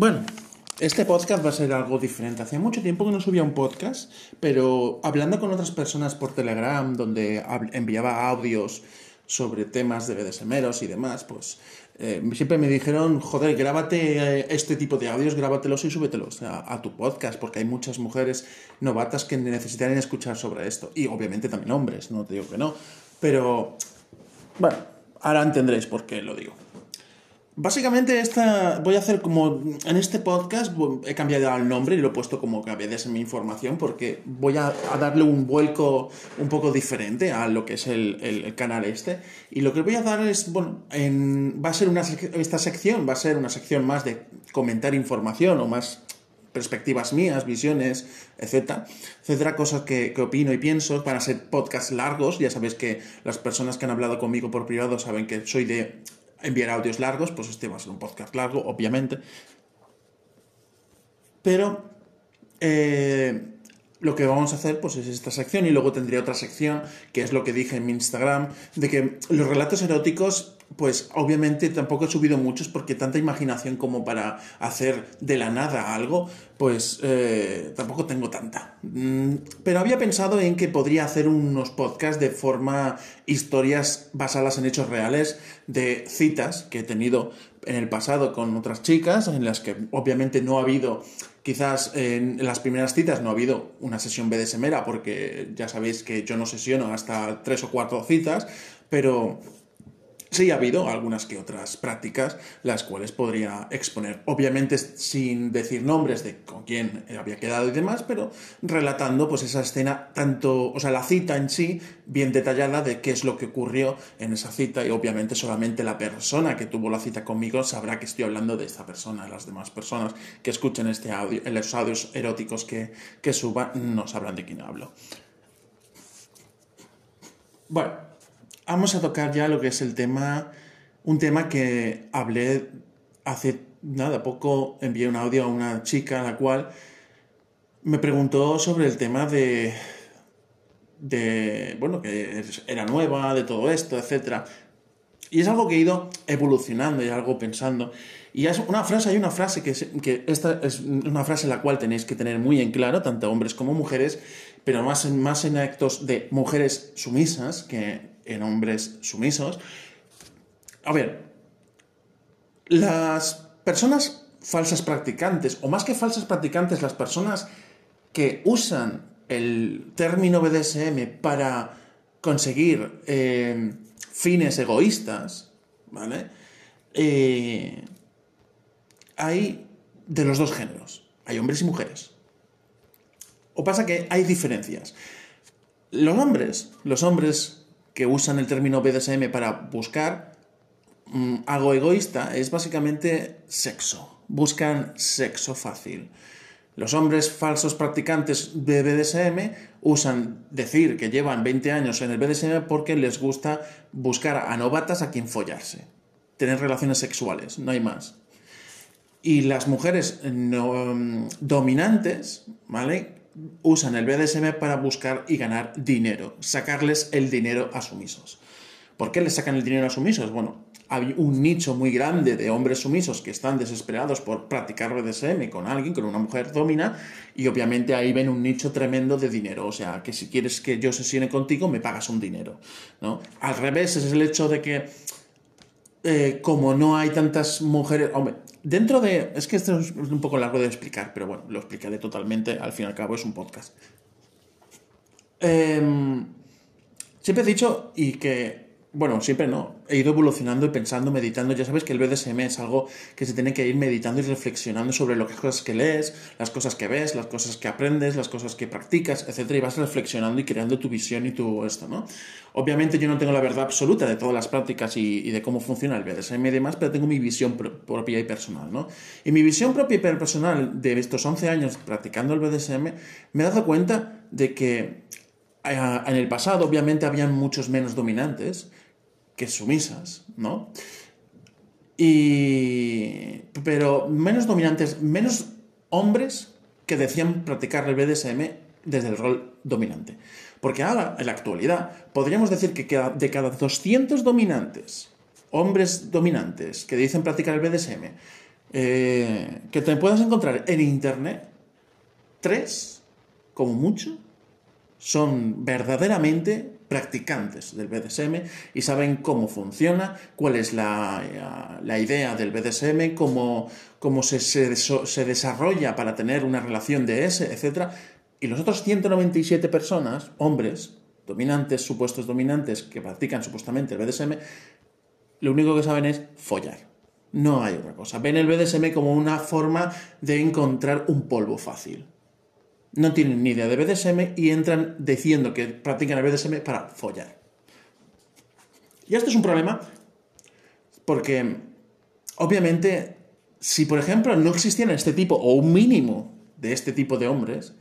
Bueno, este podcast va a ser algo diferente. Hacía mucho tiempo que no subía un podcast, pero hablando con otras personas por Telegram, donde enviaba audios sobre temas de BDSMeros y demás, pues eh, siempre me dijeron, joder, grábate eh, este tipo de audios, grábatelos y súbetelos a, a, tu podcast, porque hay muchas mujeres novatas que necesitarían escuchar sobre esto. Y obviamente también hombres, no te digo que no. Pero, bueno, ahora entendréis por qué lo digo. Básicamente esta voy a hacer como en este podcast he cambiado el nombre y lo he puesto como que en mi información porque voy a, darle un vuelco un poco diferente a lo que es el, canal este. Y lo que voy a dar es bueno va a ser una esta sección va a ser una sección más de comentar información o más perspectivas mías, visiones, etcétera, etcétera, cosas que, que, opino y pienso, van a ser podcasts largos, ya sabéis que las personas que han hablado conmigo por privado saben que soy de enviar audios largos, pues este va a ser un podcast largo, obviamente. Pero eh, lo que vamos a hacer pues es esta sección y luego tendría otra sección que es lo que dije en mi Instagram de que los relatos eróticos pues obviamente tampoco he subido muchos porque tanta imaginación como para hacer de la nada algo pues eh, tampoco tengo tanta. Mm, pero había pensado en que podría hacer unos podcasts de forma historias basadas en hechos reales de citas que he tenido en el pasado con otras chicas en las que obviamente no ha habido Quizás en las primeras citas no ha habido una sesión BDSMera porque ya sabéis que yo no sesiono hasta tres o cuatro citas, pero Sí ha habido algunas que otras prácticas las cuales podría exponer, obviamente sin decir nombres de con quién había quedado y demás, pero relatando pues esa escena tanto, o sea, la cita en sí bien detallada de qué es lo que ocurrió en esa cita y obviamente solamente la persona que tuvo la cita conmigo sabrá que estoy hablando de esta persona, las demás personas que escuchen este audio, los audios eróticos que, que suba no sabrán de quién hablo. Bueno, vamos a tocar ya lo que es el tema, un tema que hablé hace nada poco, envié un audio a una chica la cual me preguntó sobre el tema de, de bueno, que era nueva, de todo esto, etc. Y es algo que he ido evolucionando y algo pensando. Y es una frase, hay una frase que, que esta es una frase la cual tenéis que tener muy en claro, tanto hombres como mujeres, pero más en, más en actos de mujeres sumisas que en hombres sumisos. A ver, las personas falsas practicantes, o más que falsas practicantes, las personas que usan el término BDSM para conseguir eh, fines egoístas, ¿vale? Eh, hay de los dos géneros, hay hombres y mujeres. O pasa que hay diferencias. Los hombres, los hombres que usan el término BDSM para buscar mm, algo egoísta es básicamente sexo. Buscan sexo fácil. Los hombres falsos practicantes de BDSM usan decir que llevan 20 años en el BDSM porque les gusta buscar a novatas a quien follarse. Tener relaciones sexuales, no hay más. Y las mujeres no, mm, dominantes, ¿vale? Usan el BDSM para buscar y ganar dinero, sacarles el dinero a sumisos. ¿Por qué les sacan el dinero a sumisos? Bueno, hay un nicho muy grande de hombres sumisos que están desesperados por practicar BDSM con alguien, con una mujer domina, y obviamente ahí ven un nicho tremendo de dinero. O sea, que si quieres que yo sesione contigo, me pagas un dinero. ¿no? Al revés, es el hecho de que eh, como no hay tantas mujeres. Hombre, dentro de. Es que esto es un poco largo de explicar, pero bueno, lo explicaré totalmente. Al fin y al cabo, es un podcast. Em, siempre he dicho, y que bueno, siempre no. He ido evolucionando y pensando, meditando. Ya sabes que el BDSM es algo que se tiene que ir meditando y reflexionando sobre las cosas que lees, las cosas que ves, las cosas que aprendes, las cosas que practicas, etc. Y vas reflexionando y creando tu visión y tu esto, ¿no? Obviamente yo no tengo la verdad absoluta de todas las prácticas y, de cómo funciona el BDSM y demás, pero tengo mi visión propia y personal, ¿no? Y mi visión propia y personal de estos 11 años practicando el BDSM, me he dado cuenta de que eh, en el pasado obviamente habían muchos menos dominantes que sumisas, ¿no? Y... pero menos dominantes, menos hombres que decían practicar el BDSM desde el rol dominante. Porque ahora, en la actualidad, podríamos decir que de cada 200 dominantes, hombres dominantes que dicen practicar el BDSM, eh, que te puedas encontrar en Internet, tres, como mucho, son verdaderamente practicantes del BDSM y saben cómo funciona, cuál es la, idea del BDSM, cómo, cómo se, se, desarrolla para tener una relación de ese, etc. Y los otros 197 personas, hombres, dominantes, supuestos dominantes, que practican supuestamente el BDSM, lo único que saben es follar. No hay otra cosa. Ven el BDSM como una forma de encontrar un polvo fácil. No tienen ni idea de BDSM y entran diciendo que practican el BDSM para follar. Y esto es un problema porque, obviamente, si por ejemplo no existiera este tipo o un mínimo de este tipo de hombres,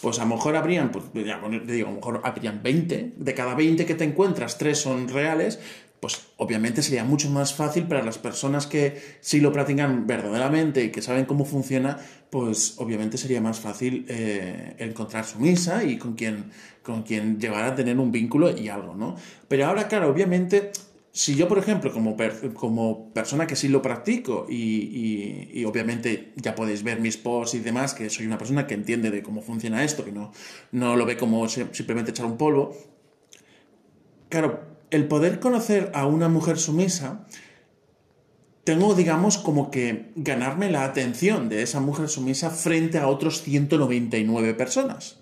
pues a lo mejor habrían, pues, digo, a lo mejor habrían 20, de cada 20 que te encuentras, 3 son reales, pues obviamente sería mucho más fácil para las personas que sí lo practican verdaderamente y que saben cómo funciona, pues obviamente sería más fácil eh, encontrar su misa y con quien, con quien a tener un vínculo y algo, ¿no? Pero ahora, claro, obviamente, si yo, por ejemplo, como, como persona que sí lo practico y, y, obviamente ya podéis ver mis posts y demás, que soy una persona que entiende de cómo funciona esto, que no, no lo ve como simplemente echar un polvo, claro, el poder conocer a una mujer sumisa, tengo, digamos, como que ganarme la atención de esa mujer sumisa frente a otros 199 personas,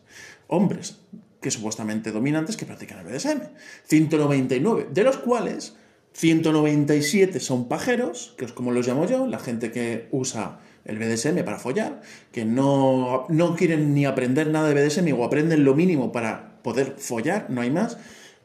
hombres, que supuestamente dominantes que practican el BDSM. 199, de los cuales 197 son pajeros, que es como los llamo yo, la gente que usa el BDSM para follar, que no, no quieren ni aprender nada de BDSM o aprenden lo mínimo para poder follar, no hay más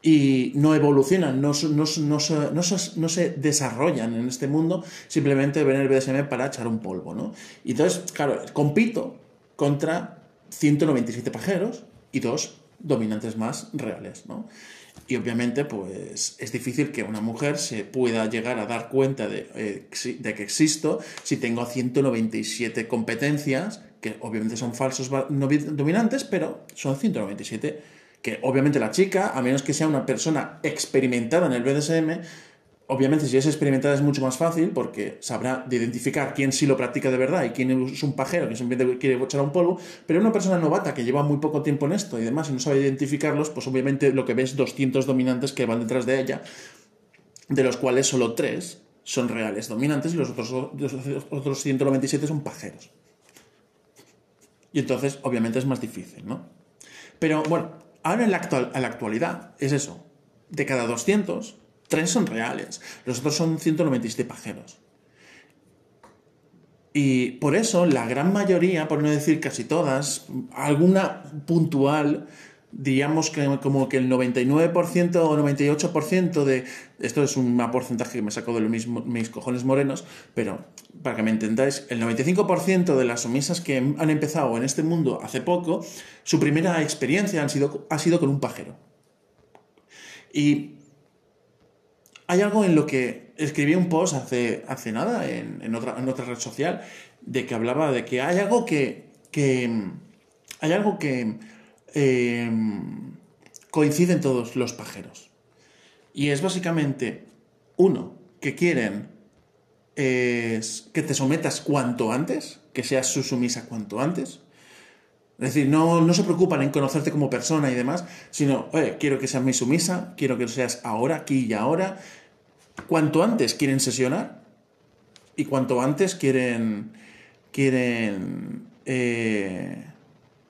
y no evolucionan, no, no, no, se desarrollan en este mundo, simplemente ven el BDSM para echar un polvo, ¿no? Y entonces, claro, compito contra 197 pajeros y dos dominantes más reales, ¿no? Y obviamente, pues es difícil que una mujer se pueda llegar a dar cuenta de, eh, de que existo si tengo 197 competencias, que obviamente son falsos dominantes, pero son 197 que obviamente la chica, a menos que sea una persona experimentada en el BDSM, obviamente si es experimentada es mucho más fácil porque sabrá de identificar quién sí lo practica de verdad y quién es un pajero que simplemente quiere echar un polvo, pero una persona novata que lleva muy poco tiempo en esto y demás y no sabe identificarlos, pues obviamente lo que ves es 200 dominantes que van detrás de ella, de los cuales solo 3 son reales dominantes y los otros, los otros 197 son pajeros. Y entonces, obviamente, es más difícil, ¿no? Pero bueno, Ahora en la, actualidad es eso. De cada 200, 3 son reales. Los otros son 197 pajeros. Y por eso la gran mayoría, por no decir casi todas, alguna puntual, diríamos que como que el 99% o 98% de... Esto es un porcentaje que me saco de los mis cojones morenos, pero para que me entendáis, el 95% de las sumisas que han empezado en este mundo hace poco, su primera experiencia han sido, ha sido con un pajero. Y hay algo en lo que escribí un post hace, hace nada en, otra, en otra red social de que hablaba de que hay algo que, que hay algo que Em, coinciden todos los pajeros. Y es básicamente, uno, que quieren es que te sometas cuanto antes, que seas su sumisa cuanto antes. Es decir, no, no se preocupan en conocerte como persona y demás, sino, quiero que seas mi sumisa, quiero que lo seas ahora, aquí y ahora. Cuanto antes quieren sesionar y cuanto antes quieren, quieren eh,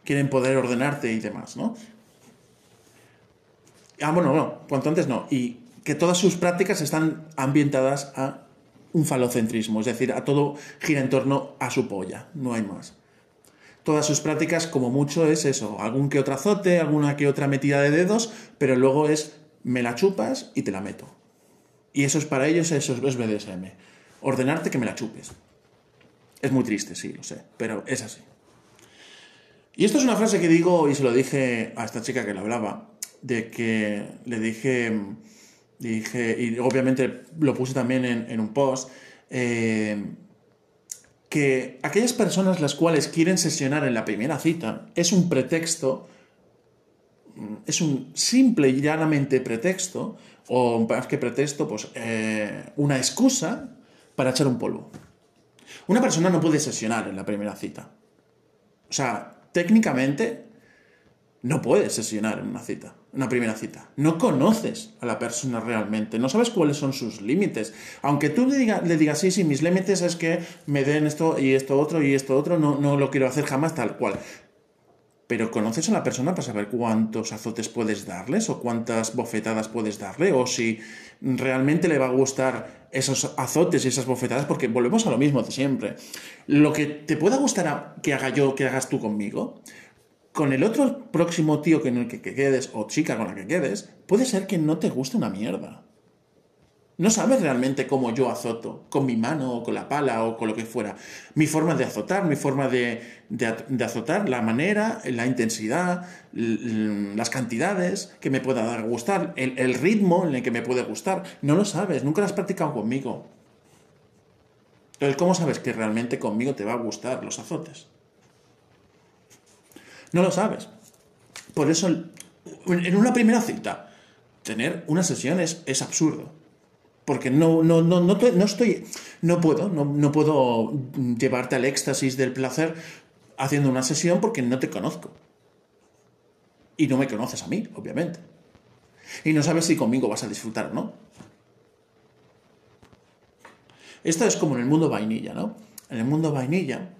quieren poder ordenarte y demás, ¿no? Ah, bueno, no, cuanto antes no. Y que todas sus prácticas están ambientadas a un falocentrismo, es decir, a todo gira en torno a su polla, no hay más. Todas sus prácticas, como mucho, es eso, algún que otro azote, alguna que otra metida de dedos, pero luego es me la chupas y te la meto. Y eso es para ellos, eso es BDSM. Ordenarte que me la chupes. Es muy triste, sí, lo sé, pero es así. Y esto es una frase que digo y se lo dije a esta chica que le hablaba, de que le dije, dije y obviamente lo puse también en, un post, eh, que aquellas personas las cuales quieren sesionar en la primera cita es un pretexto, es un simple y llanamente pretexto, o más que pretexto, pues eh, una excusa para echar un polvo. Una persona no puede sesionar en la primera cita. O sea, técnicamente no puedes sesionar en una cita, una primera cita. No conoces a la persona realmente, no sabes cuáles son sus límites. Aunque tú le, le digas, sí, sí, mis límites es que me den esto y esto otro y esto otro, no, no lo quiero hacer jamás tal cual. Pero conoces a la persona para saber cuántos azotes puedes darles o cuántas bofetadas puedes darle o si realmente le va a gustar esos azotes y esas bofetadas porque volvemos a lo mismo de siempre. Lo que te pueda gustar que haga yo, que hagas tú conmigo, con el otro próximo tío con el que quedes o chica con la que quedes, puede ser que no te guste una mierda. No sabes realmente cómo yo azoto, con mi mano o con la pala o con lo que fuera. Mi forma de azotar, mi forma de, azotar, la manera, la intensidad, las cantidades que me pueda dar gustar, el, el, ritmo en el que me puede gustar. No lo sabes, nunca lo has practicado conmigo. Entonces, ¿cómo sabes que realmente conmigo te va a gustar los azotes? No lo sabes. Por eso, en una primera cita, tener una sesión es, es absurdo porque no, no, no, no, no estoy, no puedo, no, no puedo llevarte al éxtasis del placer haciendo una sesión porque no te conozco. Y no me conoces a mí, obviamente. Y no sabes si conmigo vas a disfrutar o no. Esto es como en el mundo vainilla, ¿no? En el mundo vainilla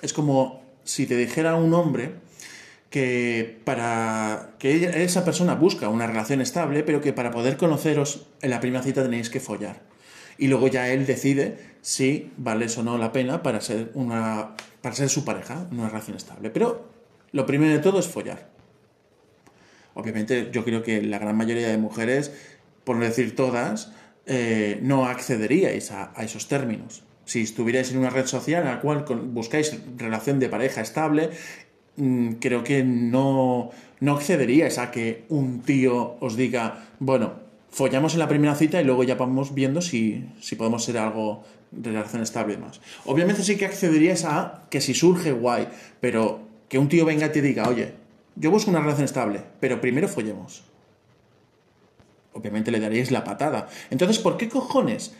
es como si te dijera un hombre que para que esa persona busca una relación estable, pero que para poder conoceros en la primera cita tenéis que follar. Y luego ya él decide si vale o no la pena para ser una para ser su pareja, una relación estable. Pero lo primero de todo es follar. Obviamente yo creo que la gran mayoría de mujeres, por no decir todas, eh, no accederíais a, a esos términos. Si estuvierais en una red social en la cual buscáis relación de pareja estable creo que no, no accederíais a que un tío os diga, bueno, follamos en la primera cita y luego ya vamos viendo si, si podemos ser algo de relación estable más. Obviamente sí que accederíais a que si surge guay, pero que un tío venga y te diga, oye, yo busco una relación estable, pero primero follemos. Obviamente le daríais la patada. Entonces, ¿por qué cojones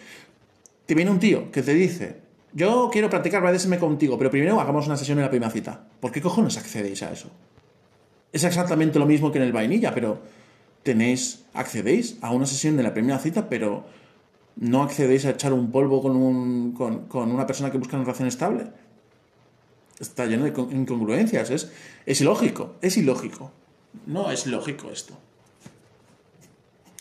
te viene un tío que te dice, yo quiero practicar BDSM contigo, pero primero hagamos una sesión en la primera cita. ¿Por qué cojones accedéis a eso? Es exactamente lo mismo que en el vainilla, pero tenéis, accedéis a una sesión de la primera cita, pero no accedéis a echar un polvo con, un, con, una persona que busca una relación estable. Está lleno de incongruencias, es, es ilógico, es ilógico. No es lógico esto.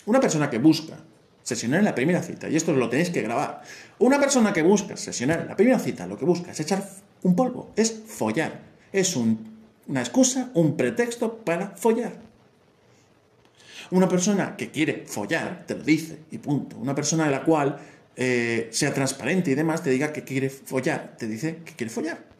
Una persona que busca sesionar en la primera cita, y esto lo tenéis que grabar. Una persona que busca sesionar en la primera cita, lo que busca es echar un polvo, es follar. Es una excusa, un pretexto para follar. Una persona que quiere follar, te lo dice, y punto. Una persona de la cual eh, sea transparente y demás, te diga que quiere follar, te dice que quiere follar.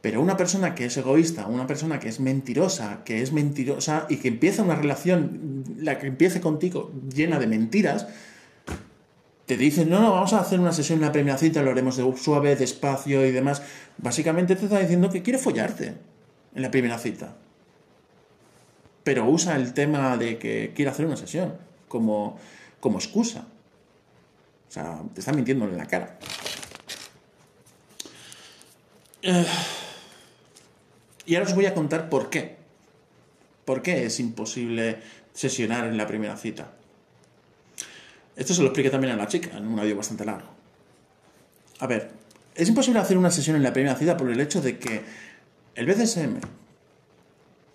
Pero una persona que es egoísta, una persona que es mentirosa, que es mentirosa y que empieza una relación, la que empiece contigo llena de mentiras, te dice, no, no, vamos a hacer una sesión en la primera cita, lo haremos de suave, despacio y demás. Básicamente te está diciendo que quiere follarte en la primera cita. Pero usa el tema de que quiere hacer una sesión como, como excusa. O sea, te está mintiendo en la cara. Eh, y ahora os voy a contar por qué. ¿Por qué es imposible sesionar en la primera cita? Esto se lo expliqué también a la chica en un audio bastante largo. A ver, es imposible hacer una sesión en la primera cita por el hecho de que el BDSM,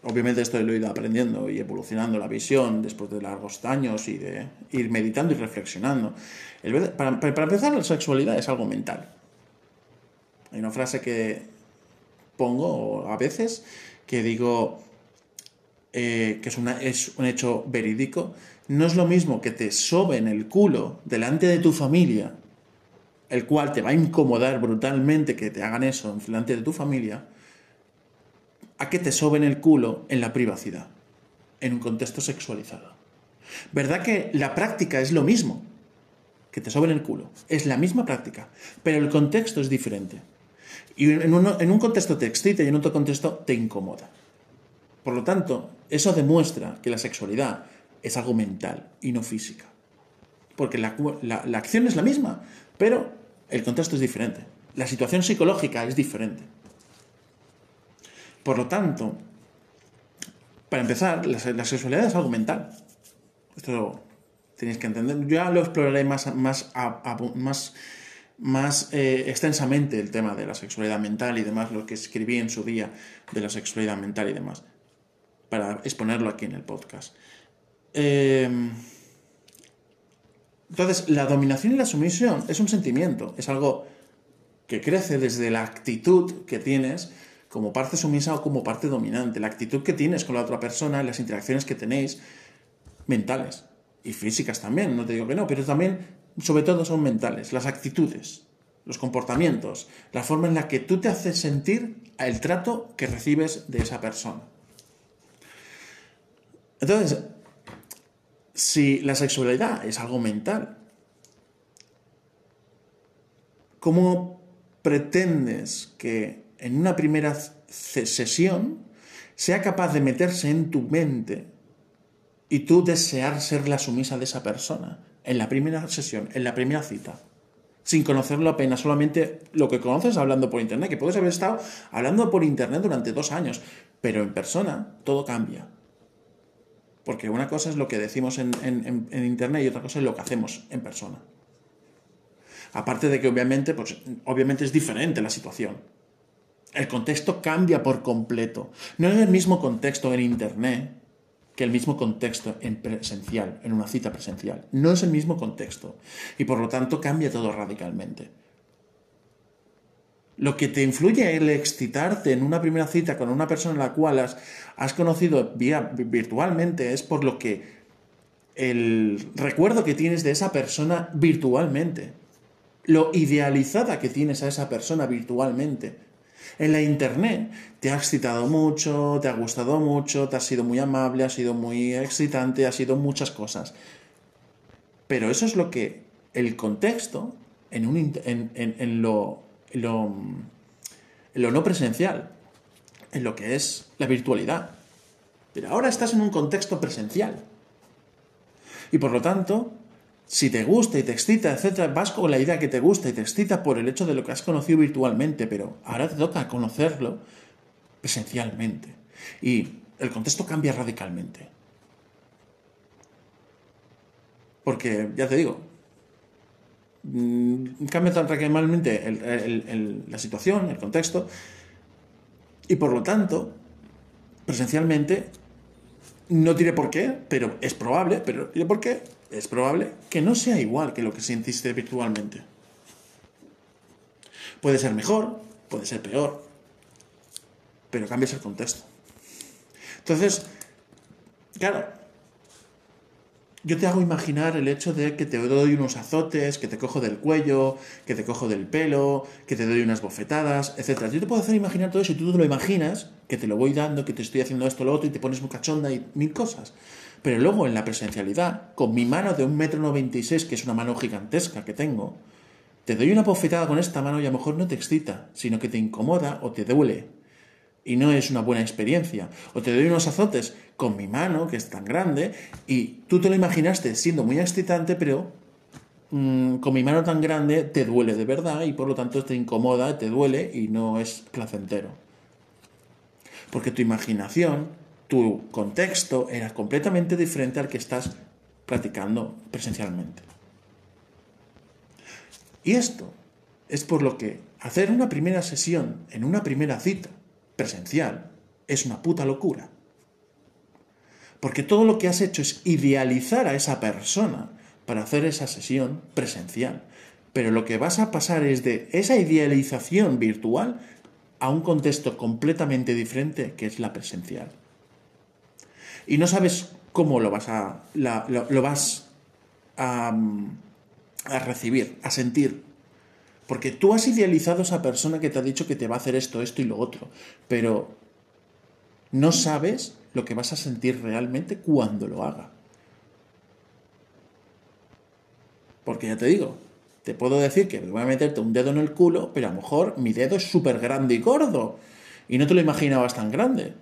obviamente esto lo he ido aprendiendo y evolucionando la visión después de largos años y de ir meditando y reflexionando. para, para empezar, la sexualidad es algo mental. Hay una frase que pongo a veces que digo eh, que es, es un hecho verídico, no es lo mismo que te soben el culo delante de tu familia, el cual te va a incomodar brutalmente que te hagan eso delante de tu familia, a que te soben el culo en la privacidad, en un contexto sexualizado. ¿Verdad que la práctica es lo mismo? Que te soben el culo. Es la misma práctica, pero el contexto es diferente. Y en, un contexto te excita y en otro contexto te incomoda. Por lo tanto, eso demuestra que la sexualidad es algo mental y no física. Porque la, acción es la misma, pero el contexto es diferente. la situación psicológica es diferente. Por lo tanto, para empezar, la, sexualidad es algo mental. Esto tenéis que entender. Yo ya lo exploraré más, más, más eh, extensamente el tema de la sexualidad mental y demás, lo que escribí en su día de la sexualidad mental y demás, para exponerlo aquí en el podcast. Eh, entonces, la dominación y la sumisión es un sentimiento, es algo que crece desde la actitud que tienes como parte sumisa o como parte dominante, la actitud que tienes con la otra persona, las interacciones que tenéis mentales y físicas también, no te digo que no, pero también, sobre todo, son mentales, las actitudes, los comportamientos, la forma en la que tú te haces sentir el trato que recibes de esa persona. Entonces, si la sexualidad es algo mental, ¿cómo pretendes que en una primera sesión sea capaz de meterse en tu mente y tú desear ser la sumisa de esa persona en la primera sesión, en la primera cita? sin conocerlo apenas, solamente lo que conoces hablando por internet, que puedes haber estado hablando por internet durante dos años, pero en persona todo cambia. Porque una cosa es lo que decimos en, Internet y otra cosa es lo que hacemos en persona. Aparte de que obviamente, pues, obviamente es diferente la situación. El contexto cambia por completo. No es el mismo contexto en Internet que el mismo contexto en presencial, en una cita presencial. No es el mismo contexto. Y por lo tanto cambia todo radicalmente. Lo que te influye el excitarte en una primera cita con una persona en la cual has, conocido vía, virtualmente es por lo que el recuerdo que tienes de esa persona virtualmente, lo idealizada que tienes a esa persona virtualmente. En la internet te ha excitado mucho, te ha gustado mucho, te ha sido muy amable, ha sido muy excitante, ha sido muchas cosas. Pero eso es lo que el contexto en, un, en lo lo, lo no presencial, en lo que es la virtualidad. Pero ahora estás en un contexto presencial. Y por lo tanto, si te gusta y te excita, etc., vas con la idea que te gusta y te excita por el hecho de lo que has conocido virtualmente, pero ahora te toca conocerlo presencialmente. Y el contexto cambia radicalmente. Porque, ya te digo, Mm, cambia tan radicalmente la situación, el contexto, y por lo tanto, presencialmente, no diré por qué, pero es probable, pero diré por qué, es probable que no sea igual que lo que sentiste virtualmente. Puede ser mejor, puede ser peor, pero cambias el contexto. Entonces, claro, yo te hago imaginar el hecho de que te doy unos azotes, que te cojo del cuello, que te cojo del pelo, que te doy unas bofetadas, etc. Yo te puedo hacer imaginar todo eso y tú te lo imaginas, que te lo voy dando, que te estoy haciendo esto, lo otro, y te pones muy cachonda y mil cosas. Pero luego en la presencialidad, con mi mano de un metro noventa y seis, que es una mano gigantesca que tengo, te doy una bofetada con esta mano y a lo mejor no te excita, sino que te incomoda o te duele y no es una buena experiencia. O te doy unos azotes con mi mano, que es tan grande, y tú te lo imaginaste siendo muy excitante, pero mm, con mi mano tan grande te duele de verdad y por lo tanto te incomoda, te duele y no es placentero. Porque tu imaginación, tu contexto era completamente diferente al que estás practicando presencialmente. Y esto es por lo que hacer una primera sesión en una primera cita presencial es una puta locura. Porque todo lo que has hecho es idealizar a esa persona para hacer esa sesión presencial. Pero lo que vas a pasar es de esa idealización virtual a un contexto completamente diferente que es la presencial. Y no sabes cómo lo vas a, lo, vas a, a recibir, a sentir, porque tú has idealizado a esa persona que te ha dicho que te va a hacer esto, esto y lo otro, pero no sabes lo que vas a sentir realmente cuando lo haga. Porque ya te digo, te puedo decir que voy a meterte un dedo en el culo, pero a lo mejor mi dedo es súper grande y gordo. Y no te lo imaginabas tan grande.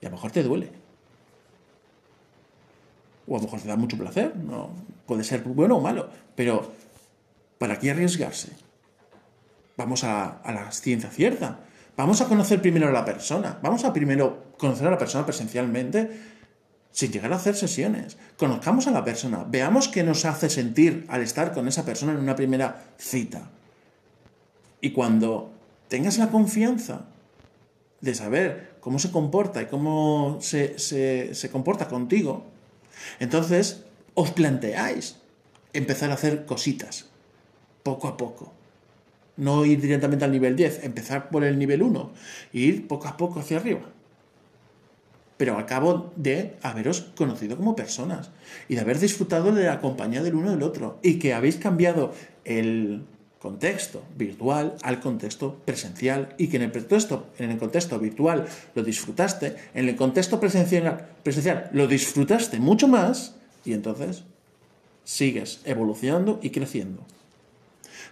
Y a lo mejor te duele. O a lo mejor te da mucho placer. No, puede ser bueno o malo. Pero, ¿para qué arriesgarse? vamos a, a la ciencia cierta. Vamos a conocer primero a la persona. Vamos a primero conocer a la persona presencialmente sin llegar a hacer sesiones. Conozcamos a la persona. Veamos qué nos hace sentir al estar con esa persona en una primera cita. Y cuando tengas la confianza de saber cómo se comporta y cómo se, se comporta contigo, entonces os planteáis empezar a hacer cositas, poco a poco. No ir directamente al nivel 10, empezar por el nivel 1 e ir poco a poco hacia arriba. Pero al cabo de haberos conocido como personas y de haber disfrutado de la compañía del uno del otro y que habéis cambiado el contexto virtual al contexto presencial y que en el contexto, en el contexto virtual lo disfrutaste, en el contexto presencial, presencial lo disfrutaste mucho más y entonces sigues evolucionando y creciendo.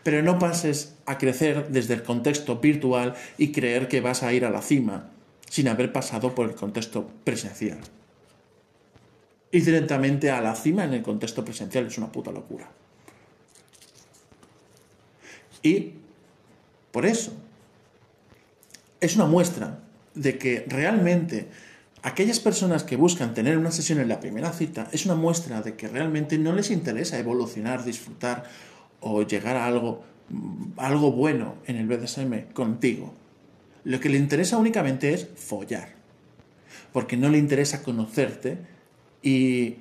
Pero no pases a crecer desde el contexto virtual y creer que vas a ir a la cima sin haber pasado por el contexto presencial. Ir directamente a la cima en el contexto presencial es una puta locura. Y por eso es una muestra de que realmente aquellas personas que buscan tener una sesión en la primera cita es una muestra de que realmente no les interesa evolucionar, disfrutar o llegar a algo, algo bueno en el BDSM contigo. Lo que le interesa únicamente es follar. Porque no le interesa conocerte y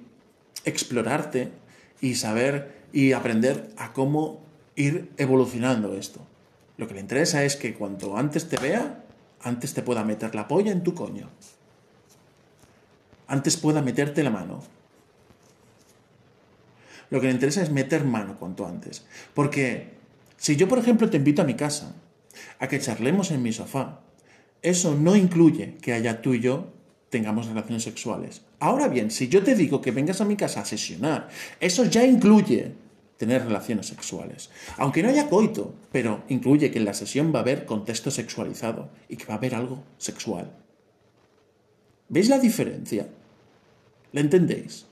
explorarte y saber y aprender a cómo ir evolucionando esto. Lo que le interesa es que cuanto antes te vea, antes te pueda meter la polla en tu coño antes pueda meterte la mano. Lo que le interesa es meter mano cuanto antes. Porque si yo, por ejemplo, te invito a mi casa a que charlemos en mi sofá, eso no incluye que haya tú y yo tengamos relaciones sexuales. Ahora bien, si yo te digo que vengas a mi casa a sesionar, eso ya incluye tener relaciones sexuales. Aunque no haya coito, pero incluye que en la sesión va a haber contexto sexualizado y que va a haber algo sexual. ¿Veis la diferencia? ¿Le entendéis?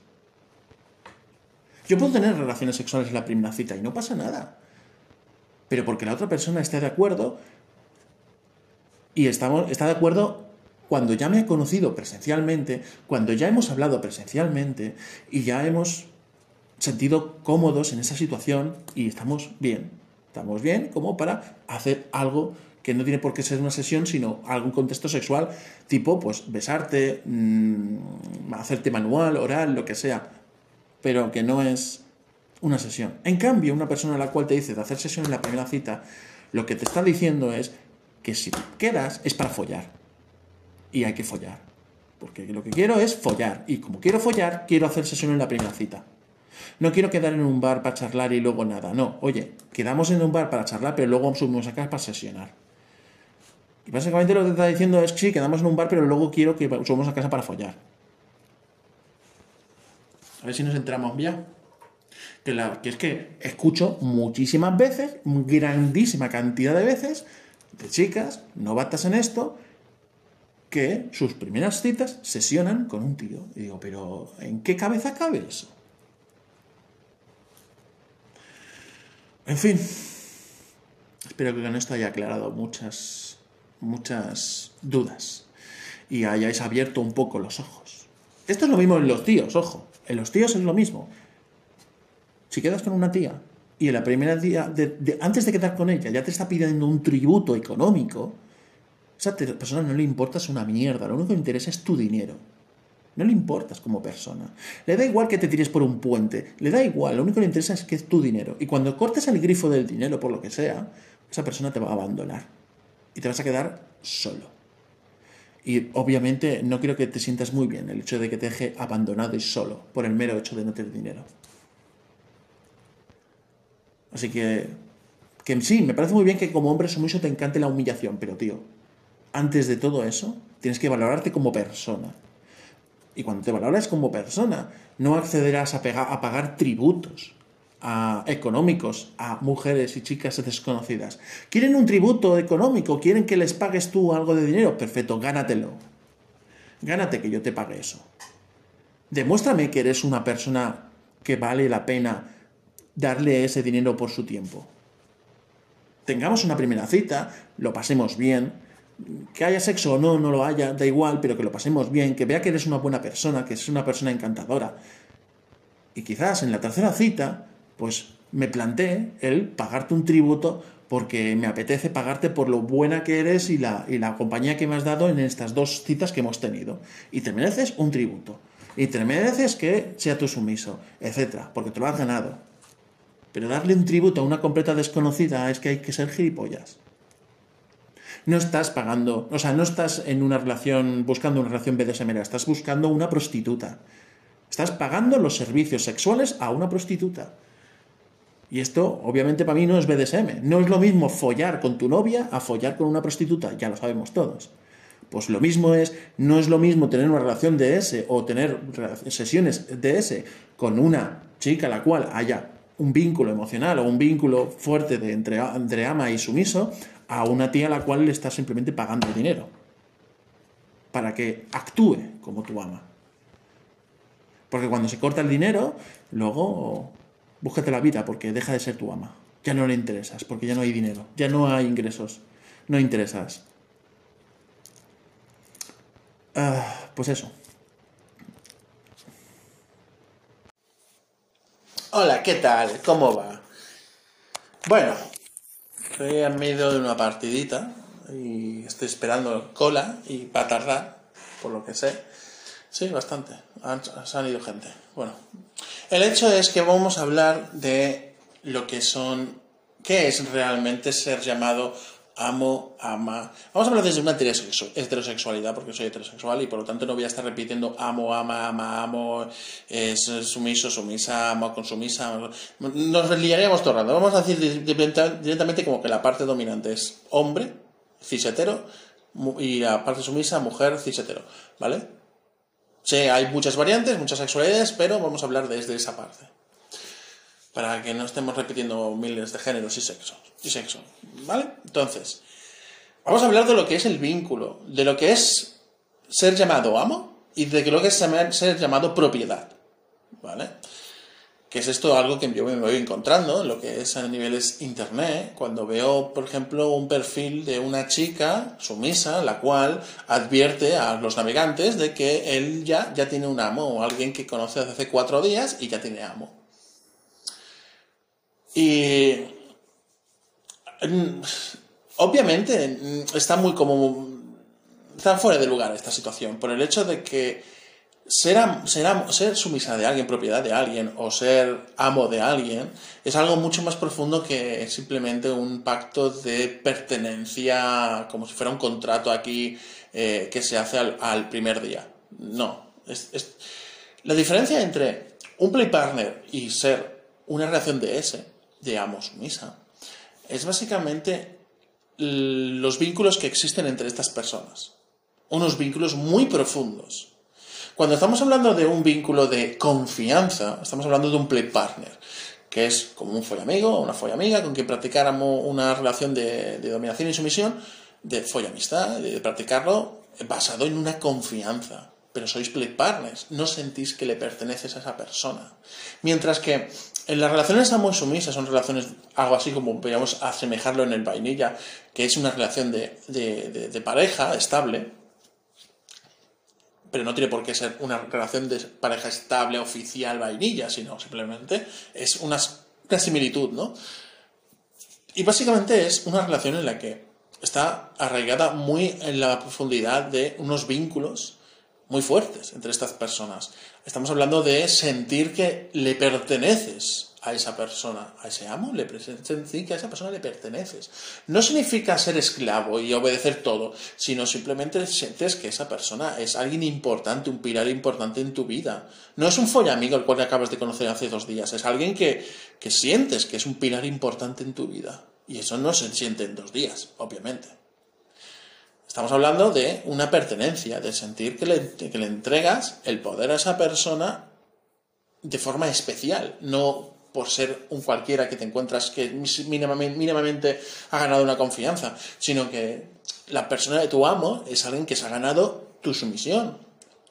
Yo puedo tener relaciones sexuales en la primera cita y no pasa nada. Pero porque la otra persona esté de acuerdo y estamos, está de acuerdo cuando ya me ha conocido presencialmente, cuando ya hemos hablado presencialmente y ya hemos sentido cómodos en esa situación y estamos bien. Estamos bien como para hacer algo que no tiene por qué ser una sesión, sino algún contexto sexual, tipo, pues, besarte, mm, hacerte manual, oral, lo que sea, pero que no es una sesión. En cambio, una persona a la cual te dice de hacer sesión en la primera cita, lo que te está diciendo es que si quedas es para follar. Y hay que follar. Porque lo que quiero es follar. Y como quiero follar, quiero hacer sesión en la primera cita. No quiero quedar en un bar para charlar y luego nada. No, oye, quedamos en un bar para charlar, pero luego subimos a casa para sesionar. Y básicamente lo que está diciendo es que sí, quedamos en un bar, pero luego quiero que subamos a casa para follar. A ver si nos entramos ya. Que, que es que escucho muchísimas veces, grandísima cantidad de veces, de chicas novatas en esto, que sus primeras citas sesionan con un tío. Y digo, pero ¿en qué cabeza cabe eso? En fin, espero que con esto haya aclarado muchas muchas dudas y hayáis abierto un poco los ojos. Esto es lo mismo en los tíos, ojo. En los tíos es lo mismo. Si quedas con una tía y en la primera día, de, antes de quedar con ella, ya te está pidiendo un tributo económico, a esa persona no le importas una mierda. Lo único que le interesa es tu dinero. No le importas como persona. Le da igual que te tires por un puente. Le da igual. Lo único que le interesa es que es tu dinero. Y cuando cortes el grifo del dinero, por lo que sea, esa persona te va a abandonar y te vas a quedar solo. Y obviamente no quiero que te sientas muy bien el hecho de que te deje abandonado y solo por el mero hecho de no tener dinero. Así que, que sí, me parece muy bien que como hombre mucho te encante la humillación, pero tío, antes de todo eso, tienes que valorarte como persona. Y cuando te valoras como persona, no accederás a, a pagar tributos económicos a mujeres y chicas desconocidas. ¿Quieren un tributo económico? ¿Quieren que les pagues tú algo de dinero? Perfecto, gánatelo. Gánate que yo te pague eso. Demuéstrame que eres una persona que vale la pena darle ese dinero por su tiempo. tengamos una primera cita, lo pasemos bien, que haya sexo o no, no lo haya, da igual, pero que lo pasemos bien, que vea que eres una buena persona, que eres una persona encantadora. Y quizás en la tercera cita, pues me planteé el pagarte un tributo porque me apetece pagarte por lo buena que eres y la, y la compañía que me has dado en estas dos citas que hemos tenido. Y te mereces un tributo. Y te mereces que sea tu sumiso, etc. Porque te lo has ganado. Pero darle un tributo a una completa desconocida es que hay que ser gilipollas. No estás pagando, o sea, no estás en una relación, buscando una relación BDSM, estás buscando una prostituta. Estás pagando los servicios sexuales a una prostituta. Y esto, obviamente, para mí no es BDSM. No es lo mismo follar con tu novia a follar con una prostituta, ya lo sabemos todos. Pues lo mismo es, no es lo mismo tener una relación DS o tener sesiones DS con una chica a la cual haya un vínculo emocional o un vínculo fuerte de entre, entre ama y sumiso a una tía a la cual le estás simplemente pagando dinero para que actúe como tu ama. Porque cuando se corta el dinero, luego búscate la vida porque deja de ser tu ama. Ya no le interesas, porque ya no hay dinero, ya no hay ingresos, no interesas. Ah, pues eso. Hola, ¿qué tal? ¿Cómo va? Bueno, estoy en medio de una partidita y estoy esperando cola y va a tardar, por lo que sé. Sí, bastante. Han, han ido gente. Bueno, el hecho es que vamos a hablar de lo que son, qué es realmente ser llamado amo, ama. Vamos a hablar desde una heterosexualidad, porque soy heterosexual y por lo tanto no voy a estar repitiendo amo, ama, ama, amo, es sumiso, sumisa, amo, consumisa. Nos liaríamos todo el rato. Vamos a decir directamente como que la parte dominante es hombre, cis hetero, y la parte sumisa, mujer, cis hetero, ¿vale? Sí, hay muchas variantes, muchas sexualidades, pero vamos a hablar desde esa parte. Para que no estemos repitiendo miles de géneros y sexos. Y sexo. ¿Vale? Entonces, vamos a hablar de lo que es el vínculo, de lo que es ser llamado amo y de lo que es ser llamado propiedad. ¿Vale? que es esto algo que yo me voy encontrando, lo que es a niveles internet, cuando veo, por ejemplo, un perfil de una chica sumisa, la cual advierte a los navegantes de que él ya, ya tiene un amo, o alguien que conoce desde hace cuatro días y ya tiene amo. Y mm, obviamente mm, está muy como... está fuera de lugar esta situación, por el hecho de que ser, ser, sumisa de alguien, propiedad de alguien, o ser amo de alguien, es algo mucho más profundo que simplemente un pacto de pertenencia, como si fuera un contrato aquí eh, que se hace al, primer día. No. La diferencia entre un play partner y ser una relación de ese, de amo sumisa, es básicamente los vínculos que existen entre estas personas. Unos vínculos muy profundos cuando estamos hablando de un vínculo de confianza, estamos hablando de un play partner, que es como un follamigo o una follamiga con quien practicáramos una relación de, dominación y sumisión, de follamistad, de practicarlo basado en una confianza. Pero sois play partners, no sentís que le perteneces a esa persona. Mientras que en las relaciones amo sumisas son relaciones, algo así como podríamos asemejarlo en el vainilla, que es una relación de pareja estable, pero no tiene por qué ser una relación de pareja estable, oficial, vainilla, sino simplemente es una, similitud, ¿no? Y básicamente es una relación en la que está arraigada muy en la profundidad de unos vínculos muy fuertes entre estas personas. Estamos hablando de sentir que le perteneces a esa persona, a ese amo, le decir que a esa persona le perteneces. No significa ser esclavo y obedecer todo, sino simplemente sientes que esa persona es alguien importante, un pilar importante en tu vida. No es un follamigo el cual acabas de conocer hace dos días, es alguien que, que sientes que es un pilar importante en tu vida. Y eso no se siente en dos días, obviamente. Estamos hablando de una pertenencia, de sentir que le, que le entregas el poder a esa persona de forma especial, no por ser un cualquiera que te encuentras que mínimamente, ha ganado una confianza, sino que la persona de tu amo es alguien que se ha ganado tu sumisión,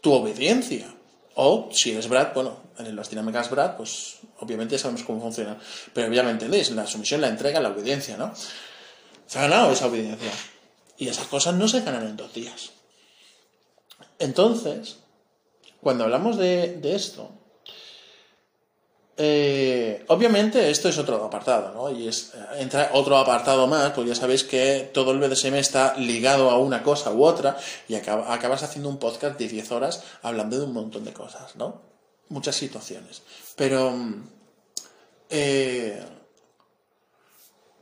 tu obediencia. O si eres Brad, bueno, en las dinámicas Brad, pues obviamente sabemos cómo funciona. Pero ya me entendéis, la sumisión, la entrega, la obediencia, ¿no? Se ha ganado esa obediencia. Y esas cosas no se ganan en dos días. Entonces, cuando hablamos de, esto, eh, obviamente esto es otro apartado, ¿no? Y es, entra otro apartado más, pues ya sabéis que todo el BDSM está ligado a una cosa u otra y acabas haciendo un podcast de 10 horas hablando de un montón de cosas, ¿no? Muchas situaciones. Pero... Eh,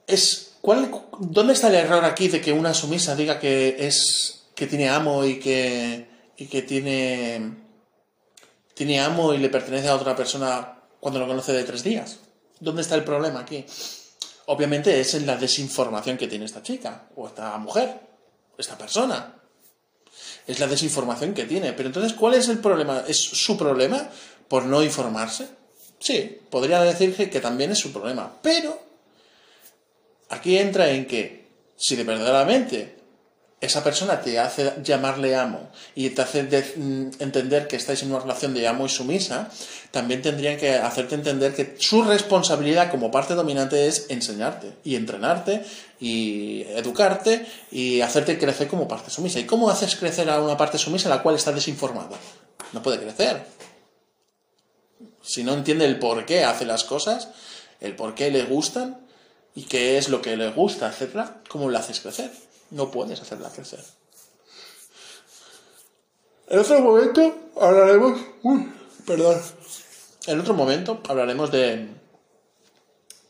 es, ¿cuál, ¿Dónde está el error aquí de que una sumisa diga que es que tiene amo y que, y que tiene, tiene amo y le pertenece a otra persona cuando lo conoce de tres días? ¿Dónde está el problema aquí? Obviamente es en la desinformación que tiene esta chica, o esta mujer, esta persona. Es la desinformación que tiene. Pero entonces, ¿cuál es el problema? ¿Es su problema por no informarse? Sí, podría decirse que también es su problema. Pero aquí entra en que si de verdaderamente esa persona te hace llamarle amo y te hace mm, entender que estáis en una relación de amo y sumisa, también tendrían que hacerte entender que su responsabilidad como parte dominante es enseñarte y entrenarte y educarte y hacerte crecer como parte sumisa. ¿Y cómo haces crecer a una parte sumisa la cual está desinformada? No puede crecer. Si no entiende el por qué hace las cosas, el por qué le gustan, y qué es lo que le gusta, hacerla, ¿cómo la haces crecer? No puedes hacerla crecer. En otro momento hablaremos. Uy, perdón. En otro momento hablaremos de.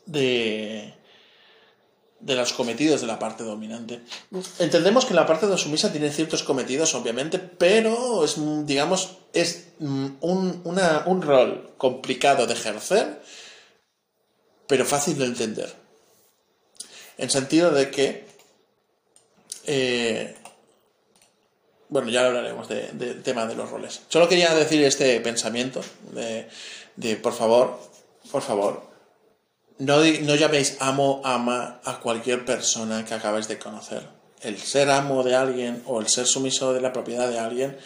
de. de los cometidos de la parte dominante. Entendemos que la parte de sumisa tiene ciertos cometidos, obviamente, pero es, digamos, es un, un rol complicado de ejercer, pero fácil de entender. En sentido de que. Eh, bueno, ya hablaremos del tema de los roles. Solo quería decir este pensamiento de, por favor, por favor, no, no llaméis amo, ama a cualquier persona que acabáis de conocer. El ser amo de alguien o el ser sumiso de la propiedad de alguien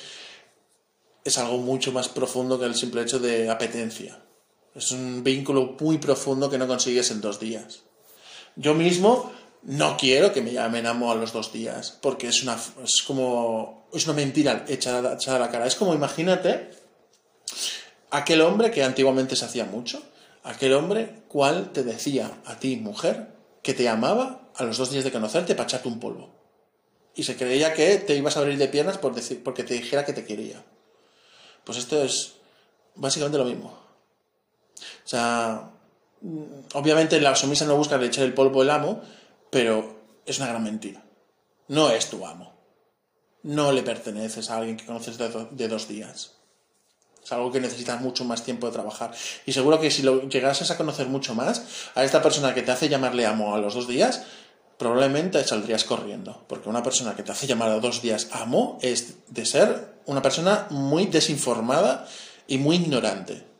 es algo mucho más profundo que el simple hecho de apetencia. Es un vínculo muy profundo que no consigues en dos días. Yo mismo no quiero que me llamen amo a los dos días, porque es una, es como, es una mentira echada, a la cara. Es como, imagínate, aquel hombre que antiguamente se hacía mucho, aquel hombre cual te decía a ti, mujer, que te amaba a los dos días de conocerte para echarte un polvo. Y se creía que te ibas a abrir de piernas por decir, porque te dijera que te quería. Pues esto es básicamente lo mismo. O sea, obviamente la sumisa no busca echar el polvo al amo, pero es una gran mentira. No es tu amo. No le perteneces a alguien que conoces de, dos días. Es algo que necesitas mucho más tiempo de trabajar. Y seguro que si lo llegases a conocer mucho más, a esta persona que te hace llamarle amo a los dos días, probablemente saldrías corriendo. Porque una persona que te hace llamar a dos días amo es de ser una persona muy desinformada y muy ignorante.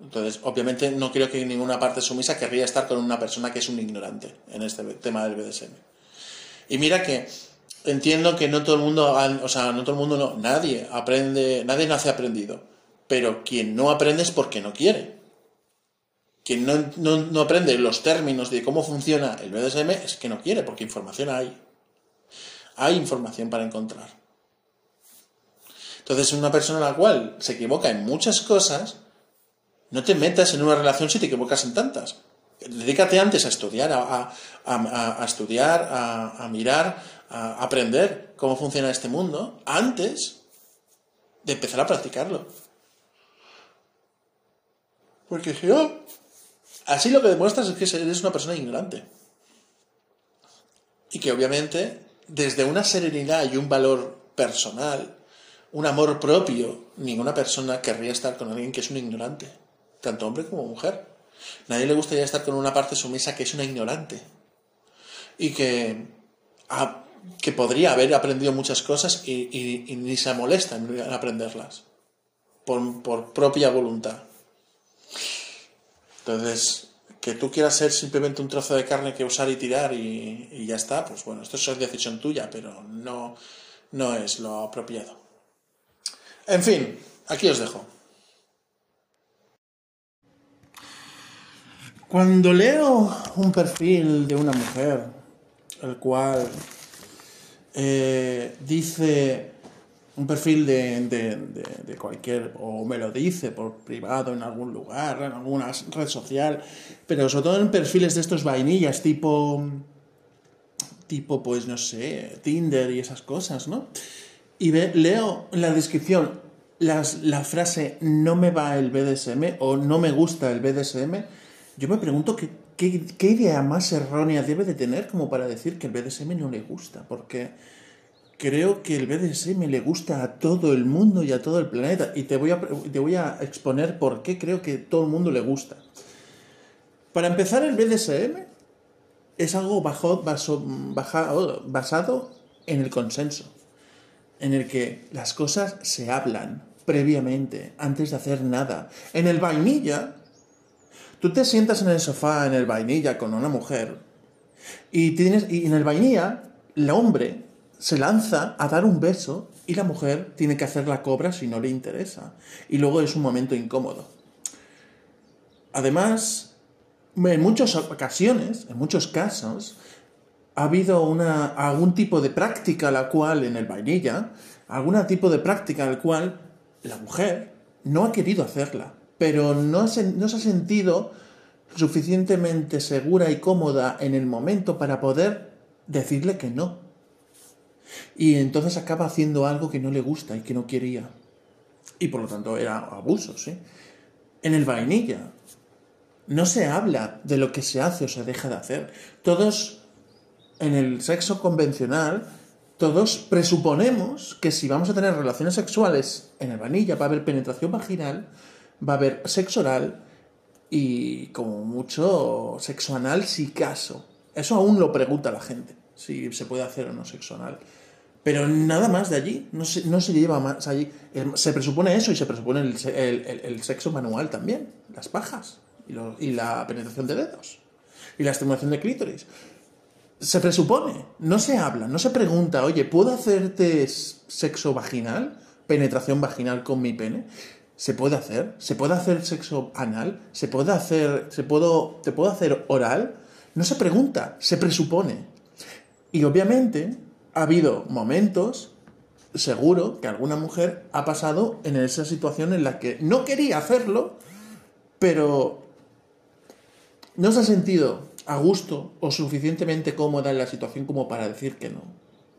Entonces, obviamente, no creo que ninguna parte sumisa querría estar con una persona que es un ignorante en este tema del BDSM. Y mira que entiendo que no todo el mundo, o sea, no todo el mundo, no, nadie aprende, nadie nace aprendido. Pero quien no aprende es porque no quiere. Quien no, no aprende los términos de cómo funciona el BDSM es que no quiere, porque información hay. Hay información para encontrar. Entonces, una persona a la cual se equivoca en muchas cosas, no te metas en una relación si te equivocas en tantas. Dedícate antes a estudiar, a, estudiar, a, mirar, a aprender cómo funciona este mundo, antes de empezar a practicarlo. Porque si así lo que demuestras es que eres una persona ignorante. Y que obviamente, desde una serenidad y un valor personal, un amor propio, ninguna persona querría estar con alguien que es un ignorante tanto hombre como mujer. Nadie le gustaría estar con una parte sumisa que es una ignorante y que, que podría haber aprendido muchas cosas y, ni se molesta en aprenderlas por, por propia voluntad. Entonces, que tú quieras ser simplemente un trozo de carne que usar y tirar y, y, ya está, pues bueno, esto es decisión tuya, pero no, no es lo apropiado. En fin, aquí os dejo. Cuando leo un perfil de una mujer el cual eh, dice un perfil de, de, cualquier, o me lo dice por privado en algún lugar, en alguna red social, pero sobre todo en perfiles de estos vainillas tipo, tipo pues no sé, Tinder y esas cosas, ¿no? Y leo en la descripción las, la frase no me va el BDSM o no me gusta el BDSM, yo me pregunto qué, qué, qué idea más errónea debe de tener como para decir que el BDSM no le gusta, porque creo que el BDSM le gusta a todo el mundo y a todo el planeta. Y te voy a, te voy a exponer por qué creo que todo el mundo le gusta. Para empezar, el BDSM es algo bajo, basado en el consenso, en el que las cosas se hablan previamente, antes de hacer nada. En el vainilla, tú te sientas en el sofá en el vainilla con una mujer y, tienes, y en el vainilla, el hombre se lanza a dar un beso y la mujer tiene que hacer la cobra si no le interesa. Y luego es un momento incómodo. Además, en muchas ocasiones, en muchos casos, ha habido una, algún tipo de práctica la cual en el vainilla, algún tipo de práctica la cual la mujer no ha querido hacerla, pero no no se ha sentido suficientemente segura y cómoda en el momento para poder decirle que no. Y entonces acaba haciendo algo que no le gusta y que no quería. Y por lo tanto era abuso, ¿sí? En el vainilla no se habla de lo que se hace o se deja de hacer. Todos, en el sexo convencional, todos presuponemos que si vamos a tener relaciones sexuales en el vainilla va a haber penetración vaginal, va a haber sexo oral y como mucho sexo anal si caso. Eso aún lo pregunta la gente, si se puede hacer o no sexo anal. Pero nada más de allí, no se, no se lleva más allí. Se presupone eso y se presupone el, sexo manual también, las pajas y, la penetración de dedos y la estimulación de clítoris. Se presupone, no se habla, no se pregunta, oye, ¿puedo hacerte sexo vaginal, penetración vaginal con mi pene? ¿Se puede hacer? ¿Se puede hacer sexo anal? ¿Se puede hacer, se puedo, te puedo hacer oral? No se pregunta, se presupone. Y obviamente ha habido momentos, seguro, que alguna mujer ha pasado en esa situación en la que no quería hacerlo, pero no se ha sentido a gusto o suficientemente cómoda en la situación como para decir que no,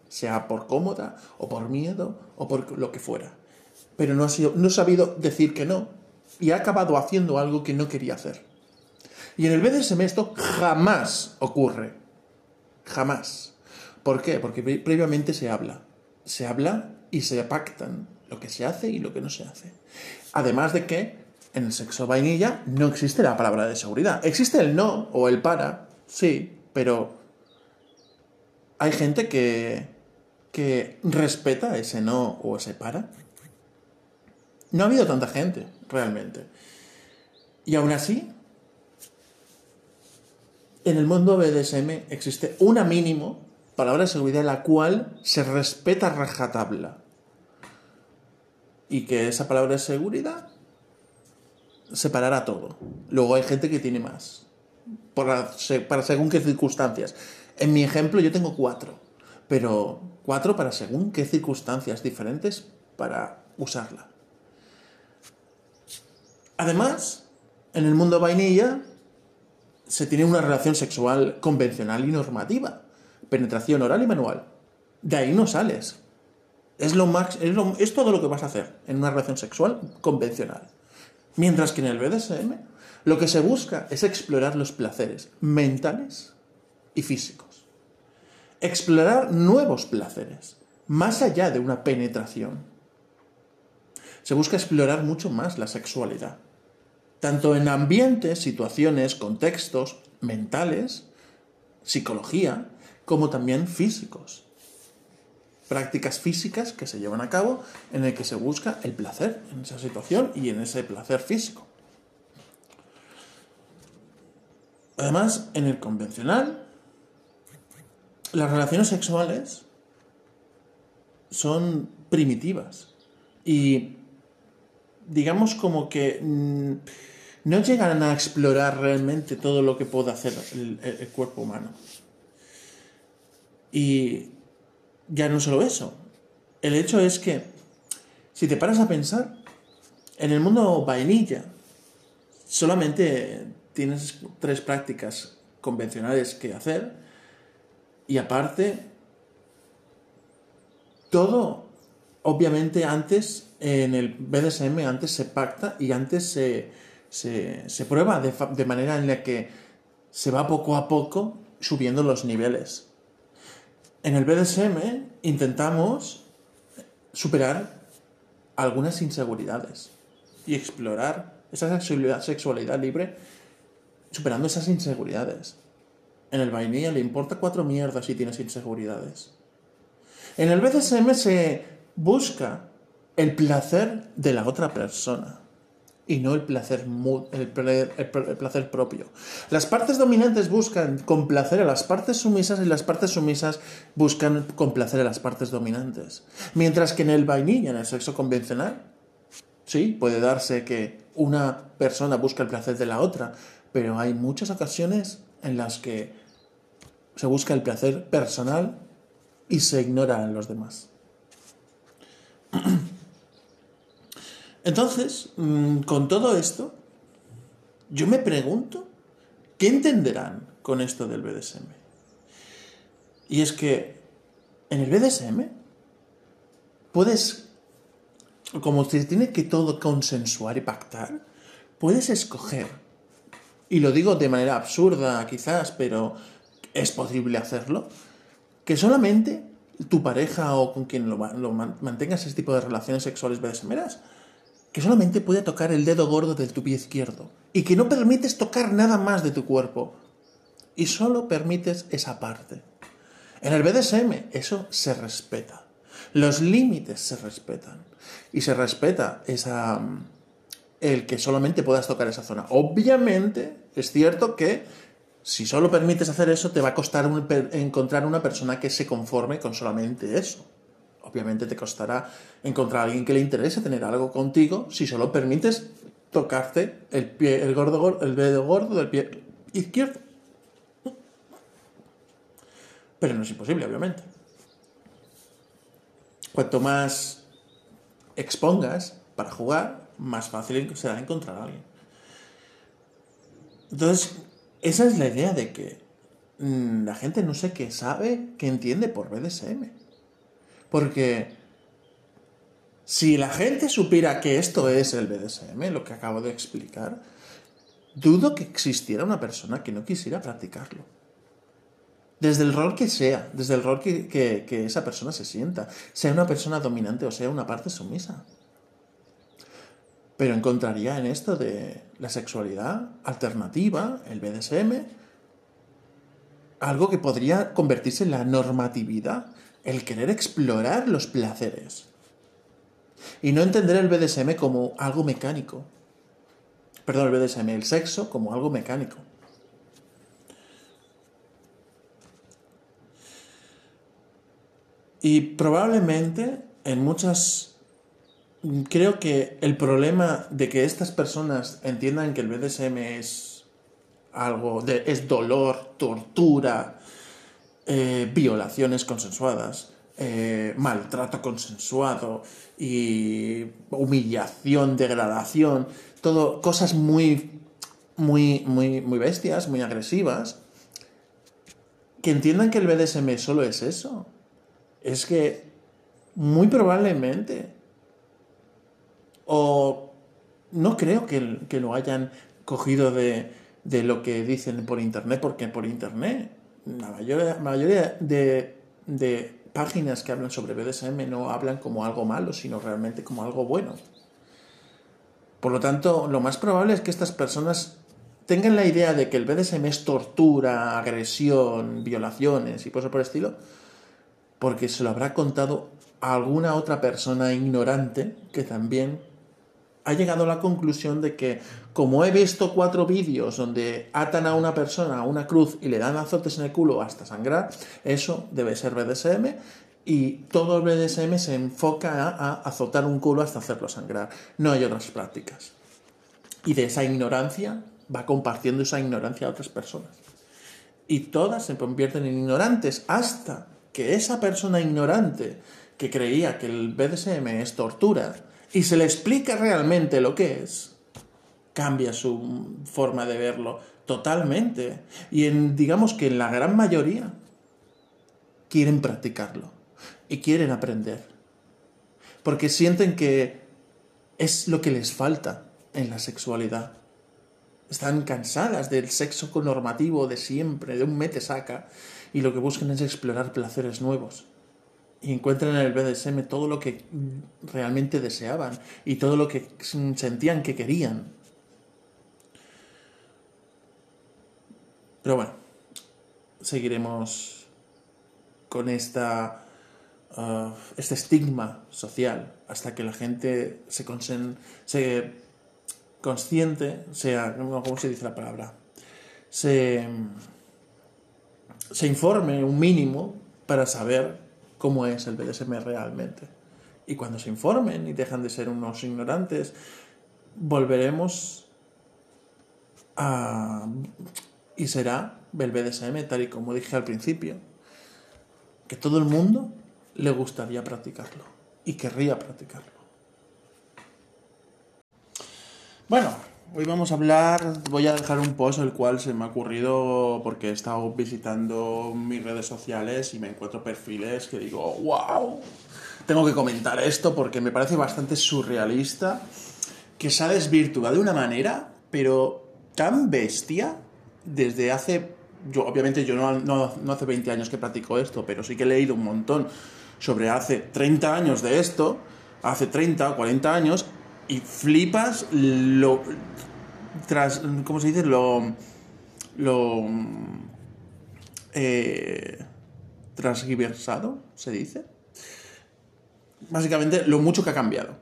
sea por cómoda o por miedo o por lo que fuera. Pero no ha, sido, no ha sabido decir que no y ha acabado haciendo algo que no quería hacer. Y en el BDSM esto jamás ocurre. Jamás. ¿Por qué? Porque previamente se habla. Se habla y se pactan lo que se hace y lo que no se hace. Además de que en el sexo vainilla no existe la palabra de seguridad. Existe el no o el para, sí, pero hay gente que, que respeta ese no o ese para. No ha habido tanta gente, realmente. Y aún así, en el mundo BDSM existe una mínimo palabra de seguridad la cual se respeta rajatabla. Y que esa palabra de seguridad separará todo. Luego hay gente que tiene más. Para, para según qué circunstancias. En mi ejemplo yo tengo cuatro. Pero cuatro para según qué circunstancias diferentes para usarla. Además, en el mundo vainilla se tiene una relación sexual convencional y normativa penetración oral y manual. De ahí no sales. Es, lo max, es, todo lo que vas a hacer en una relación sexual convencional. Mientras que en el BDSM lo que se busca es explorar los placeres mentales y físicos. Explorar nuevos placeres, más allá de una penetración. Se busca explorar mucho más la sexualidad, tanto en ambientes, situaciones, contextos mentales, psicología, como también físicos. Prácticas físicas que se llevan a cabo en el que se busca el placer en esa situación y en ese placer físico. Además, en el convencional, las relaciones sexuales son primitivas y digamos como que mm, no llegan a explorar realmente todo lo que puede hacer el cuerpo humano. Y ya no solo eso. El hecho es que, si te paras a pensar, en el mundo vainilla solamente tienes tres prácticas convencionales que hacer y aparte todo obviamente antes en el BDSM antes se pacta y antes se, se, prueba de, de manera en la que se va poco a poco subiendo los niveles. En el BDSM intentamos superar algunas inseguridades y explorar esa sexualidad, sexualidad libre superando esas inseguridades. En el vainilla le importa cuatro mierdas si tienes inseguridades. En el BDSM se busca el placer de la otra persona y no el placer, el, placer propio. Las partes dominantes buscan complacer a las partes sumisas y las partes sumisas buscan complacer a las partes dominantes. Mientras que en el vainilla, en el sexo convencional, sí, puede darse que una persona busca el placer de la otra, pero hay muchas ocasiones en las que se busca el placer personal y se ignora a los demás. Entonces, mm, con todo esto, yo me pregunto, ¿qué entenderán con esto del BDSM? Y es que en el BDSM puedes, como se tiene que todo consensuar y pactar, puedes escoger, y lo digo de manera absurda quizás, pero es posible hacerlo, que solamente tu pareja o con quien lo, mantengas ese tipo de relaciones sexuales BDSMeras que solamente puede tocar el dedo gordo de tu pie izquierdo y que no permites tocar nada más de tu cuerpo y solo permites esa parte. En el BDSM eso se respeta. Los límites se respetan y se respeta esa el que solamente puedas tocar esa zona. Obviamente es cierto que si solo permites hacer eso te va a costar encontrar una persona que se conforme con solamente eso. Obviamente te costará encontrar a alguien que le interese tener algo contigo si solo permites tocarte el pie, el gordo, el dedo gordo del pie izquierdo. Pero no es imposible, obviamente. Cuanto más expongas para jugar, más fácil será encontrar a alguien. Entonces, esa es la idea de que mm, la gente no sé qué sabe, qué entiende por BDSM. Porque si la gente supiera que esto es el BDSM, lo que acabo de explicar, dudo que existiera una persona que no quisiera practicarlo. Desde el rol que sea, desde el rol que, esa persona se sienta, sea una persona dominante o sea una parte sumisa. Pero encontraría en esto de la sexualidad alternativa, el BDSM, algo que podría convertirse en la normatividad el querer explorar los placeres. Y no entender el BDSM como algo mecánico. Perdón, el BDSM, el sexo como algo mecánico. Y probablemente en muchas... Creo que el problema de que estas personas entiendan que el BDSM es algo de... es dolor, tortura, eh, violaciones consensuadas, eh, maltrato consensuado y humillación, degradación, todo cosas muy, muy, muy, muy bestias, muy agresivas, que entiendan que el BDSM solo es eso. Es que muy probablemente, o no creo que, que lo hayan cogido de, de lo que dicen por internet, porque por internet la mayoría, de, páginas que hablan sobre BDSM no hablan como algo malo, sino realmente como algo bueno. Por lo tanto, lo más probable es que estas personas tengan la idea de que el BDSM es tortura, agresión, violaciones y cosas por el estilo, porque se lo habrá contado a alguna otra persona ignorante que también ha llegado a la conclusión de que, como he visto cuatro vídeos donde atan a una persona a una cruz y le dan azotes en el culo hasta sangrar, eso debe ser BDSM y todo el BDSM se enfoca a, azotar un culo hasta hacerlo sangrar. No hay otras prácticas. Y de esa ignorancia va compartiendo esa ignorancia a otras personas. Y todas se convierten en ignorantes hasta que esa persona ignorante que creía que el BDSM es tortura y se le explica realmente lo que es, cambia su forma de verlo totalmente. Y en, digamos que en la gran mayoría quieren practicarlo y quieren aprender. Porque sienten que es lo que les falta en la sexualidad. Están cansadas del sexo normativo de siempre, de un mete saca, y lo que buscan es explorar placeres nuevos. Y encuentran en el BDSM todo lo que realmente deseaban y todo lo que sentían que querían. Pero bueno, seguiremos con esta, uh, este estigma social hasta que la gente se, se consciente, sea, ¿cómo se dice la palabra? Se, se informe un mínimo para saber cómo es el BDSM realmente. Y cuando se informen y dejan de ser unos ignorantes, volveremos a... y será el BDSM tal y como dije al principio, que todo el mundo le gustaría practicarlo y querría practicarlo. Bueno, hoy vamos a hablar, voy a dejar un post el cual se me ha ocurrido porque he estado visitando mis redes sociales y me encuentro perfiles que digo, wow, tengo que comentar esto porque me parece bastante surrealista, que se ha desvirtuado de una manera, pero tan bestia, desde hace, yo obviamente yo no, no, hace 20 años que practico esto, pero sí que he leído un montón sobre hace 30 años de esto, hace 30 o 40 años, y flipas lo tras cómo se dice lo lo eh, transgiversado se dice. Básicamente lo mucho que ha cambiado.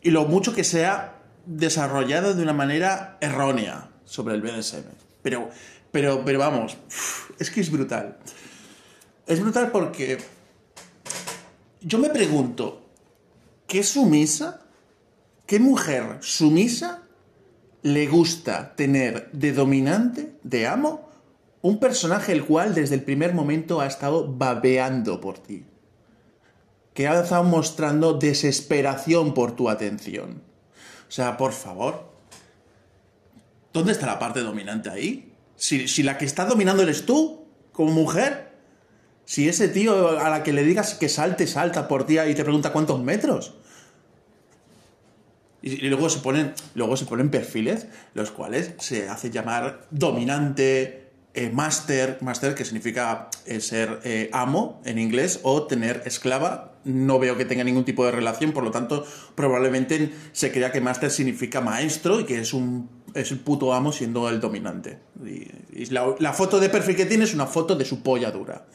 Y lo mucho que se ha desarrollado de una manera errónea sobre el BDSM pero pero pero vamos es que es brutal. Es brutal porque yo me pregunto qué sumisa ¿Qué mujer sumisa le gusta tener de dominante, de amo, un personaje el cual desde el primer momento ha estado babeando por ti? Que ha estado mostrando desesperación por tu atención. O sea, por favor. ¿Dónde está la parte dominante ahí? Si, si la que está dominando eres tú, como mujer, si ese tío a la que le digas que salte, salta por ti y te pregunta cuántos metros. Y, luego, se ponen, luego se ponen perfiles, los cuales se hace llamar dominante, eh, master, master que significa eh, ser eh, amo en inglés, o tener esclava. No veo que tenga ningún tipo de relación, por lo tanto, probablemente se crea que master significa maestro y que es un es el puto amo siendo el dominante. Y, la, foto de perfil que tiene es una foto de su polla dura.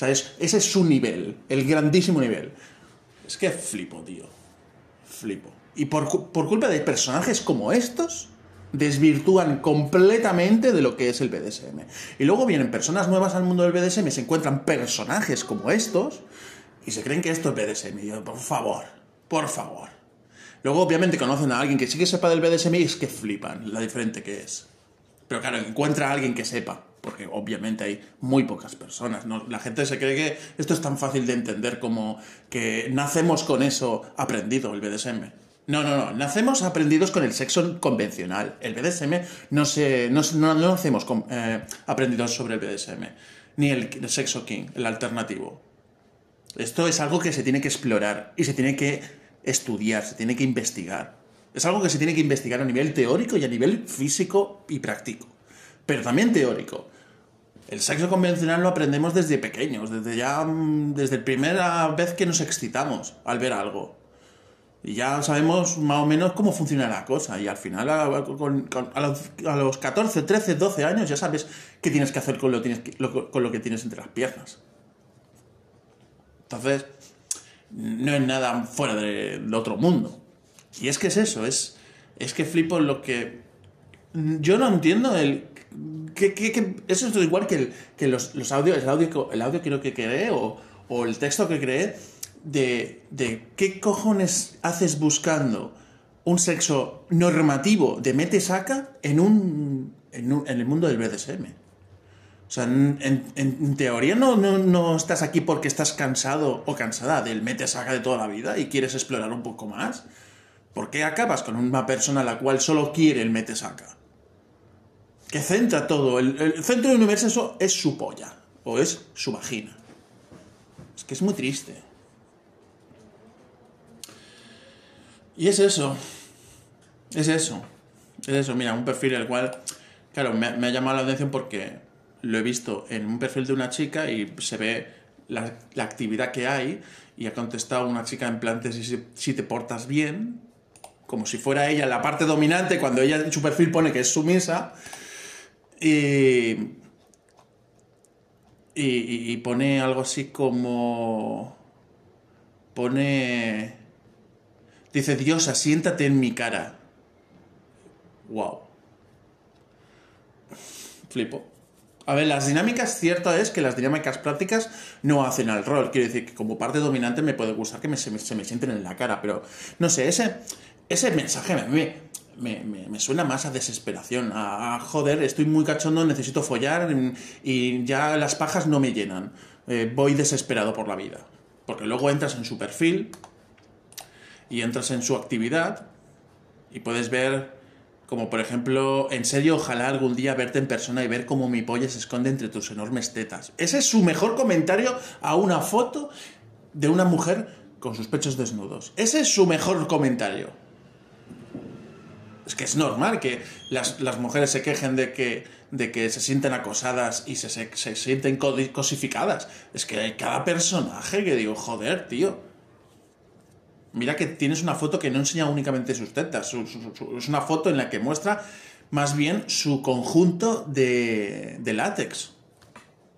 O ese es su nivel, el grandísimo nivel. Es que flipo, tío. Flipo. Y por, culpa de personajes como estos, desvirtúan completamente de lo que es el BDSM. Y luego vienen personas nuevas al mundo del BDSM, se encuentran personajes como estos y se creen que esto es BDSM. Y yo, por favor, por favor. Luego, obviamente, conocen a alguien que sí que sepa del BDSM y es que flipan la diferente que es. Pero claro, encuentra a alguien que sepa, porque obviamente hay muy pocas personas. La gente se cree que esto es tan fácil de entender como que nacemos con eso aprendido, el BDSM. No, no, no. Nacemos aprendidos con el sexo convencional. El BDSM no se, no, no, nacemos eh, aprendidos sobre el BDSM. Ni el, sexo king, el alternativo. Esto es algo que se tiene que explorar y se tiene que estudiar, se tiene que investigar. Es algo que se tiene que investigar a nivel teórico y a nivel físico y práctico. Pero también teórico. El sexo convencional lo aprendemos desde pequeños, desde ya mm, desde la primera vez que nos excitamos al ver algo. Y ya sabemos más o menos cómo funciona la cosa. Y al final, a, los, 14, 13, 12 años, ya sabes qué tienes que hacer con lo, tienes con lo que tienes entre las piernas. Entonces, no es nada fuera del otro mundo. Y es que es eso, es, es que flipo lo que... Yo no entiendo el... Que, eso es igual que, que los, los audios, el audio, el audio creo que creé o, o el texto que creé de, de qué cojones haces buscando un sexo normativo de mete-saca en, un, en, el mundo del BDSM. O sea, en, teoría no, no, estás aquí porque estás cansado o cansada del mete saca de toda la vida y quieres explorar un poco más. ¿Por qué acabas con una persona a la cual solo quiere el mete saca? Que centra todo. El, el centro del universo es su polla. O es su vagina. Es que es muy triste. Y es eso. Es eso. Es eso. Mira, un perfil el cual. Claro, me, ha llamado la atención porque lo he visto en un perfil de una chica y se ve la, actividad que hay y ha contestado una chica en plan si, si te portas bien, como si fuera ella la parte dominante cuando ella en su perfil pone que es sumisa y, y, y pone algo así como pone Dice, Dios, asiéntate en mi cara. Wow. Flipo. A ver, las dinámicas, cierto es que las dinámicas prácticas no hacen al rol. Quiero decir que como parte dominante me puede gustar que me, se, me, sienten en la cara, pero no sé, ese, ese mensaje me, me, suena más a desesperación, a, joder, estoy muy cachondo, necesito follar y ya las pajas no me llenan. Eh, voy desesperado por la vida. Porque luego entras en su perfil y entras en su actividad y puedes ver como por ejemplo, en serio, ojalá algún día verte en persona y ver cómo mi polla se esconde entre tus enormes tetas. Ese es su mejor comentario a una foto de una mujer con sus pechos desnudos. Ese es su mejor comentario. Es que es normal que las, mujeres se quejen de que, de que se sienten acosadas y se, se, sienten cosificadas. Es que cada personaje que digo, joder, tío Mira que tienes una foto que no enseña únicamente sus tetas, es una foto en la que muestra más bien su conjunto de, látex.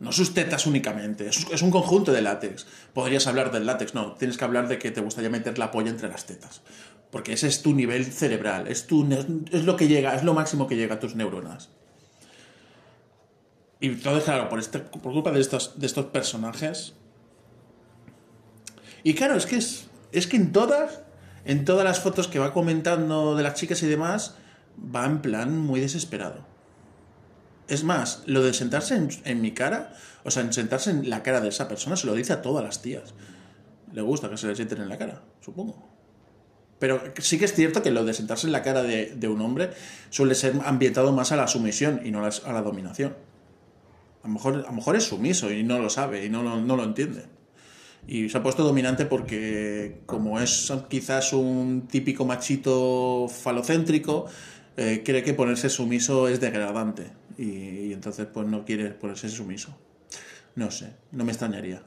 No sus tetas únicamente, es, un conjunto de látex. Podrías hablar del látex, no, tienes que hablar de que te gustaría meter la polla entre las tetas. Porque ese es tu nivel cerebral, es, tu, es lo que llega, es lo máximo que llega a tus neuronas. Y entonces, claro, por, este, por culpa de estos, de estos personajes. Y claro, es que es, es que en todas, en todas las fotos que va comentando de las chicas y demás, va en plan muy desesperado. Es más, lo de sentarse en, mi cara, o sea, en sentarse en la cara de esa persona, se lo dice a todas las tías. Le gusta que se le sienten en la cara, supongo. Pero sí que es cierto que lo de sentarse en la cara de, un hombre suele ser ambientado más a la sumisión y no a la, dominación. A lo, mejor, a lo mejor es sumiso y no lo sabe y no lo entiende. Y se ha puesto dominante porque, como es quizás un típico machito falocéntrico, eh, cree que ponerse sumiso es degradante. Y, entonces, pues no quiere ponerse sumiso. No sé, no me extrañaría.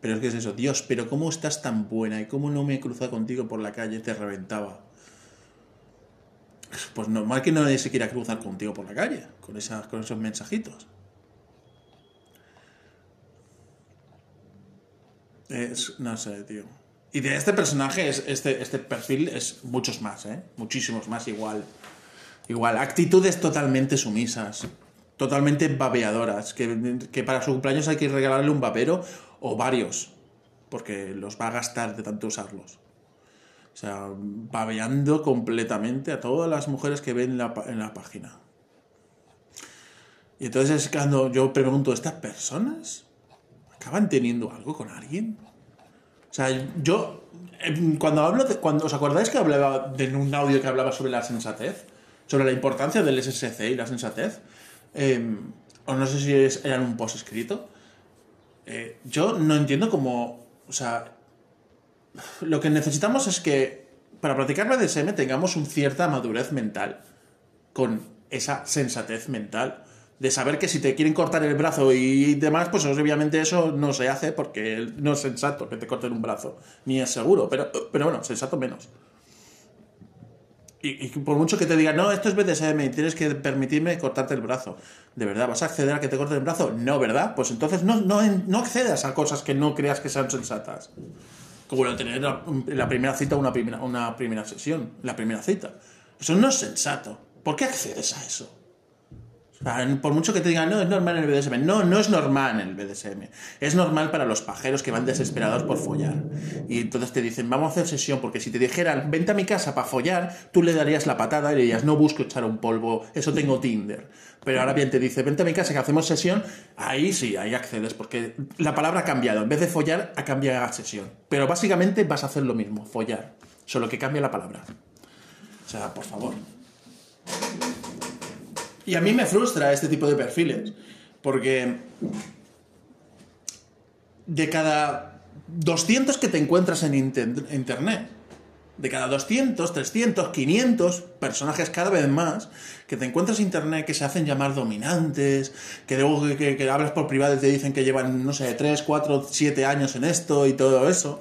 Pero es que es eso, Dios, pero ¿cómo estás tan buena? ¿Y cómo no me he cruzado contigo por la calle? Te reventaba pues normal que nadie se quiera cruzar contigo por la calle, con, esas, con esos mensajitos. Es, no sé, tío. Y de este personaje, es, este, este perfil es muchos más, ¿eh? Muchísimos más igual. Igual, actitudes totalmente sumisas, totalmente babeadoras, que, que para su cumpleaños hay que regalarle un babero o varios, porque los va a gastar de tanto usarlos. O sea, babeando completamente a todas las mujeres que ven en la, en la página. Y entonces es cuando yo pregunto, ¿estas personas acaban teniendo algo con alguien? O sea, yo, em, cuando hablo de, cuando, ¿os acordáis que hablaba de un audio que hablaba sobre la sensatez? Sobre la importancia del SSC y la sensatez. Em, o no sé si era un post escrito. Eh, yo no entiendo cómo, o sea, lo que necesitamos es que para practicar BDSM tengamos una cierta madurez mental, con esa sensatez mental, de saber que si te quieren cortar el brazo y demás, pues obviamente eso no se hace porque no es sensato que te corten un brazo, ni es seguro, pero, pero bueno, sensato menos. Y, por mucho que te digan, no, esto es BDSM y tienes que permitirme cortarte el brazo. ¿De verdad vas a acceder a que te corten el brazo? No, ¿verdad? Pues entonces no, no, no accedas a cosas que no creas que sean sensatas como tener en la primera cita una primera, una primera sesión, la primera cita. Eso no es sensato. ¿Por qué accedes a eso? Por mucho que te digan, no, es normal en el BDSM. No, no es normal en el BDSM. Es normal para los pajeros que van desesperados por follar. Y entonces te dicen, vamos a hacer sesión, porque si te dijeran, vente a mi casa para follar, tú le darías la patada y le dirías, no busco echar un polvo, eso tengo Tinder. Pero ahora bien te dice, vente a mi casa que hacemos sesión, ahí sí, ahí accedes, porque la palabra ha cambiado. En vez de follar, ha cambiado a sesión. Pero básicamente vas a hacer lo mismo, follar. Solo que cambia la palabra. O sea, por favor. Y a mí me frustra este tipo de perfiles, porque de cada 200 que te encuentras en Internet, de cada 200, 300, 500 personajes cada vez más que te encuentras en internet que se hacen llamar dominantes, que luego que, hablas por privado y te dicen que llevan, no sé, 3, 4, 7 años en esto y todo eso,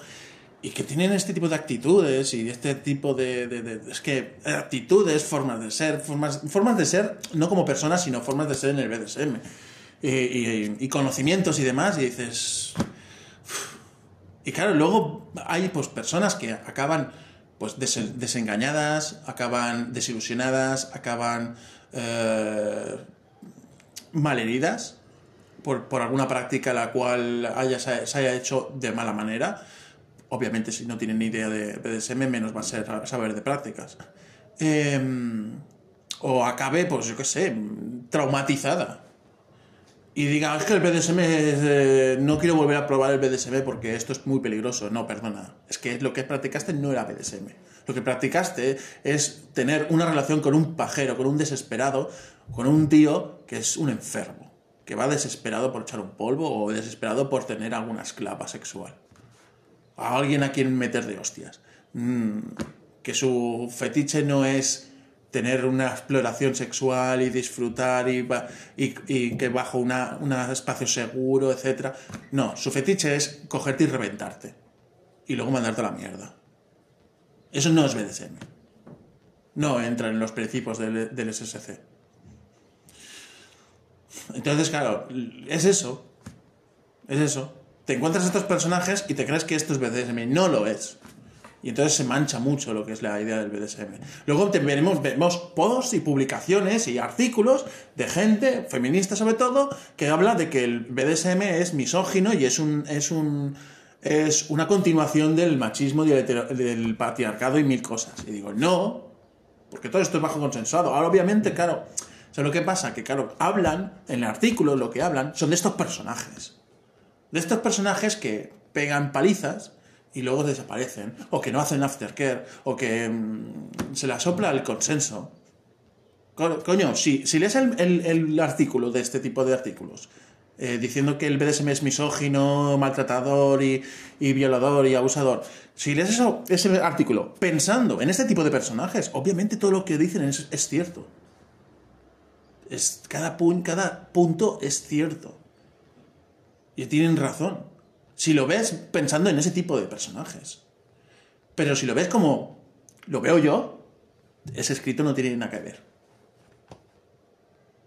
y que tienen este tipo de actitudes y este tipo de, es que actitudes, formas de ser, formas, formas de ser no como personas, sino formas de ser en el BDSM y, conocimientos y demás, y dices... Y claro, luego hay pues personas que acaban pues desengañadas, acaban desilusionadas, acaban eh, malheridas por, por, alguna práctica la cual haya, se haya hecho de mala manera Obviamente, si no tienen ni idea de BDSM, menos va a ser saber de prácticas. Em, o acabe, pues yo qué sé, traumatizada. Y diga, es que el BDSM no quiero volver a probar el BDSM porque esto es muy peligroso. No, perdona. Es que lo que practicaste no era BDSM. Lo que practicaste es tener una relación con un pajero, con un desesperado, con un tío que es un enfermo, que va desesperado por echar un polvo o desesperado por tener alguna esclava sexual a alguien a quien meter de hostias. Mm, que su fetiche no es tener una exploración sexual y disfrutar y, y, que bajo un espacio seguro, etc. No, su fetiche es cogerte y reventarte. Y luego mandarte a la mierda. Eso no es BDSM. No entra en los principios del SSC. Entonces, claro, es eso. Es eso te encuentras estos personajes y te crees que esto es BDSM. No lo es. Y entonces se mancha mucho lo que es la idea del BDSM. Luego veremos, vemos posts y publicaciones y artículos de gente, feminista sobre todo, que habla de que el BDSM es misógino y es un. es un. es una continuación del machismo y del patriarcado y mil cosas. Y digo, no, porque todo esto es bajo consensuado. Ahora, obviamente, claro. O sea, lo que pasa, que claro, hablan, en el artículo lo que hablan son de estos personajes de estos personajes que pegan palizas y luego desaparecen, o que no hacen aftercare, o que mm, se le sopla el consenso. coño, si, si lees el, artículo de este tipo de artículos, eh, diciendo que el BDSM es misógino, maltratador y, violador y abusador, si lees eso, ese artículo pensando en este tipo de personajes, obviamente todo lo que dicen es, es cierto. Es, cada, cada punto es cierto. Y tienen razón. Si lo ves pensando en ese tipo de personajes. Pero si lo ves como lo veo yo, ese escrito no tiene nada que ver.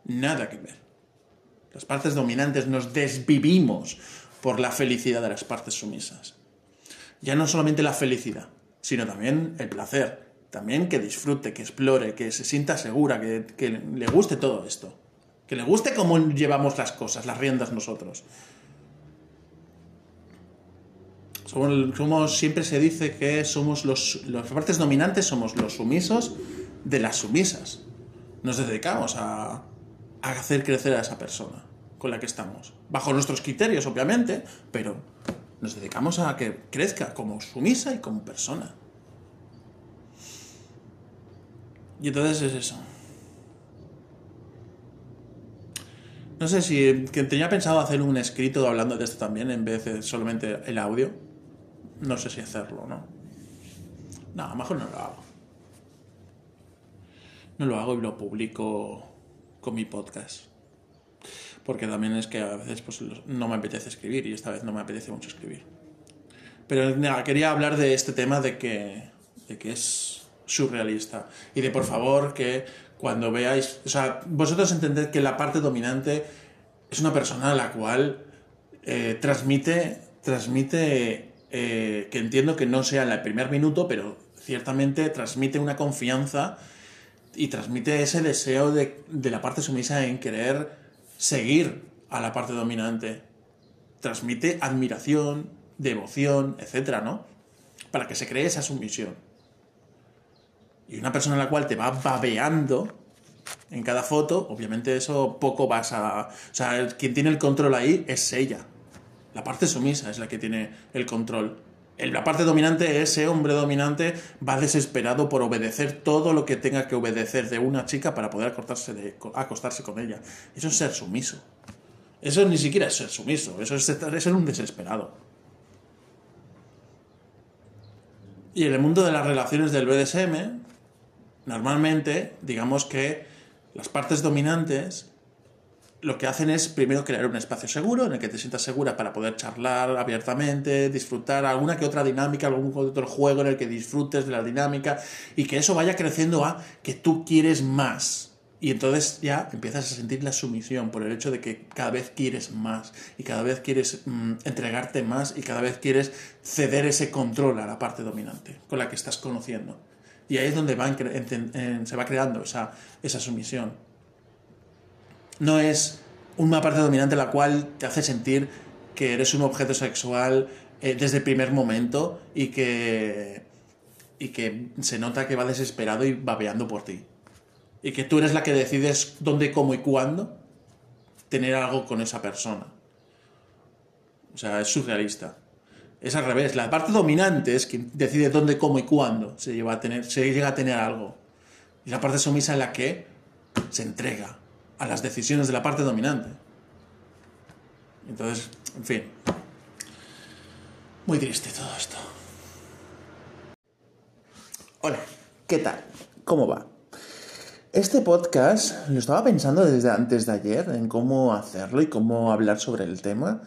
Nada que ver. Las partes dominantes nos desvivimos por la felicidad de las partes sumisas. Ya no solamente la felicidad, sino también el placer. También que disfrute, que explore, que se sienta segura, que, que le guste todo esto. Que le guste cómo llevamos las cosas, las riendas nosotros. Somos, siempre se dice que somos los, las partes dominantes, somos los sumisos de las sumisas. Nos dedicamos a, a hacer crecer a esa persona con la que estamos. Bajo nuestros criterios, obviamente, pero nos dedicamos a que crezca como sumisa y como persona. Y entonces es eso. No sé si que tenía pensado hacer un escrito hablando de esto también en vez de solamente el audio no sé si hacerlo no. No, a lo mejor no lo hago. No lo hago y lo publico con mi podcast. Porque también es que a veces pues, no me apetece escribir y esta vez no me apetece mucho escribir. Pero nada, quería hablar de este tema de que, de que es surrealista. Y de por favor que cuando veáis. O sea, vosotros entended que la parte dominante es una persona a la cual eh, transmite, transmite eh, que entiendo que no sea en el primer minuto, pero ciertamente transmite una confianza y transmite ese deseo de, de la parte sumisa en querer seguir a la parte dominante. Transmite admiración, devoción, etcétera, ¿no? Para que se cree esa sumisión. Y una persona a la cual te va babeando en cada foto, obviamente eso poco vas a... O sea, quien tiene el control ahí es ella. La parte sumisa es la que tiene el control. La parte dominante, ese hombre dominante va desesperado por obedecer todo lo que tenga que obedecer de una chica para poder acostarse, de, acostarse con ella. Eso es ser sumiso. Eso ni siquiera es ser sumiso, eso es, es ser un desesperado. Y en el mundo de las relaciones del BDSM, normalmente, digamos que las partes dominantes lo que hacen es primero crear un espacio seguro en el que te sientas segura para poder charlar abiertamente, disfrutar alguna que otra dinámica, algún otro juego en el que disfrutes de la dinámica y que eso vaya creciendo a que tú quieres más. Y entonces ya empiezas a sentir la sumisión por el hecho de que cada vez quieres más y cada vez quieres mm, entregarte más y cada vez quieres ceder ese control a la parte dominante con la que estás conociendo. Y ahí es donde se va creando esa, esa sumisión. No es una parte dominante la cual te hace sentir que eres un objeto sexual eh, desde el primer momento y que, y que se nota que va desesperado y babeando por ti. Y que tú eres la que decides dónde, cómo y cuándo tener algo con esa persona. O sea, es surrealista. Es al revés. La parte dominante es quien decide dónde, cómo y cuándo se, lleva a tener, se llega a tener algo. Y la parte sumisa es la que se entrega a las decisiones de la parte dominante. Entonces, en fin. Muy triste todo esto. Hola, ¿qué tal? ¿Cómo va? Este podcast lo estaba pensando desde antes de ayer en cómo hacerlo y cómo hablar sobre el tema.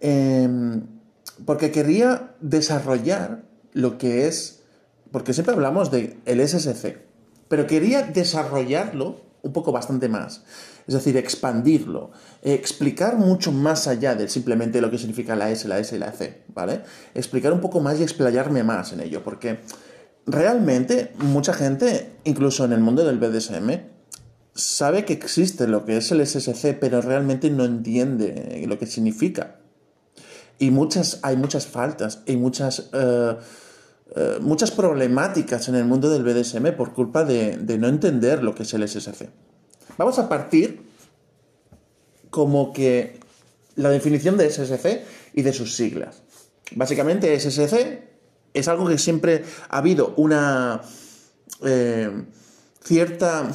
Em, porque quería desarrollar lo que es, porque siempre hablamos de el SSC, pero quería desarrollarlo un poco bastante más. Es decir, expandirlo, explicar mucho más allá de simplemente lo que significa la S, la S y la C, ¿vale? Explicar un poco más y explayarme más en ello, porque realmente mucha gente, incluso en el mundo del BDSM, sabe que existe lo que es el SSC, pero realmente no entiende lo que significa. Y muchas, hay muchas faltas y muchas, eh, eh, muchas problemáticas en el mundo del BDSM por culpa de, no entender lo que es el SSC. Vamos a partir como que la definición de SSC y de sus siglas. Básicamente SSC es algo que siempre ha habido una eh, cierta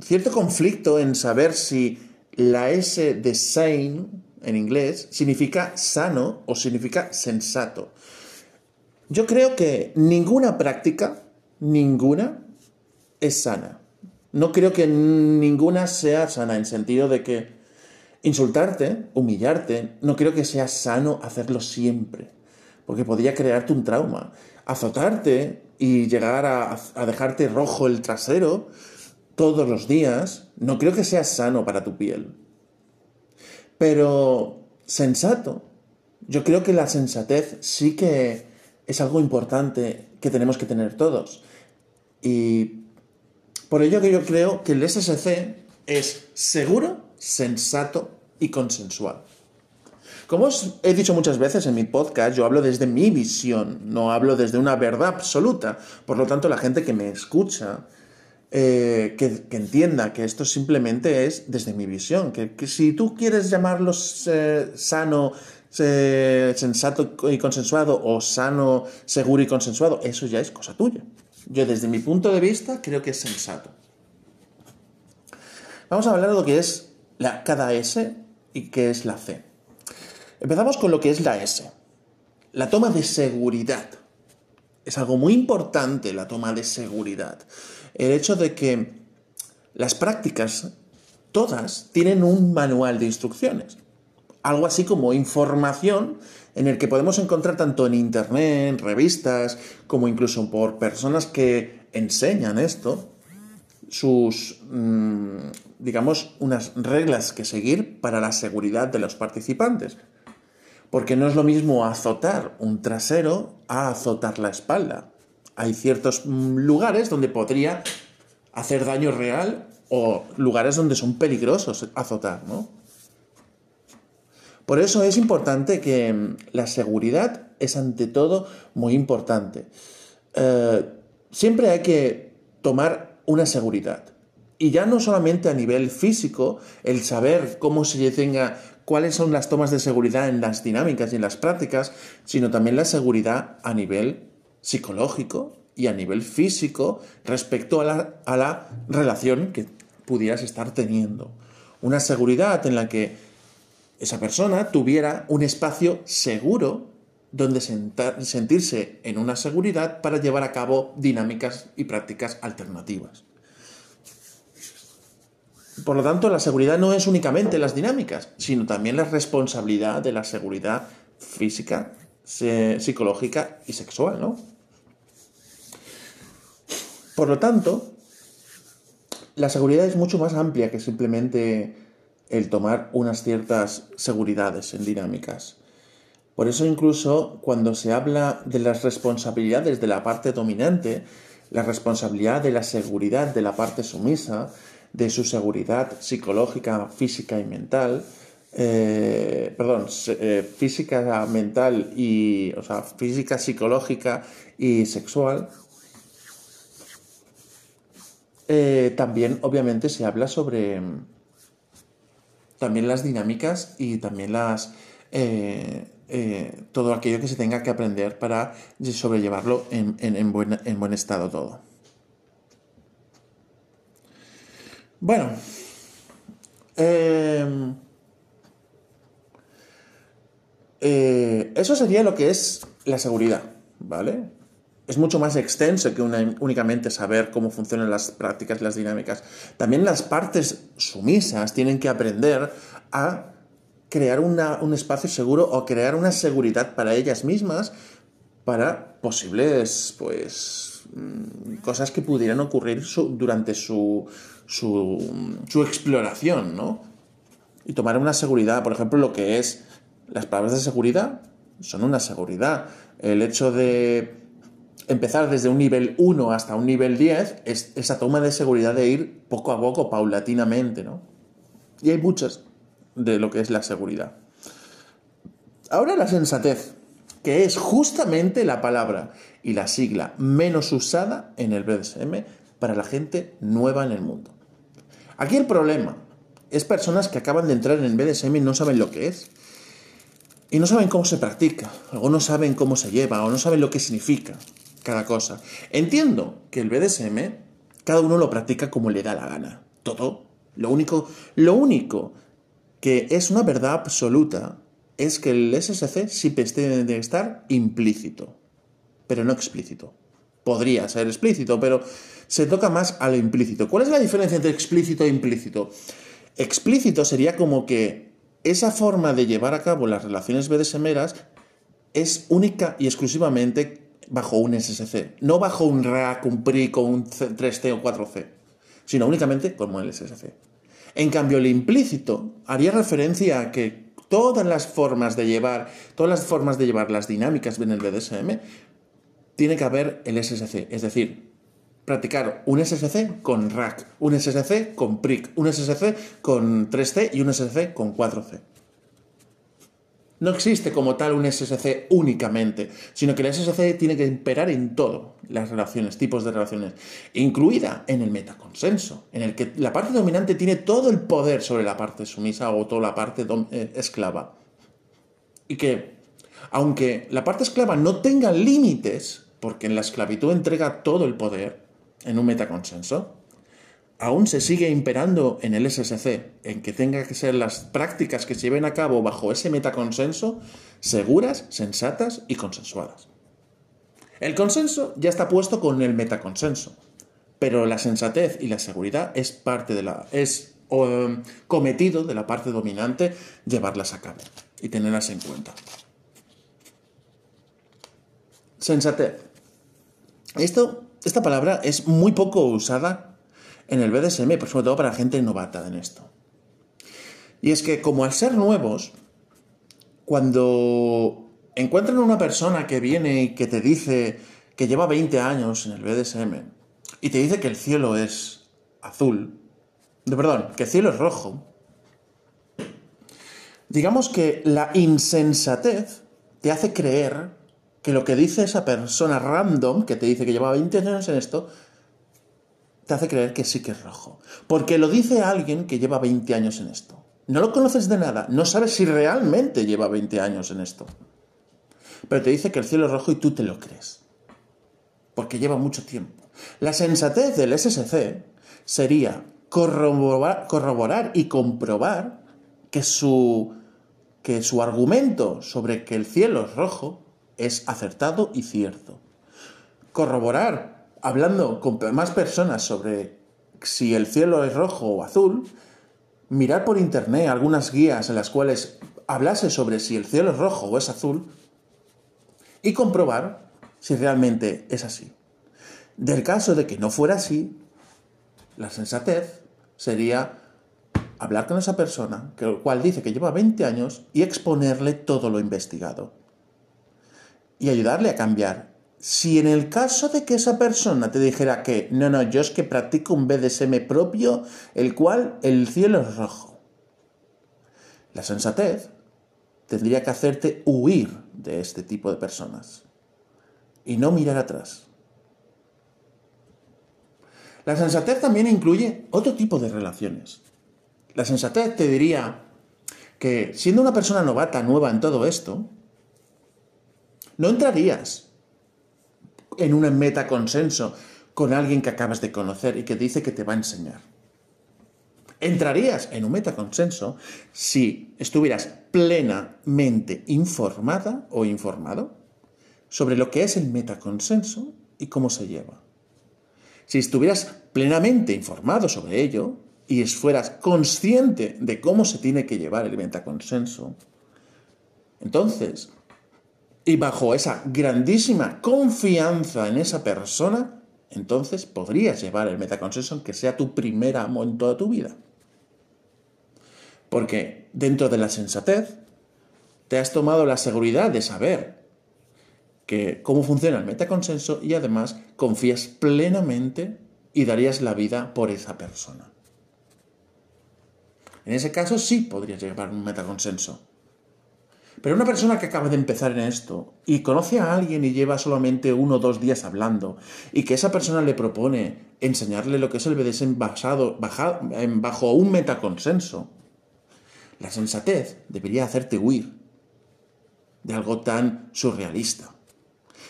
cierto conflicto en saber si la S de sane en inglés significa sano o significa sensato. Yo creo que ninguna práctica, ninguna, es sana. No creo que ninguna sea sana en sentido de que insultarte, humillarte, no creo que sea sano hacerlo siempre, porque podría crearte un trauma. Azotarte y llegar a, a dejarte rojo el trasero todos los días, no creo que sea sano para tu piel. Pero sensato. Yo creo que la sensatez sí que es algo importante que tenemos que tener todos. Y por ello que yo creo que el SSC es seguro, sensato y consensual. Como os he dicho muchas veces en mi podcast, yo hablo desde mi visión, no hablo desde una verdad absoluta. Por lo tanto, la gente que me escucha eh, que, entienda que esto simplemente es desde mi visión, que, si tú quieres llamarlo eh, sano, sensato y consensuado o sano, seguro y consensuado, eso ya es cosa tuya. Yo desde mi punto de vista creo que es sensato. Vamos a hablar de lo que es la, cada S y qué es la C. Empezamos con lo que es la S. La toma de seguridad. Es algo muy importante la toma de seguridad el hecho de que las prácticas, todas, tienen un manual de instrucciones. Algo así como información en el que podemos encontrar tanto en internet, en revistas, como incluso por personas que enseñan esto, sus, mm, digamos, unas reglas que seguir para la seguridad de los participantes. Porque no es lo mismo azotar un trasero a azotar la espalda hay ciertos mm, lugares donde podría hacer daño real o lugares donde son peligrosos azotar, ¿no? Por eso es importante que mm, la seguridad es ante todo muy importante. Eh, siempre hay que tomar una seguridad. Y ya no solamente a nivel físico, el saber cómo se tenga, cuáles son las tomas de seguridad en las dinámicas y en las prácticas, sino también la seguridad a nivel psicológico y a nivel físico respecto a la relación que pudieras estar teniendo. Una seguridad en la que esa persona tuviera un espacio seguro donde sentirse en una seguridad para llevar a cabo dinámicas y prácticas alternativas. Por lo tanto, la seguridad no es únicamente las dinámicas, sino también la responsabilidad de la seguridad física, psicológica y sexual, ¿no? Por lo tanto, la seguridad es mucho más amplia que simplemente el tomar unas ciertas seguridades en dinámicas. Por eso incluso cuando se habla de las responsabilidades de la parte dominante, la responsabilidad de la seguridad de la parte sumisa, de su seguridad psicológica, física y mental, eh, perdón, eh, física, mental y, o sea, física, psicológica y sexual, eh, también obviamente se habla sobre también las dinámicas y también las todo aquello que se tenga que aprender para sobrellevarlo en buen estado todo. Bueno. Em, eh, eso sería lo que es la seguridad, ¿vale? Es mucho más extenso que únicamente saber cómo funcionan las prácticas y las dinámicas. También las partes sumisas tienen que aprender a crear un espacio seguro o crear una seguridad para ellas mismas para posibles, pues, mm, cosas que pudieran ocurrir durante su, su, exploración, ¿no? Y tomar una seguridad, por ejemplo, lo que es las palabras de seguridad son una seguridad. El hecho de empezar desde un nivel 1 hasta un nivel 10 es esa toma de seguridad de ir poco a poco, paulatinamente, ¿no? Y hay muchas de lo que es la seguridad. Ahora la sensatez, que es justamente la palabra y la sigla menos usada en el BDSM para la gente nueva en el mundo. Aquí el problema es personas que acaban de entrar en BDSM y no saben lo que es. Y no saben cómo se practica, o no saben cómo se lleva, o no saben lo que significa cada cosa. Entiendo que el BDSM cada uno lo practica como le da la gana. Todo. Lo único, lo único que es una verdad absoluta es que el SSC siempre tiene que estar implícito, pero no explícito. Podría ser explícito, pero se toca más a lo implícito. ¿Cuál es la diferencia entre explícito e implícito? Explícito sería como que esa forma de llevar a cabo las relaciones BDSMeras es única y exclusivamente bajo un SSC, no bajo un RAC, un PRIC o un 3C o 4C, sino únicamente como el SSC. En cambio, el implícito haría referencia a que todas las formas de llevar, todas las formas de llevar las dinámicas en el BDSM, tiene que haber el SSC, es decir, practicar un SSC con rack, un SSC con prick, un SSC con 3C y un SSC con 4C. No existe como tal un SSC únicamente, sino que el SSC tiene que imperar en todo, las relaciones, tipos de relaciones, incluida en el metaconsenso, en el que la parte dominante tiene todo el poder sobre la parte sumisa o toda la parte eh, esclava. Y que, aunque la parte esclava no tenga límites, porque en la esclavitud entrega todo el poder, en un metaconsenso, aún se sigue imperando en el SSC, en que tenga que ser las prácticas que se lleven a cabo bajo ese metaconsenso seguras, sensatas y consensuadas. El consenso ya está puesto con el metaconsenso, pero la sensatez y la seguridad es parte de la es cometido de la parte dominante llevarlas a cabo y tenerlas en cuenta. Sensatez. Esto esta palabra es muy poco usada en el BDSM, pero sobre todo para gente novata en esto. Y es que como al ser nuevos, cuando encuentran una persona que viene y que te dice que lleva 20 años en el BDSM y te dice que el cielo es azul, de perdón, que el cielo es rojo, digamos que la insensatez te hace creer que lo que dice esa persona random, que te dice que lleva 20 años en esto, te hace creer que sí que es rojo. Porque lo dice alguien que lleva 20 años en esto. No lo conoces de nada, no sabes si realmente lleva 20 años en esto. Pero te dice que el cielo es rojo y tú te lo crees. Porque lleva mucho tiempo. La sensatez del SSC sería corroborar, corroborar y comprobar que su, que su argumento sobre que el cielo es rojo es acertado y cierto. Corroborar, hablando con más personas sobre si el cielo es rojo o azul, mirar por internet algunas guías en las cuales hablase sobre si el cielo es rojo o es azul y comprobar si realmente es así. Del caso de que no fuera así, la sensatez sería hablar con esa persona, que el cual dice que lleva 20 años, y exponerle todo lo investigado. Y ayudarle a cambiar. Si en el caso de que esa persona te dijera que no, no, yo es que practico un BDSM propio, el cual el cielo es rojo. La sensatez tendría que hacerte huir de este tipo de personas y no mirar atrás. La sensatez también incluye otro tipo de relaciones. La sensatez te diría que siendo una persona novata, nueva en todo esto, no entrarías en un metaconsenso con alguien que acabas de conocer y que dice que te va a enseñar. Entrarías en un metaconsenso si estuvieras plenamente informada o informado sobre lo que es el metaconsenso y cómo se lleva. Si estuvieras plenamente informado sobre ello, y fueras consciente de cómo se tiene que llevar el metaconsenso, entonces, y bajo esa grandísima confianza en esa persona, entonces podrías llevar el metaconsenso que sea tu primer amo en toda tu vida. Porque dentro de la sensatez, te has tomado la seguridad de saber que cómo funciona el metaconsenso y además confías plenamente y darías la vida por esa persona. En ese caso sí podrías llevar un metaconsenso. Pero una persona que acaba de empezar en esto y conoce a alguien y lleva solamente uno o dos días hablando y que esa persona le propone enseñarle lo que es el BDSM basado, bajo un metaconsenso, la sensatez debería hacerte huir de algo tan surrealista.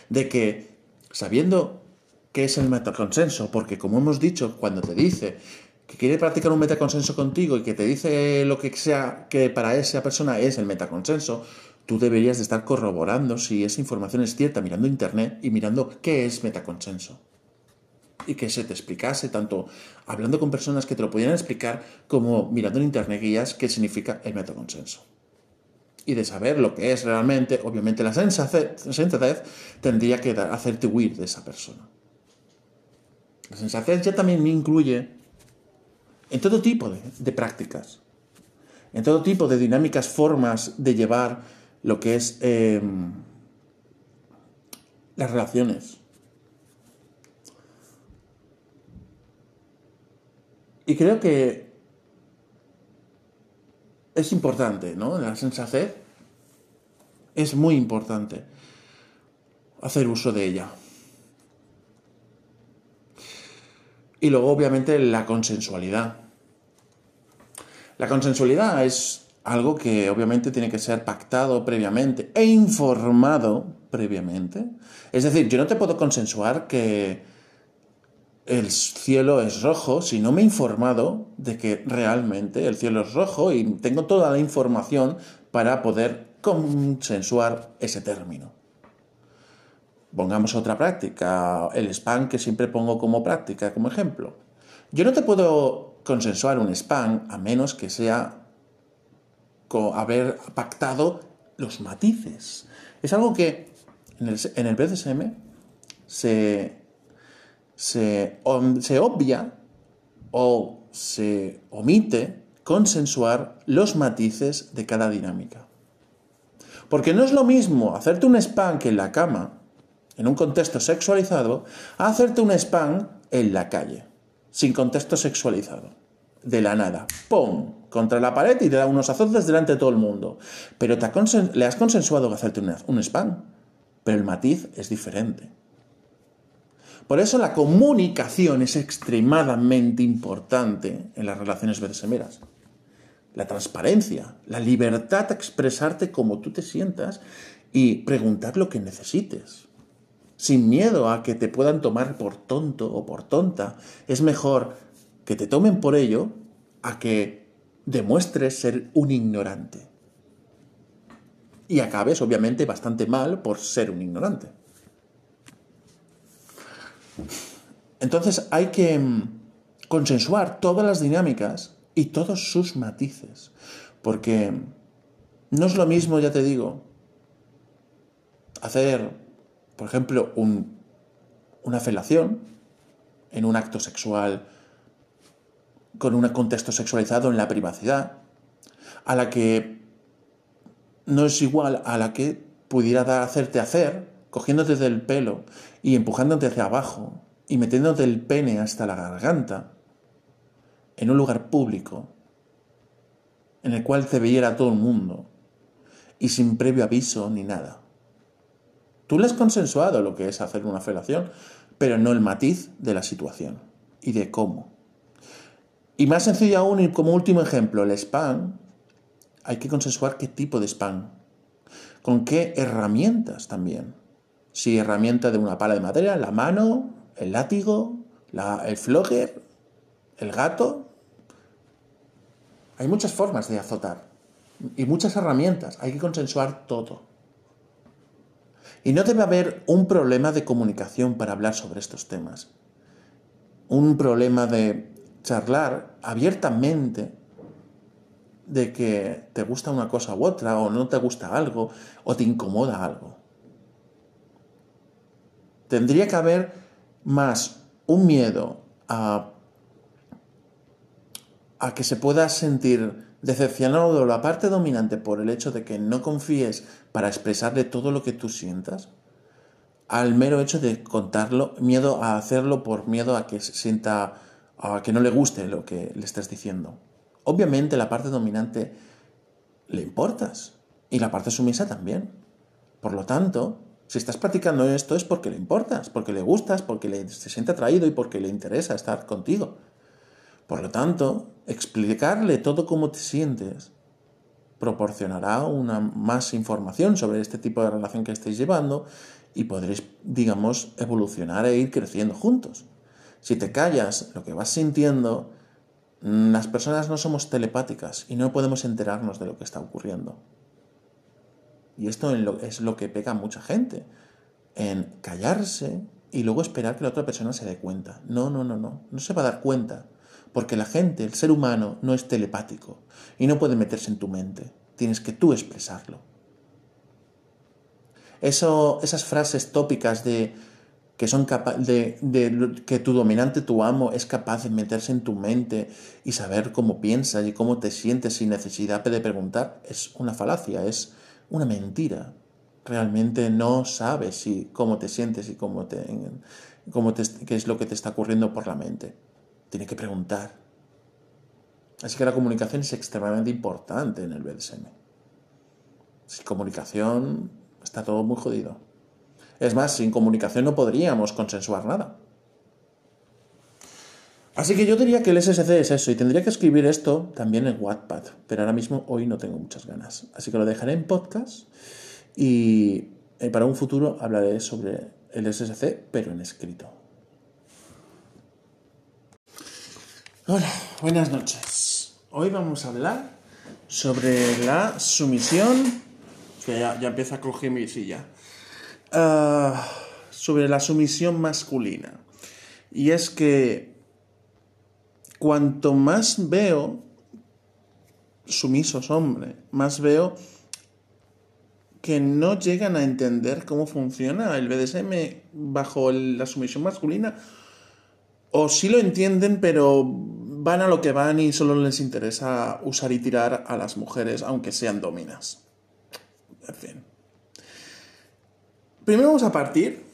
De que, sabiendo qué es el metaconsenso, porque como hemos dicho, cuando te dice que quiere practicar un metaconsenso contigo y que te dice lo que sea que para esa persona es el metaconsenso, tú deberías de estar corroborando si esa información es cierta, mirando internet y mirando qué es metaconsenso. Y que se te explicase, tanto hablando con personas que te lo pudieran explicar, como mirando en internet guías qué significa el metaconsenso. Y de saber lo que es realmente, obviamente la sensatez tendría que hacerte huir de esa persona. La sensatez ya también me incluye en todo tipo de, prácticas, en todo tipo de dinámicas, formas de llevar lo que es em, las relaciones. Y creo que es importante, ¿no? La sensatez es muy importante hacer uso de ella. Y luego, obviamente, la consensualidad. La consensualidad es algo que obviamente tiene que ser pactado previamente e informado previamente. Es decir, yo no te puedo consensuar que el cielo es rojo si no me he informado de que realmente el cielo es rojo y tengo toda la información para poder consensuar ese término. Pongamos otra práctica, el spam que siempre pongo como práctica, como ejemplo. Yo no te puedo consensuar un spam a menos que sea haber pactado los matices. Es algo que en el, en BDSM se, se, se obvia o se omite consensuar los matices de cada dinámica. Porque no es lo mismo hacerte un spam que en la cama en un contexto sexualizado, hacerte un spam en la calle, sin contexto sexualizado. De la nada. ¡Pum! Contra la pared y te da unos azotes delante de todo el mundo. Pero le has consensuado hacerte un spam. Pero el matiz es diferente. Por eso la comunicación es extremadamente importante en las relaciones BDSMeras. La transparencia, la libertad a expresarte como tú te sientas y preguntar lo que necesites sin miedo a que te puedan tomar por tonto o por tonta. Es mejor que te tomen por ello a que demuestres ser un ignorante. Y acabes, obviamente, bastante mal por ser un ignorante. Entonces hay que mm, consensuar todas las dinámicas y todos sus matices. Porque no es lo mismo, ya te digo, hacer por ejemplo, una felación en un acto sexual con un contexto sexualizado en la privacidad, a la que no es igual a la que pudiera hacerte hacer, cogiéndote del pelo y empujándote hacia abajo y metiéndote el pene hasta la garganta, en un lugar público, en el cual te viera todo el mundo, y sin previo aviso ni nada. Tú le has consensuado lo que es hacer una felación, pero no el matiz de la situación y de cómo. Y más sencillo aún, y como último ejemplo, el spam, hay que consensuar qué tipo de spam, con qué herramientas también. Si herramienta de una pala de madera, la mano, el látigo, el flogger, el gato. Hay muchas formas de azotar y muchas herramientas, hay que consensuar todo. Y no debe haber un problema de comunicación para hablar sobre estos temas. Un problema de charlar abiertamente de que te gusta una cosa u otra, o no te gusta algo, o te incomoda algo. Tendría que haber más un miedo a, a que se pueda sentir decepcionado de la parte dominante por el hecho de que no confíes para expresarle todo lo que tú sientas, al mero hecho de contarlo, miedo a hacerlo por miedo a que se sienta, a que no le guste lo que le estás diciendo. Obviamente la parte dominante le importas y la parte sumisa también. Por lo tanto, si estás practicando esto es porque le importas, porque le gustas, porque le, se siente atraído y porque le interesa estar contigo. Por lo tanto, explicarle todo cómo te sientes proporcionará una más información sobre este tipo de relación que estáis llevando y podréis, digamos, evolucionar e ir creciendo juntos. Si te callas lo que vas sintiendo, las personas no somos telepáticas y no podemos enterarnos de lo que está ocurriendo. Y esto es lo que pega a mucha gente, en callarse y luego esperar que la otra persona se dé cuenta. No, no, no, no, no se va a dar cuenta porque la gente, el ser humano, no es telepático y no puede meterse en tu mente. Tienes que tú expresarlo. Eso, esas frases tópicas de que son de, de, que tu dominante, tu amo, es capaz de meterse en tu mente y saber cómo piensas y cómo te sientes sin necesidad de preguntar, es una falacia, es una mentira. Realmente no sabes si, cómo te sientes y cómo te, cómo te, qué es lo que te está ocurriendo por la mente tiene que preguntar. Así que la comunicación es extremadamente importante en el BDSM. Sin comunicación está todo muy jodido. Es más, sin comunicación no podríamos consensuar nada. Así que yo diría que el SSC es eso, y tendría que escribir esto también en Wattpad, pero ahora mismo hoy no tengo muchas ganas. Así que lo dejaré en podcast y eh, para un futuro hablaré sobre el SSC, pero en escrito. Hola, buenas noches. Hoy vamos a hablar sobre la sumisión, que ya, empieza a coger mi silla, ah, sobre la sumisión masculina. Y es que cuanto más veo sumisos, hombre, más veo que no llegan a entender cómo funciona el BDSM bajo la sumisión masculina o sí lo entienden, pero van a lo que van y solo les interesa usar y tirar a las mujeres, aunque sean dominas. En fin. Primero vamos a partir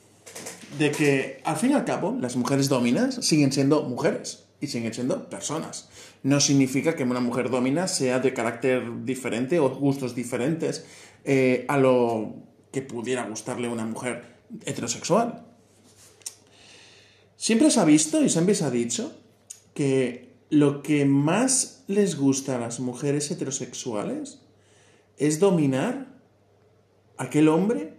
de que al fin y al cabo las mujeres dominas siguen siendo mujeres y siguen siendo personas. No significa que una mujer domina sea de carácter diferente o gustos diferentes eh, a lo que pudiera gustarle una mujer heterosexual. Siempre se ha visto y siempre se ha dicho que lo que más les gusta a las mujeres heterosexuales es dominar aquel hombre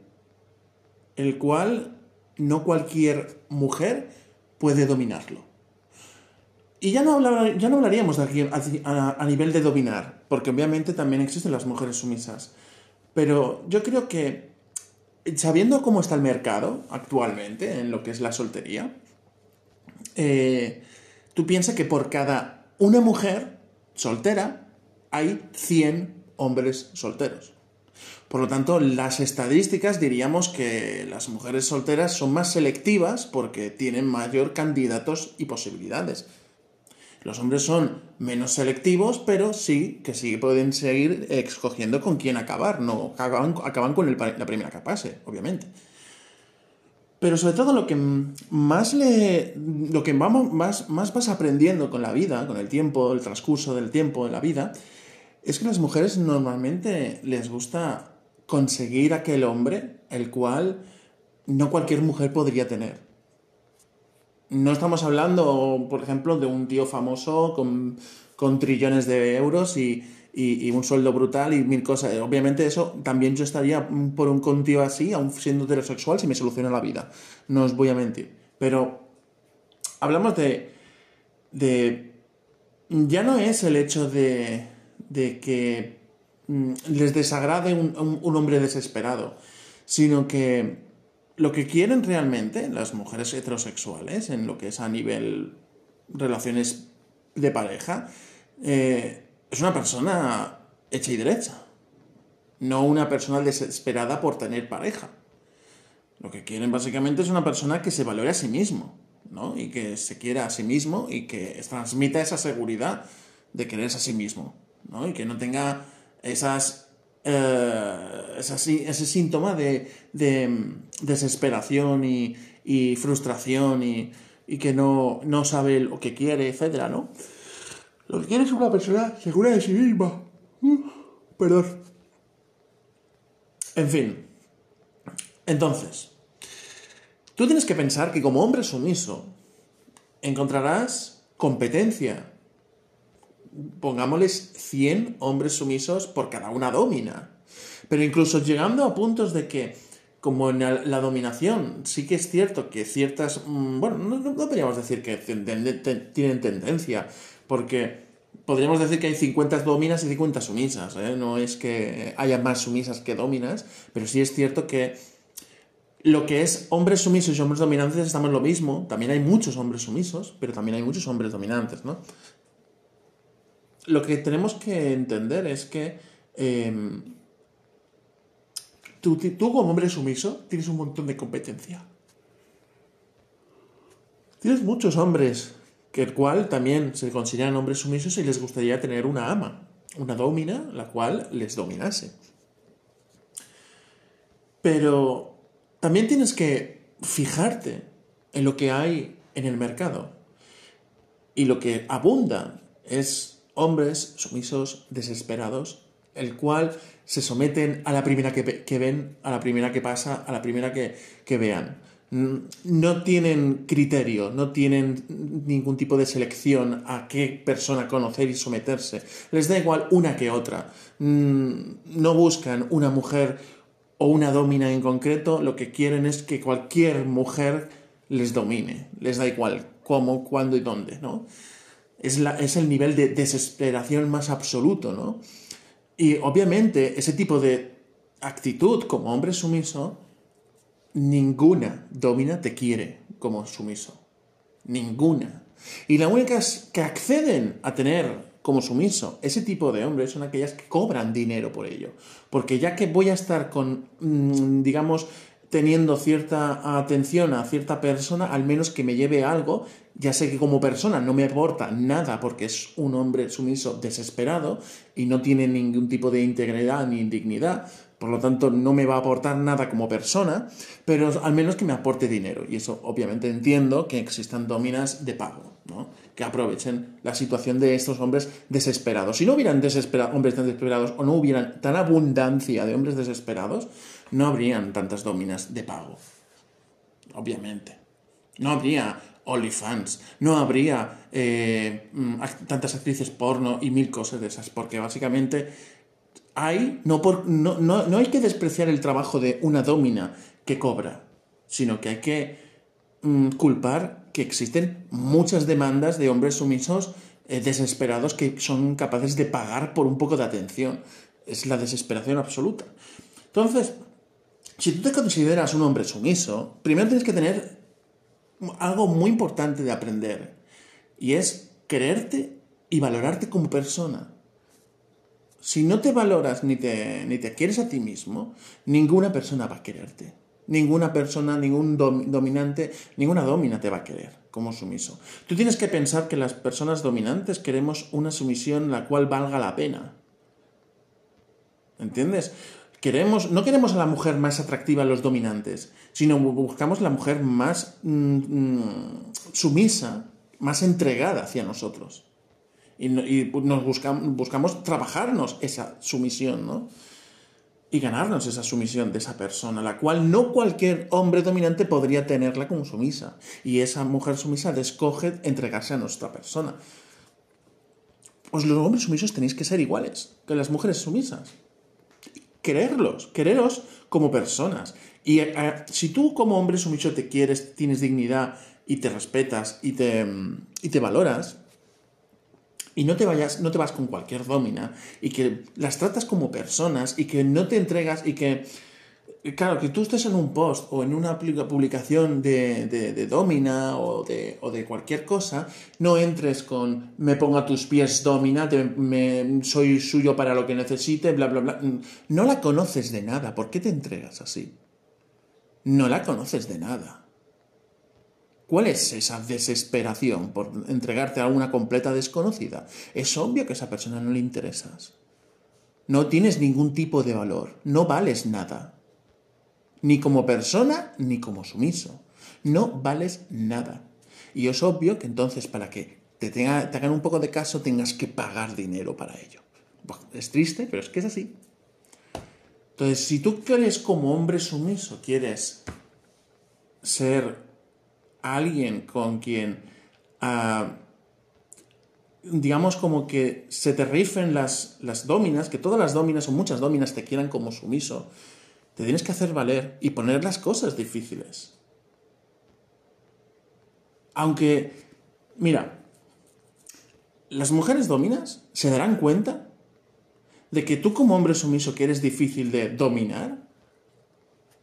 el cual no cualquier mujer puede dominarlo. Y ya no, hablaríamos de a, a nivel de dominar, porque obviamente también existen las mujeres sumisas. Pero yo creo que, sabiendo cómo está el mercado actualmente en lo que es la soltería, eh, tú piensas que por cada una mujer soltera hay 100 hombres solteros. Por lo tanto, las estadísticas diríamos que las mujeres solteras son más selectivas porque tienen mayor candidatos y posibilidades. Los hombres son menos selectivos, pero sí que sí pueden seguir escogiendo con quién acabar. No acaban, acaban con la primera que pase, obviamente. Pero sobre todo lo que más lo que vamos, más, más vas aprendiendo con la vida, con el tiempo, el transcurso del tiempo en la vida, es que a las mujeres normalmente les gusta conseguir aquel hombre el cual no cualquier mujer podría tener. No estamos hablando, por ejemplo, de un tío famoso con, con trillones de euros y, y, un sueldo brutal y mil cosas. Obviamente eso también yo estaría por un contigo así, aún siendo heterosexual, si me soluciona la vida. No os voy a mentir. Pero hablamos de... de ya no es el hecho de, de que mm, les desagrade un, un hombre desesperado, sino que lo que quieren realmente las mujeres heterosexuales, en lo que es a nivel relaciones de pareja, eh, es una persona hecha y derecha, no una persona desesperada por tener pareja. Lo que quieren básicamente es una persona que se valore a sí mismo, ¿no? Y que se quiera a sí mismo y que transmita esa seguridad de quererse a sí mismo, ¿no? Y que no tenga esas, eh, ese síntoma de, desesperación y, frustración y, y, que no, no sabe lo que quiere, etcétera, ¿no? Lo que quiere es una persona segura de sí misma. Perdón. En fin. Entonces, tú tienes que pensar que como hombre sumiso encontrarás competencia. Pongámosles 100 hombres sumisos por cada una domina. Pero incluso llegando a puntos de que, como en la, dominación, sí que es cierto que ciertas... Mm, bueno, no, no podríamos decir que tienen tendencia, porque podríamos decir que hay 50 dominas y 50 sumisas. ¿eh? No es que haya más sumisas que dominas, pero sí es cierto que lo que es hombres sumisos y hombres dominantes estamos en lo mismo. También hay muchos hombres sumisos, pero también hay muchos hombres dominantes, ¿no? Lo que tenemos que entender es que em, tú, tú como hombre sumiso tienes un montón de competencia. Tienes muchos hombres que el cual también se consideran hombres sumisos y les gustaría tener una ama, una domina, la cual les dominase. Pero también tienes que fijarte en lo que hay en el mercado. Y lo que abunda es hombres sumisos, desesperados, el cual se someten a la primera que, ven, a la primera que pasa, a la primera que vean no tienen criterio, no tienen ningún tipo de selección a qué persona conocer y someterse. Les da igual una que otra. Mm, no buscan una mujer o una domina en concreto, lo que quieren es que cualquier mujer les domine. Les da igual cómo, cuándo y dónde, ¿no? Es, es el nivel de desesperación más absoluto, ¿no? Y obviamente ese tipo de actitud como hombre sumiso ninguna domina te quiere como sumiso. Ninguna. Y las únicas que acceden a tener como sumiso ese tipo de hombres son aquellas que cobran dinero por ello. Porque ya que voy a estar con, mm, digamos, teniendo cierta atención a cierta persona, al menos que me lleve algo ya sé que como persona no me aporta nada porque es un hombre sumiso desesperado y no tiene ningún tipo de integridad ni dignidad, por lo tanto no me va a aportar nada como persona, pero al menos que me aporte dinero. Y eso obviamente entiendo que existan dominas de pago, ¿no? que aprovechen la situación de estos hombres desesperados. Si no hubieran hombres tan desesperados o no hubieran tan abundancia de hombres desesperados, no habrían tantas dominas de pago. Obviamente. No habría OnlyFans, no habría eh, mm, tantas actrices porno y mil cosas de esas, porque básicamente hay, no, por, no, no, hay que despreciar el trabajo de una domina que cobra, sino que hay que mm, culpar que existen muchas demandas de hombres sumisos eh, desesperados que son capaces de pagar por un poco de atención. Es la desesperación absoluta. Entonces, si tú te consideras un hombre sumiso, primero tienes que tener algo muy importante de aprender y es quererte y valorarte como persona. Si no te valoras ni te, ni te quieres a ti mismo, ninguna persona va a quererte. Ninguna persona, ningún dominante, ninguna domina te va a querer como sumiso. Tú tienes que pensar que las personas dominantes queremos una sumisión la cual valga la pena. ¿Entiendes? Queremos, no queremos a la mujer más atractiva a los dominantes, sino buscamos la mujer más mm, mm, sumisa, más entregada hacia nosotros. Y, nos buscamos, buscamos trabajarnos esa sumisión, ¿no? Y ganarnos esa sumisión de esa persona, la cual no cualquier hombre dominante podría tenerla como sumisa. Y esa mujer sumisa escoge entregarse a nuestra persona. Pues los hombres sumisos tenéis que ser iguales que las mujeres sumisas quererlos, quereros como personas. Y eh, si tú como hombre sumiso te quieres, tienes dignidad y te respetas y te, y te valoras, y no te vayas, no te vas con cualquier domina, y que las tratas como personas, y que no te entregas, y que Claro, que tú estés en un post o en una publicación de, de, Domina o de, o de, cualquier cosa, no entres con me pongo a tus pies Domina, me, soy suyo para lo que necesite, bla, bla, bla. No la conoces de nada. ¿Por qué te entregas así? No la conoces de nada. ¿Cuál es esa desesperación por entregarte a una completa desconocida? Es obvio que a esa persona no le interesas. No tienes ningún tipo de valor. No vales nada ni como persona ni como sumiso. No vales nada. Y es obvio que entonces para que te, tenga, te hagan un poco de caso tengas que pagar dinero para ello. es triste, pero es que es así. Entonces, si tú quieres como hombre sumiso, quieres ser alguien con quien, ah, digamos, como que se te rifen las, las dominas, que todas las dominas o muchas dominas te quieran como sumiso, te tienes que hacer valer y poner las cosas difíciles. Aunque, mira, las mujeres dominas se darán cuenta de que tú como hombre sumiso que eres difícil de dominar,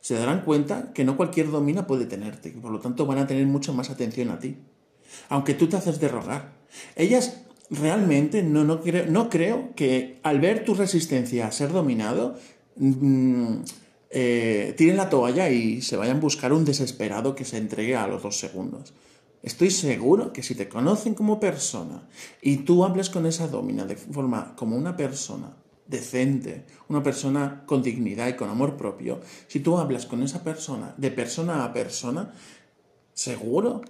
se darán cuenta que no cualquier domina puede tenerte, y por lo tanto van a tener mucha más atención a ti. Aunque tú te haces de rogar. Ellas realmente no, no, creo, no creo que al ver tu resistencia a ser dominado, mm, eh, tiren la toalla y se vayan a buscar un desesperado que se entregue a los dos segundos. Estoy seguro que si te conocen como persona y tú hables con esa domina de forma como una persona decente, una persona con dignidad y con amor propio, si tú hablas con esa persona de persona a persona, seguro,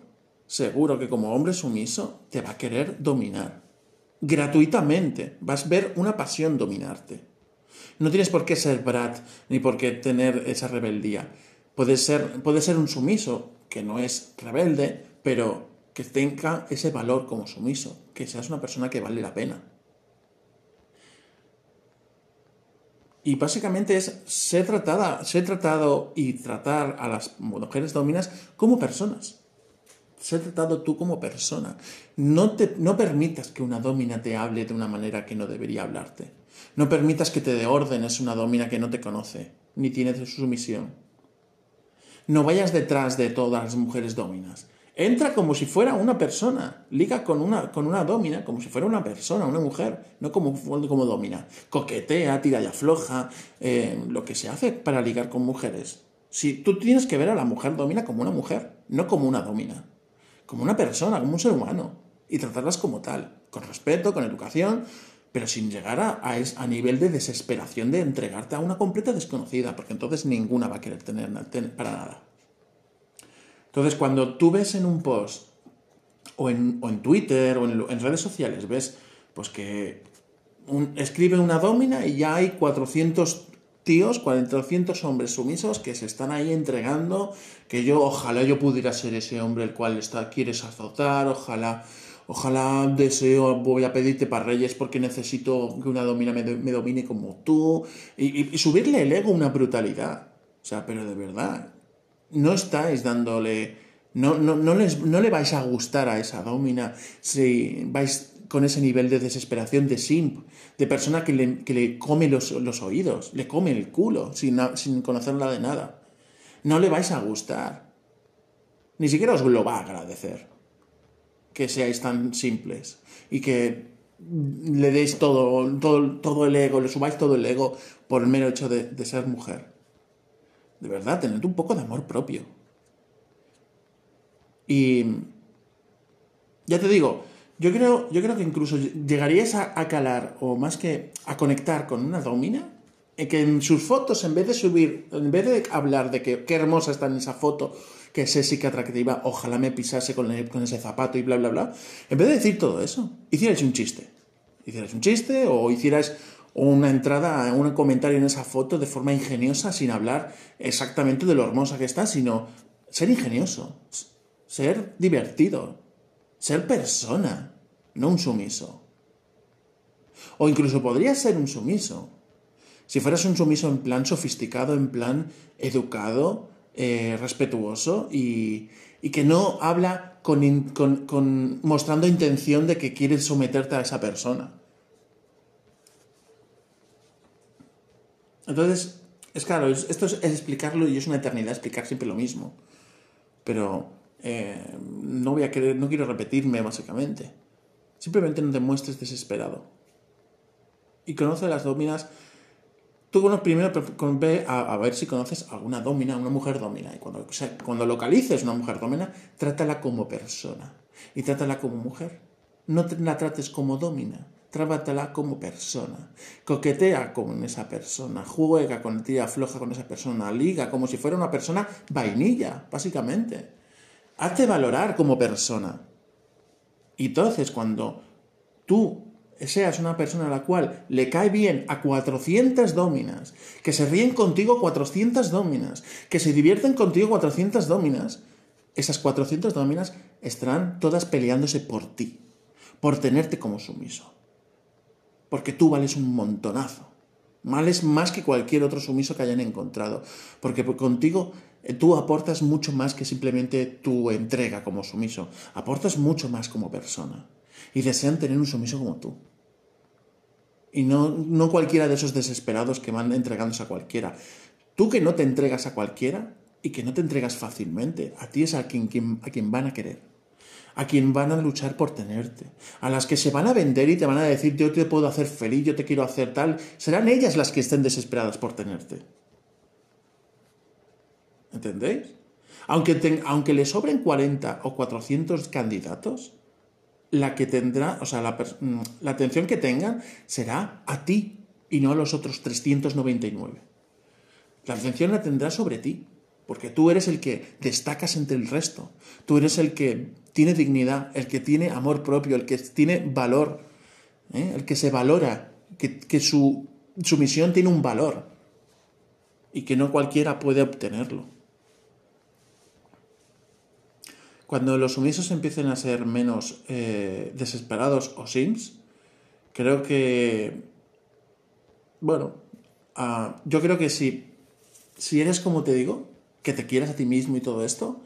seguro que como hombre sumiso te va a querer dominar. Gratuitamente vas a ver una pasión dominarte. No tienes por qué ser Brad ni por qué tener esa rebeldía. Puedes ser, puede ser un sumiso que no es rebelde, pero que tenga ese valor como sumiso, que seas una persona que vale la pena. Y básicamente es ser tratada, ser tratado y tratar a las mujeres dominas como personas. Ser tratado tú como persona. No, te, no permitas que una domina te hable de una manera que no debería hablarte. No permitas que te dé órdenes una domina que no te conoce, ni tiene su sumisión. No vayas detrás de todas las mujeres dominas. Entra como si fuera una persona. Liga con una, con una domina como si fuera una persona, una mujer, no como, como domina. Coquetea, tira y afloja, eh, lo que se hace para ligar con mujeres. Si tú tienes que ver a la mujer domina como una mujer, no como una domina. como una persona, como un ser humano, y tratarlas como tal, con respeto, con educación, pero sin llegar a, a, nivel de desesperación de entregarte a una completa desconocida, porque entonces ninguna va a querer tener, para nada. Entonces, cuando tú ves en un post, o en, Twitter, o en, redes sociales, ves pues que escribe una domina y ya hay 400 tíos, 400 hombres sumisos que se están ahí entregando, que yo, ojalá yo pudiera ser ese hombre el cual está, quieres azotar, ojalá Ojalá deseo, voy a pedirte para Reyes porque necesito que una domina me, domine como tú. Y, subirle el ego una brutalidad. O sea, pero de verdad, no estáis dándole. No, no, no, les, no le vais a gustar a esa domina si vais con ese nivel de desesperación, de simp, de persona que le, que le come los, los, oídos, le come el culo sin, sin conocerla de nada. No le vais a gustar. Ni siquiera os lo va a agradecer que seáis tan simples y que le deis todo, todo, todo el ego, le subáis todo el ego por el mero hecho de, ser mujer. De verdad, tened un poco de amor propio. Y ya te digo, yo creo, yo creo que incluso llegaríais a, calar, o más que a conectar con una domina, en que en sus fotos, en vez de subir, en vez de hablar de que qué hermosa está en esa foto, que sí que atractiva, ojalá me pisase con, con, ese zapato y bla, bla, bla. En vez de decir todo eso, hicierais un chiste. Hicierais un chiste o hicierais una entrada, un comentario en esa foto de forma ingeniosa sin hablar exactamente de lo hermosa que está, sino ser ingenioso, ser divertido, ser persona, no un sumiso. O incluso podría ser un sumiso. Si fueras un sumiso en plan sofisticado, en plan educado, eh, respetuoso y, que no habla con, mostrando intención de que quieres someterte a esa persona. Entonces, es claro, esto es, explicarlo y es una eternidad explicar siempre lo mismo. Pero eh, no voy a querer, no quiero repetirme básicamente. Simplemente no te muestres desesperado. Y conoce las dominas tú bueno, primero ve a, ver si conoces alguna domina, una mujer domina. Y cuando, cuando localices una mujer domina, trátala como persona. Y trátala como mujer. No la trates como domina. Trátala como persona. Coquetea con esa persona. Juega con tía floja con esa persona. Liga como si fuera una persona vainilla, básicamente. Hazte valorar como persona. Y entonces, cuando tú seas una persona a la cual le cae bien a 400 dominas, que se ríen contigo 400 dominas, que se divierten contigo 400 dominas, esas 400 dominas estarán todas peleándose por ti, por tenerte como sumiso. Porque tú vales un montonazo. Vales más que cualquier otro sumiso que hayan encontrado. Porque contigo eh, tú aportas mucho más que simplemente tu entrega como sumiso. Aportas mucho más como persona. Y desean tener un sumiso como tú. Y no, no cualquiera de esos desesperados que van entregándose a cualquiera. Tú que no te entregas a cualquiera y que no te entregas fácilmente, a ti es a quien, a quien van a querer, a quien van a luchar por tenerte, a las que se van a vender y te van a decir yo te puedo hacer feliz, yo te quiero hacer tal, serán ellas las que estén desesperadas por tenerte. ¿Entendéis? Aunque, aunque le sobren 40 o 400 candidatos, la que tendrá, o sea, mm, la, atención que tengan será a ti y no a los otros 399. La atención la tendrá sobre ti, porque tú eres el que destacas entre el resto. Tú eres el que tiene dignidad, el que tiene amor propio, el que tiene valor, ¿eh? el que se valora, que, que su, su misión tiene un valor y que no cualquiera puede obtenerlo. Cuando los sumisos empiecen a ser menos eh, desesperados o sims, creo que, bueno, ah, yo creo que si, si eres como te digo, que te quieras a ti mismo y todo esto,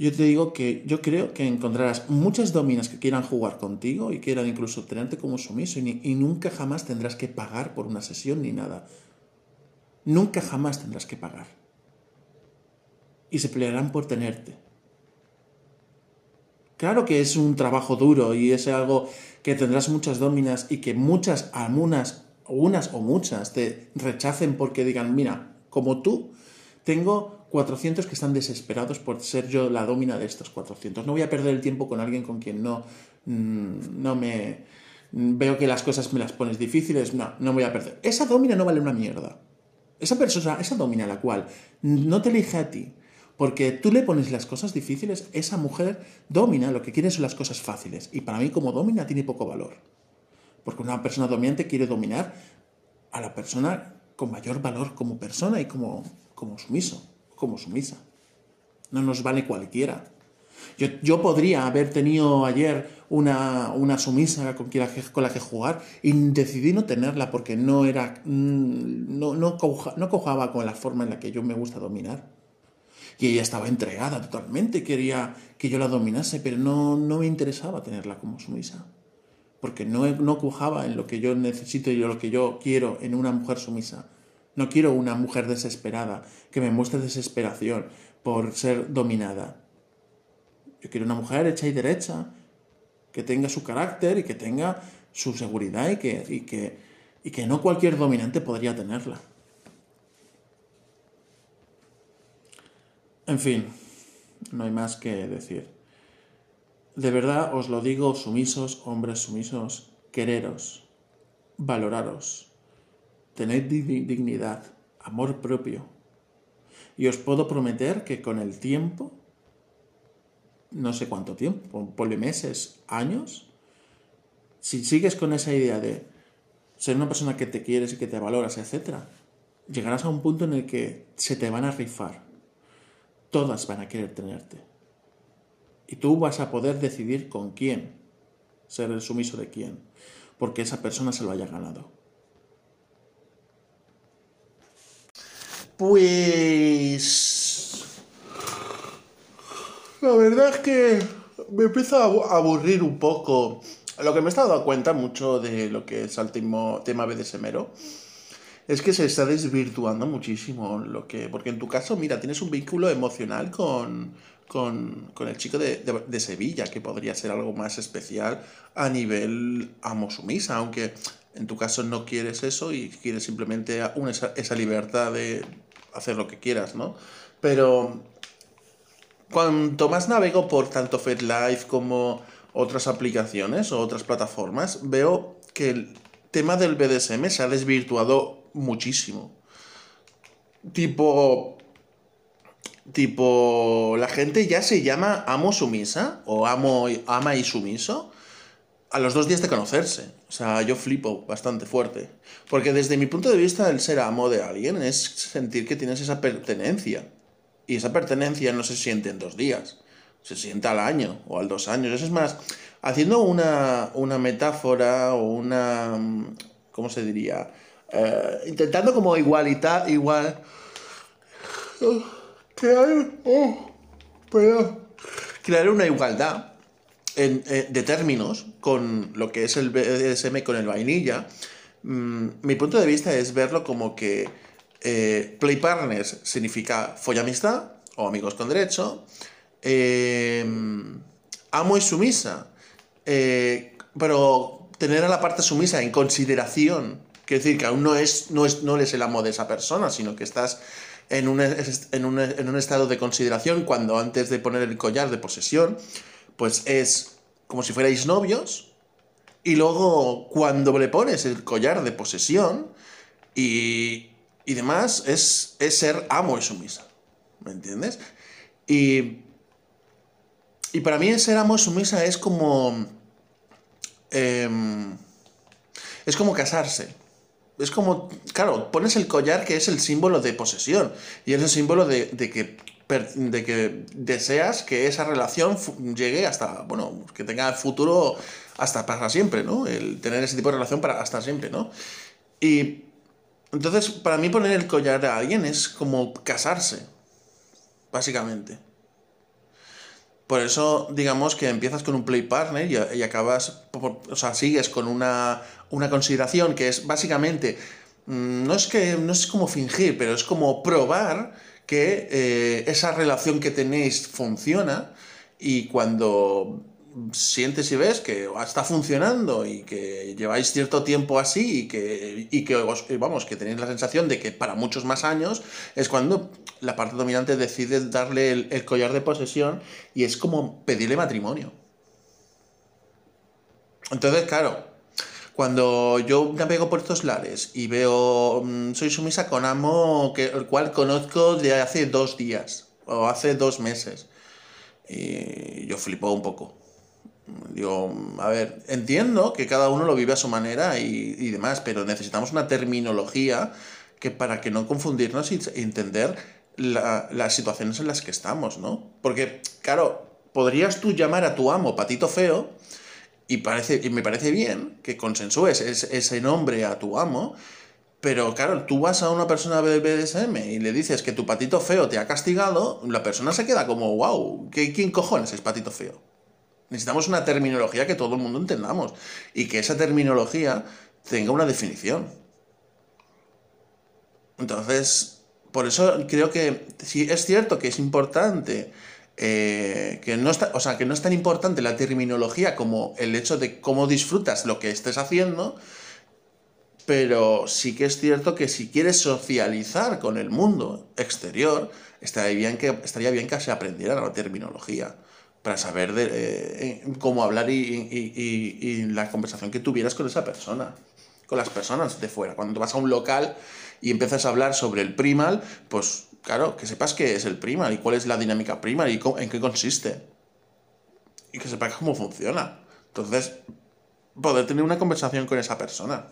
yo te digo que yo creo que encontrarás muchas dominas que quieran jugar contigo y quieran incluso tenerte como sumiso y, nunca jamás tendrás que pagar por una sesión ni nada. Nunca jamás tendrás que pagar. Y se pelearán por tenerte. Claro que es un trabajo duro y es algo que tendrás muchas dominas y que muchas, algunas, unas o muchas te rechacen porque digan, mira, como tú, tengo 400 que están desesperados por ser yo la domina de estos 400. No voy a perder el tiempo con alguien con quien no, mm, no me veo que las cosas me las pones difíciles. No, no voy a perder. Esa domina no vale una mierda. Esa persona, esa domina la cual no te elige a ti, porque tú le pones las cosas difíciles, esa mujer domina, lo que quiere son las cosas fáciles. Y para mí como domina tiene poco valor. Porque una persona dominante quiere dominar a la persona con mayor valor como persona y como, como sumiso, como sumisa. No nos vale cualquiera. Yo, yo podría haber tenido ayer una, una sumisa con, quien, con la que jugar y decidí no tenerla porque no era mm, no, no, no cojaba con la forma en la que yo me gusta dominar. Y ella estaba entregada totalmente, quería que yo la dominase, pero no, no me interesaba tenerla como sumisa porque no, no cujaba en lo que yo necesito y lo que yo quiero en una mujer sumisa. No quiero una mujer desesperada que me muestre desesperación por ser dominada. Yo quiero una mujer hecha y derecha, que tenga su carácter y que tenga su seguridad y que, y que, y que no cualquier dominante podría tenerla. En fin, no hay más que decir. De verdad os lo digo, sumisos, hombres sumisos, quereros, valoraros, tened dignidad, amor propio. Y os puedo prometer que con el tiempo, no sé cuánto tiempo, ponle meses, años, si sigues con esa idea de ser una persona que te quieres y que te valoras, etc., llegarás a un punto en el que se te van a rifar. Todas van a querer tenerte. Y tú vas a poder decidir con quién ser el sumiso de quién, porque esa persona se lo haya ganado. Pues... La verdad es que me empieza a aburrir un poco. Lo que me he dando cuenta mucho de lo que es el tema BDSMero es que se está desvirtuando muchísimo lo que. Porque en tu caso, mira, tienes un vínculo emocional con, con, el chico de, Sevilla, que podría ser algo más especial a nivel amo sumisa, aunque en tu caso no quieres eso y quieres simplemente esa, libertad de hacer lo que quieras, ¿no? Pero cuanto más navego por tanto FedLife como otras aplicaciones o otras plataformas, veo que el tema del BDSM se ha desvirtuado muchísimo. Tipo, Tipo, la gente ya se llama amo sumisa o amo, ama y sumiso a los dos días de conocerse. O sea, yo flipo bastante fuerte. Porque desde mi punto de vista, el ser amo de alguien es sentir que tienes esa pertenencia. Y esa pertenencia no se siente en dos días. Se siente al año o al dos años. Eso es más, haciendo una, una metáfora o una... ¿Cómo se diría? Eh, intentando como igualitar, igual crear, oh, crear una igualdad eh, de términos con lo que es el BDSM con el vainilla, mm, mi punto de vista es verlo como que eh, play partners significa follamistad o amigos con derecho, eh, amo y sumisa, pero tener a la parte sumisa en consideración, quiere decir que aún no, es, no, es, no eres el amo de esa persona, sino que estás en un, en, un, estado de consideración cuando antes de poner el collar de posesión, pues es como si fuerais novios, y luego cuando le pones el collar de posesión y, y demás, es, es ser amo y sumisa. ¿Me entiendes? Y, y para mí ser amo y sumisa es como... Em, es como casarse es como, claro, pones el collar que es el símbolo de posesión y es el símbolo de, que, de que deseas que esa relación llegue hasta, bueno, que tenga futuro hasta para siempre, ¿no? El tener ese tipo de relación para hasta siempre, ¿no? Y entonces, para mí poner el collar a alguien es como casarse, básicamente. Por eso, digamos que empiezas con un play partner y, acabas, o sea, sigues con una, consideración que es básicamente, mm, no es que, no es como fingir, pero es como probar que eh, esa relación que tenéis funciona y cuando sientes y ves que está funcionando y que lleváis cierto tiempo así y que, y que vamos, que tenéis la sensación de que para muchos más años es cuando la parte dominante decide darle el, collar de posesión y es como pedirle matrimonio. Entonces, claro, cuando yo navego por estos lares y veo, mm, soy sumisa con amo, que, el cual conozco de hace dos días o hace dos meses, y yo flipo un poco. Digo, a ver, entiendo que cada uno lo vive a su manera y, demás, pero necesitamos una terminología que para que no confundirnos y entender las situaciones en las que estamos, ¿no? Porque, claro, podrías tú llamar a tu amo patito feo y, parece, y me parece bien que consensúes ese nombre a tu amo, pero claro, tú vas a una persona del BDSM y le dices que tu patito feo te ha castigado, la persona se queda como, wow, ¿quién cojones es patito feo? Necesitamos una terminología que todo el mundo entendamos y que esa terminología tenga una definición. Entonces, por eso creo que si es cierto que es importante, eh, que, no está, o sea, que no es tan importante la terminología como el hecho de cómo disfrutas lo que estés haciendo, pero sí que es cierto que si quieres socializar con el mundo exterior, estaría bien que, estaría bien que se aprendiera la terminología para saber de, eh, cómo hablar y, la conversación que tuvieras con esa persona, con las personas de fuera. Cuando vas a un local y empiezas a hablar sobre el primal, pues claro, que sepas qué es el primal y cuál es la dinámica primal y en qué consiste. Y que sepas cómo funciona. Entonces, poder tener una conversación con esa persona.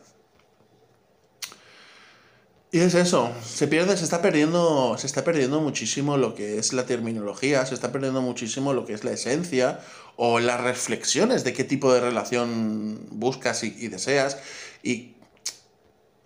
Y es eso, se pierde, se está perdiendo, se está perdiendo muchísimo lo que es la terminología, se está perdiendo muchísimo lo que es la esencia o las reflexiones de qué tipo de relación buscas y, deseas. Y,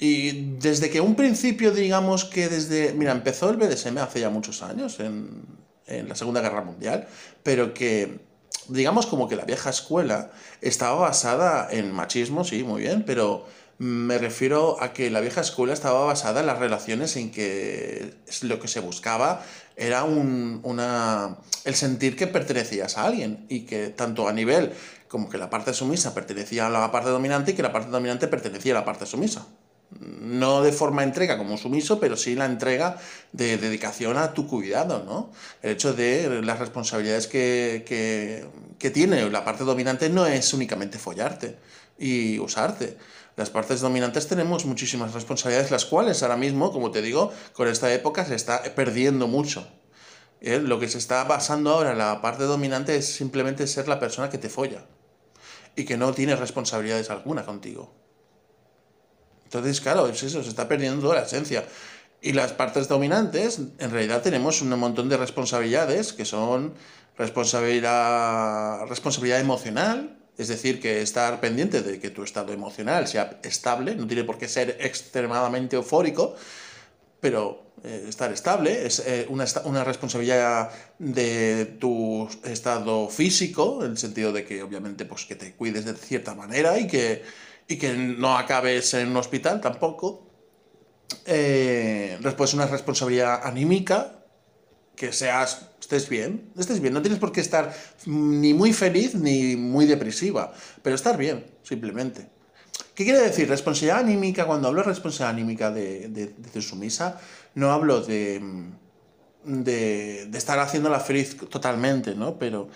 y, desde que un principio, digamos que desde, mira, empezó el BDSM hace ya muchos años, en, la Segunda Guerra Mundial, pero que digamos como que la vieja escuela estaba basada en machismo, sí, muy bien, pero me refiero a que la vieja escuela estaba basada en las relaciones en que lo que se buscaba era un, el sentir que pertenecías a alguien y que tanto a nivel como que la parte sumisa pertenecía a la parte dominante y que la parte dominante pertenecía a la parte sumisa. No de forma entrega como sumiso, pero sí la entrega de dedicación a tu cuidado, ¿no? El hecho de las responsabilidades que, que, tiene la parte dominante no es únicamente follarte y usarte las partes dominantes tenemos muchísimas responsabilidades, las cuales ahora mismo, como te digo, con esta época se está perdiendo mucho. ¿Eh? Lo que se está basando ahora en la parte dominante es simplemente ser la persona que te folla y que no tiene responsabilidades alguna contigo. Entonces, claro, es eso, se está perdiendo la esencia. Y las partes dominantes, en realidad tenemos un montón de responsabilidades que son responsabilidad, responsabilidad emocional, es decir, que estar pendiente de que tu estado emocional sea estable, no tiene por qué ser extremadamente eufórico, pero eh, estar estable es eh, una, responsabilidad de tu estado físico, en el sentido de que obviamente pues, que te cuides de cierta manera y que, y que no acabes en un hospital tampoco. Eh, después una responsabilidad anímica, que seas estés bien, estés bien, no tienes por qué estar ni muy feliz ni muy depresiva, pero estar bien, simplemente. ¿Qué quiere decir? Responsabilidad anímica, cuando hablo de responsabilidad anímica de, de, sumisa, no hablo de, de, de estar haciéndola feliz totalmente, ¿no? Pero,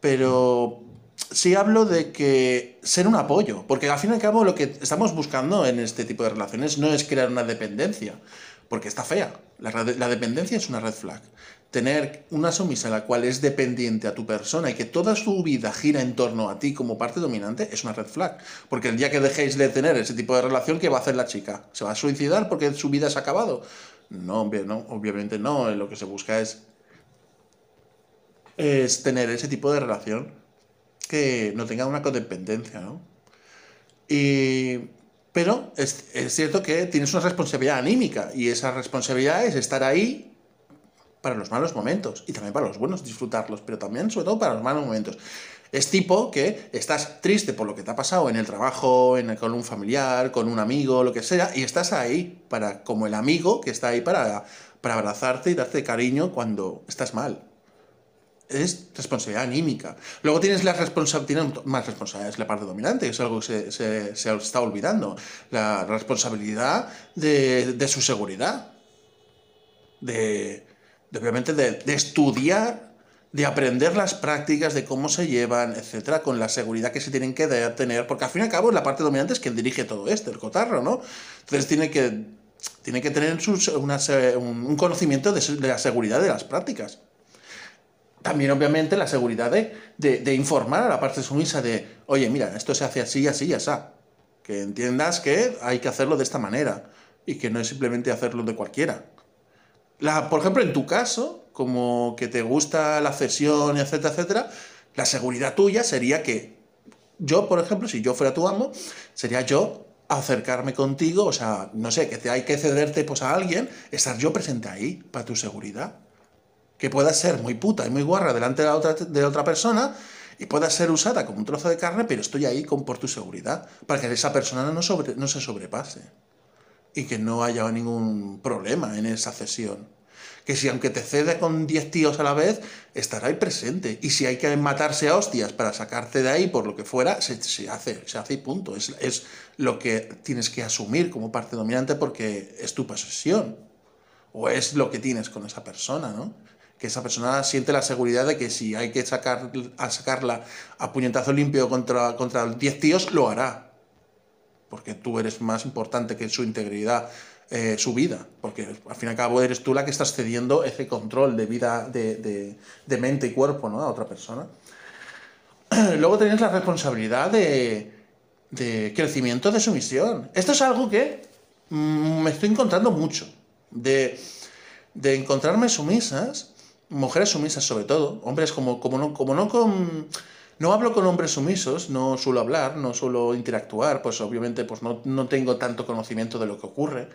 pero sí hablo de que ser un apoyo, porque al fin y al cabo lo que estamos buscando en este tipo de relaciones no es crear una dependencia, porque está fea. La, dependencia es una red flag. Tener una sumisa en la cual es dependiente a tu persona y que toda su vida gira en torno a ti como parte dominante es una red flag. Porque el día que dejéis de tener ese tipo de relación, ¿qué va a hacer la chica? ¿Se va a suicidar porque su vida se ha acabado? No, no obviamente no. Lo que se busca es, es tener ese tipo de relación que no tenga una codependencia, ¿no? Y pero es, cierto que tienes una responsabilidad anímica y esa responsabilidad es estar ahí para los malos momentos y también para los buenos, disfrutarlos, pero también sobre todo para los malos momentos. Es tipo que estás triste por lo que te ha pasado en el trabajo, en con un familiar, con un amigo, lo que sea, y estás ahí para, como el amigo que está ahí para, para abrazarte y darte cariño cuando estás mal. Es responsabilidad anímica. Luego tienes la responsabilidad, más responsabilidad, es la parte dominante, es algo que se, se, está olvidando. La responsabilidad de, de su seguridad. De, obviamente, de, estudiar, de aprender las prácticas, de cómo se llevan, etcétera, con la seguridad que se tienen que tener, porque al fin y al cabo la parte dominante es quien dirige todo esto, el cotarro, ¿no? Entonces tiene que, tiene que tener un, conocimiento de la seguridad de las prácticas también obviamente la seguridad de, informar a la parte sumisa de, oye, mira, esto se hace así, así, así. Que entiendas que hay que hacerlo de esta manera y que no es simplemente hacerlo de cualquiera. La, por ejemplo, en tu caso, como que te gusta la cesión, etcétera, etcétera, la seguridad tuya sería que yo, por ejemplo, si yo fuera tu amo, sería yo acercarme contigo, o sea, no sé, que hay que cederte pues, a alguien, estar yo presente ahí para tu seguridad que pueda ser muy puta y muy guarra delante de la otra, de otra persona y pueda ser usada como un trozo de carne, pero estoy ahí con, por tu seguridad, para que esa persona no, sobre, no se sobrepase y que no haya ningún problema en esa cesión. Que si aunque te cede con 10 tíos a la vez, estará ahí presente. Y si hay que matarse a hostias para sacarte de ahí por lo que fuera, se, hace, se hace y punto. Es, es lo que tienes que asumir como parte dominante porque es tu posesión. O es lo que tienes con esa persona, ¿no? Que esa persona siente la seguridad de que si hay que sacar, a sacarla a puñetazo limpio contra, contra 10 tíos, lo hará. Porque tú eres más importante que su integridad, eh, su vida. Porque al fin y al cabo eres tú la que estás cediendo ese control de vida, de, mente y cuerpo ¿no? a otra persona. Luego tienes la responsabilidad de, de crecimiento de su misión. Esto es algo que mm, me estoy encontrando mucho. De, de encontrarme sumisas mujeres sumisas sobre todo, hombres como, como no, como no con... No hablo con hombres sumisos, no suelo hablar, no suelo interactuar, pues obviamente pues no, no tengo tanto conocimiento de lo que ocurre,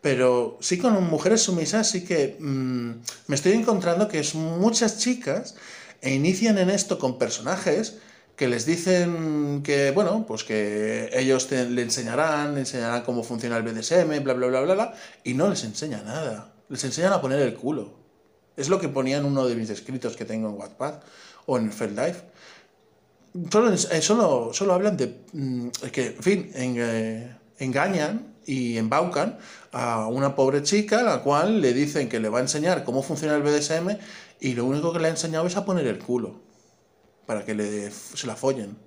pero sí con mujeres sumisas sí que mm, me estoy encontrando que es muchas chicas e inician en esto con personajes que les dicen que, bueno, pues que ellos le enseñarán, le enseñarán cómo funciona el BDSM, bla, bla, bla, bla, bla, y no les enseña nada. Les enseñan a poner el culo. Es lo que ponía en uno de mis escritos que tengo en Wattpad o en FedLife. Solo, eh, solo, solo, hablan de mm, que, en fin, eh, engañan y embaucan a una pobre chica la cual le dicen que le va a enseñar cómo funciona el BDSM y lo único que le ha enseñado es a poner el culo para que le, se la follen.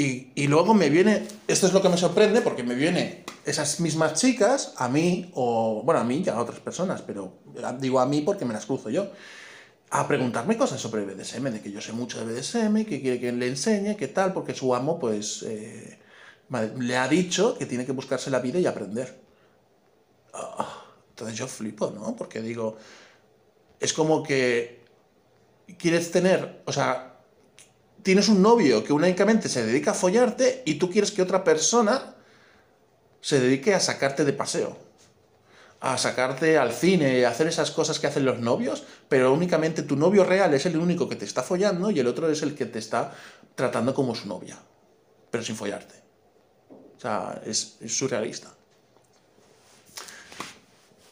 Y, luego me viene, esto es lo que me sorprende, porque me vienen esas mismas chicas a mí, o bueno, a mí y a otras personas, pero digo a mí porque me las cruzo yo, a preguntarme cosas sobre BDSM, de que yo sé mucho de BDSM, que quiere que le enseñe, qué tal, porque su amo, pues, eh, le ha dicho que tiene que buscarse la vida y aprender. Ah, entonces yo flipo, ¿no? Porque digo, es como que quieres tener, o sea, tienes un novio que únicamente se dedica a follarte y tú quieres que otra persona se dedique a sacarte de paseo, a sacarte al cine, a hacer esas cosas que hacen los novios, pero únicamente tu novio real es el único que te está follando y el otro es el que te está tratando como su novia, pero sin follarte. O sea, es, surrealista.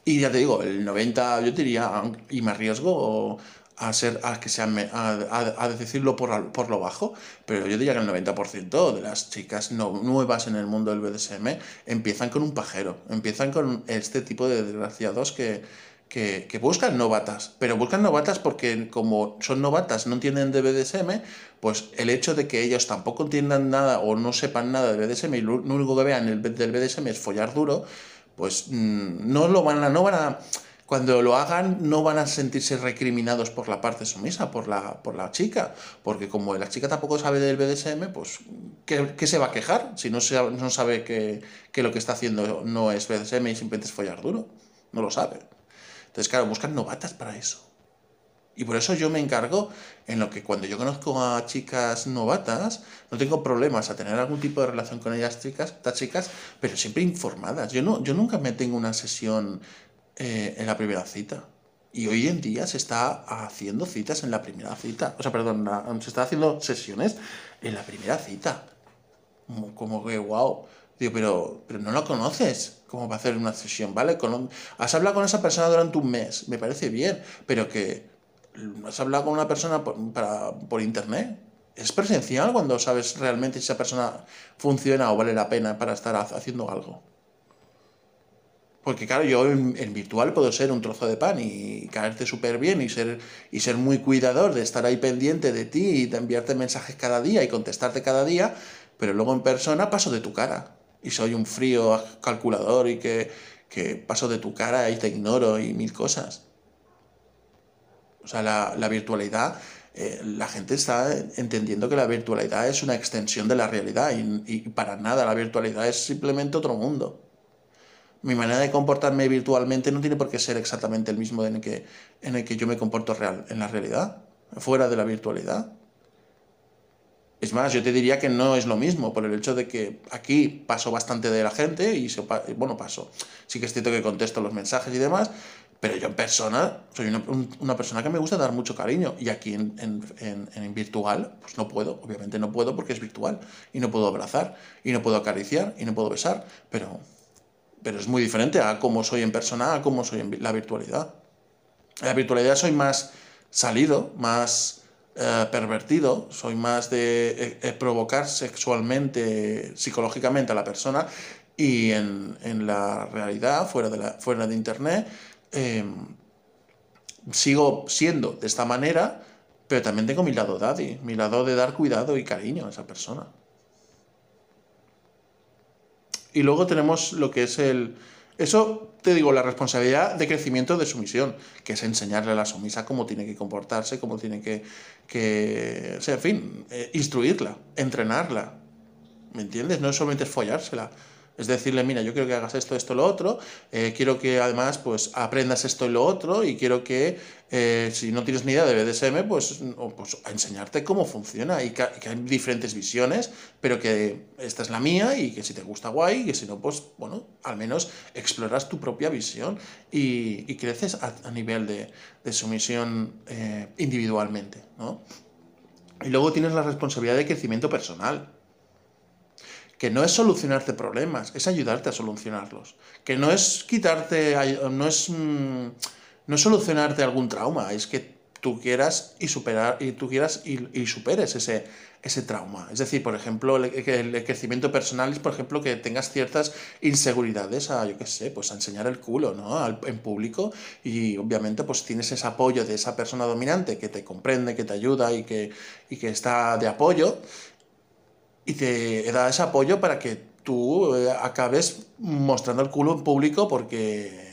Y ya te digo, el 90, yo diría, y me arriesgo a, ser, a, que sea, a, decirlo por, por, lo bajo, pero yo diría que el 90% de las chicas no, nuevas en el mundo del BDSM empiezan con un pajero, empiezan con este tipo de desgraciados que, que, buscan novatas, pero buscan novatas porque como son novatas, no entienden de BDSM, pues el hecho de que ellos tampoco entiendan nada o no sepan nada de BDSM y lo, único que vean el, del BDSM es follar duro, pues mm, no lo a, no van a cuando lo hagan no van a sentirse recriminados por la parte sumisa, por la, por la chica, porque como la chica tampoco sabe del BDSM, pues ¿qué, se va a quejar si no, no sabe que, lo que está haciendo no es BDSM y simplemente es follar duro? No lo sabe. Entonces, claro, buscan novatas para eso. Y por eso yo me encargo en lo que cuando yo conozco a chicas novatas, no tengo problemas a tener algún tipo de relación con ellas chicas, estas chicas, pero siempre informadas. Yo, no, yo nunca me tengo una sesión eh, en la primera cita. Y hoy en día se está haciendo citas en la primera cita. O sea, perdón, se está haciendo sesiones en la primera cita. Como, que, wow. Digo, pero, pero no lo conoces. ¿Cómo va a hacer una sesión? ¿Vale? Has hablado con esa persona durante un mes. Me parece bien. Pero que has hablado con una persona por, por internet. Es presencial cuando sabes realmente si esa persona funciona o vale la pena para estar haciendo algo. Porque claro, yo en, virtual puedo ser un trozo de pan y caerte súper bien y ser, y ser muy cuidador de estar ahí pendiente de ti y de enviarte mensajes cada día y contestarte cada día, pero luego en persona paso de tu cara. Y soy un frío calculador y que, paso de tu cara y te ignoro y mil cosas. O sea, la, virtualidad, eh, la gente está entendiendo que la virtualidad es una extensión de la realidad y para nada la virtualidad es simplemente otro mundo mi manera de comportarme virtualmente no tiene por qué ser exactamente el mismo en el que, en el que yo me comporto real, en la realidad, fuera de la virtualidad. Es más, yo te diría que no es lo mismo, por el hecho de que aquí paso bastante de la gente y, se, bueno, paso. Sí que es cierto que contesto los mensajes y demás, pero yo en persona soy una, persona que me gusta dar mucho cariño y aquí en, en, virtual, pues no puedo, obviamente no puedo porque es virtual y no puedo abrazar y no puedo acariciar y no puedo besar, pero pero es muy diferente a cómo soy en persona, a cómo soy en la virtualidad. En la virtualidad soy más salido, más eh, pervertido, soy más de eh, eh, provocar sexualmente, psicológicamente a la persona y en, la realidad, fuera de, fuera de Internet, em, sigo siendo de esta manera, pero también tengo mi lado daddy, mi lado de dar cuidado y cariño a esa persona. Y luego tenemos lo que es el... Eso, te digo, la responsabilidad de crecimiento de sumisión, que es enseñarle a la sumisa cómo tiene que comportarse, cómo tiene que... que sea, en fin, eh, instruirla, entrenarla. ¿Me entiendes? No solamente follársela. Es decirle, mira, yo quiero que hagas esto, esto, lo otro, eh, quiero que además pues aprendas esto y lo otro, y quiero que eh, si no tienes ni idea de BDSM, pues, pues enseñarte cómo funciona y que, hay diferentes visiones, pero que esta es la mía y que si te gusta guay, y que si no, pues bueno, al menos exploras tu propia visión y, creces a, nivel de, sumisión eh, individualmente, ¿no? Y luego tienes la responsabilidad de crecimiento personal que no es solucionarte problemas, es ayudarte a solucionarlos. Que no es quitarte, no es, mm, no solucionarte algún trauma, es que tú quieras y superar y tú quieras y, superes ese, ese trauma. Es decir, por ejemplo, el, crecimiento personal es, por ejemplo, que tengas ciertas inseguridades a, yo qué sé, pues a enseñar el culo, ¿no? en público y obviamente pues tienes ese apoyo de esa persona dominante que te comprende, que te ayuda y que, y que está de apoyo y te da ese apoyo para que tú eh, acabes mostrando el culo en público porque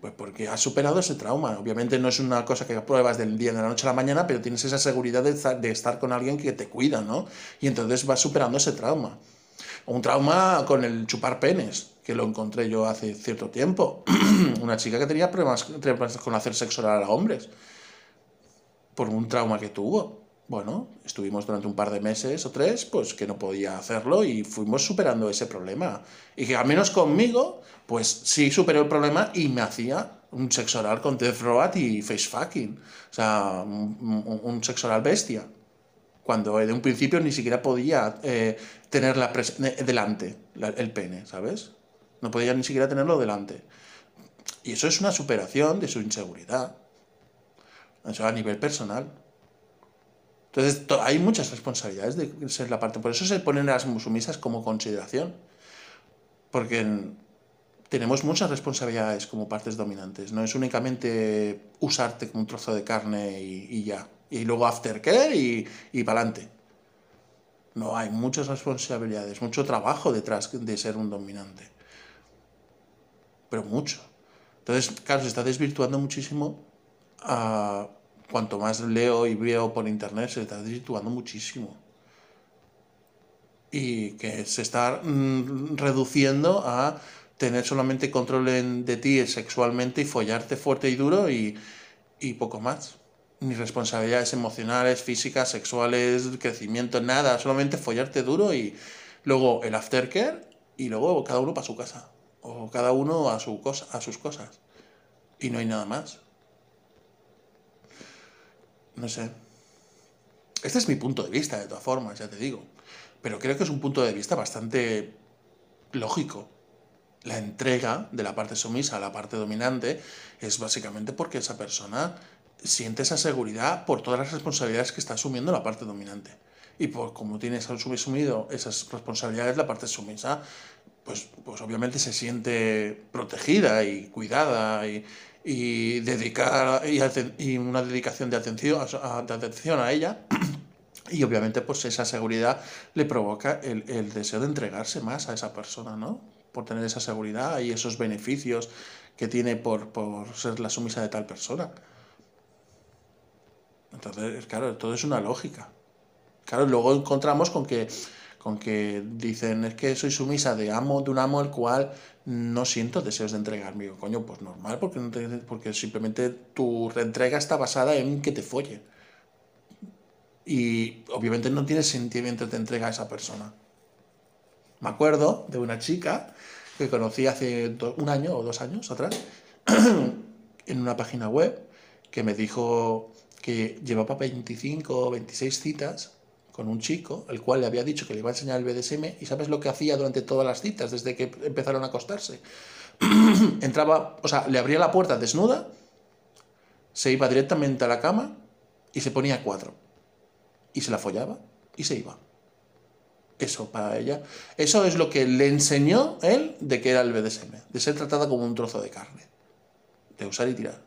pues porque has superado ese trauma. Obviamente no es una cosa que pruebas del día de la noche a la mañana, pero tienes esa seguridad de estar, con alguien que te cuida, ¿no? Y entonces vas superando ese trauma. Un trauma con el chupar penes, que lo encontré yo hace cierto tiempo. una chica que tenía problemas, problemas con hacer sexo oral a hombres, por un trauma que tuvo bueno, estuvimos durante un par de meses o tres, pues que no podía hacerlo y fuimos superando ese problema. Y que al menos conmigo, pues sí superé el problema y me hacía un sexo oral con Death Road y Face. O sea, un, sexo oral bestia. Cuando de un principio ni siquiera podía eh, tenerla delante, el pene, ¿sabes? No podía ni siquiera tenerlo delante. Y eso es una superación de su inseguridad. Eso a nivel personal. Entonces, hay muchas responsabilidades de ser la parte. Por eso se ponen a las sumisas como consideración. Porque tenemos muchas responsabilidades como partes dominantes. No es únicamente usarte como un trozo de carne y, ya. Y luego aftercare y, y para adelante. No, hay muchas responsabilidades, mucho trabajo detrás de ser un dominante. Pero mucho. Entonces, claro, se está desvirtuando muchísimo a cuanto más leo y veo por internet, se está situando muchísimo. Y que se está mm, reduciendo a tener solamente control de ti sexualmente y follarte fuerte y duro y, y poco más. Ni responsabilidades emocionales, físicas, sexuales, crecimiento, nada. Solamente follarte duro y luego el aftercare y luego cada uno para su casa. O cada uno a, su cosa, a sus cosas. Y no hay nada más. No sé. Este es mi punto de vista, de todas formas, ya te digo. Pero creo que es un punto de vista bastante lógico. La entrega de la parte sumisa a la parte dominante es básicamente porque esa persona siente esa seguridad por todas las responsabilidades que está asumiendo la parte dominante. Y por como tienes asumido esas responsabilidades, la parte sumisa, pues, pues obviamente se siente protegida y cuidada y, y dedicar y, una dedicación de atención, de atención a ella. Y obviamente pues esa seguridad le provoca el, el deseo de entregarse más a esa persona, ¿no? Por tener esa seguridad y esos beneficios que tiene por, por ser la sumisa de tal persona. Entonces, claro, todo es una lógica. Claro, luego encontramos con que, con que dicen, es que soy sumisa de amo, de un amo al cual no siento deseos de entregarme. Digo, coño, pues normal, porque, porque simplemente tu entrega está basada en que te folle. Y obviamente no tienes sentimiento de entrega a esa persona. Me acuerdo de una chica que conocí hace un año o dos años atrás en una página web que me dijo que llevaba 25 o 26 citas con un chico, el cual le había dicho que le iba a enseñar el BDSM, y sabes lo que hacía durante todas las citas, desde que empezaron a acostarse. Entraba, o sea, le abría la puerta desnuda, se iba directamente a la cama y se ponía cuatro. Y se la follaba y se iba. Eso para ella. Eso es lo que le enseñó él de que era el BDSM, de ser tratada como un trozo de carne, de usar y tirar.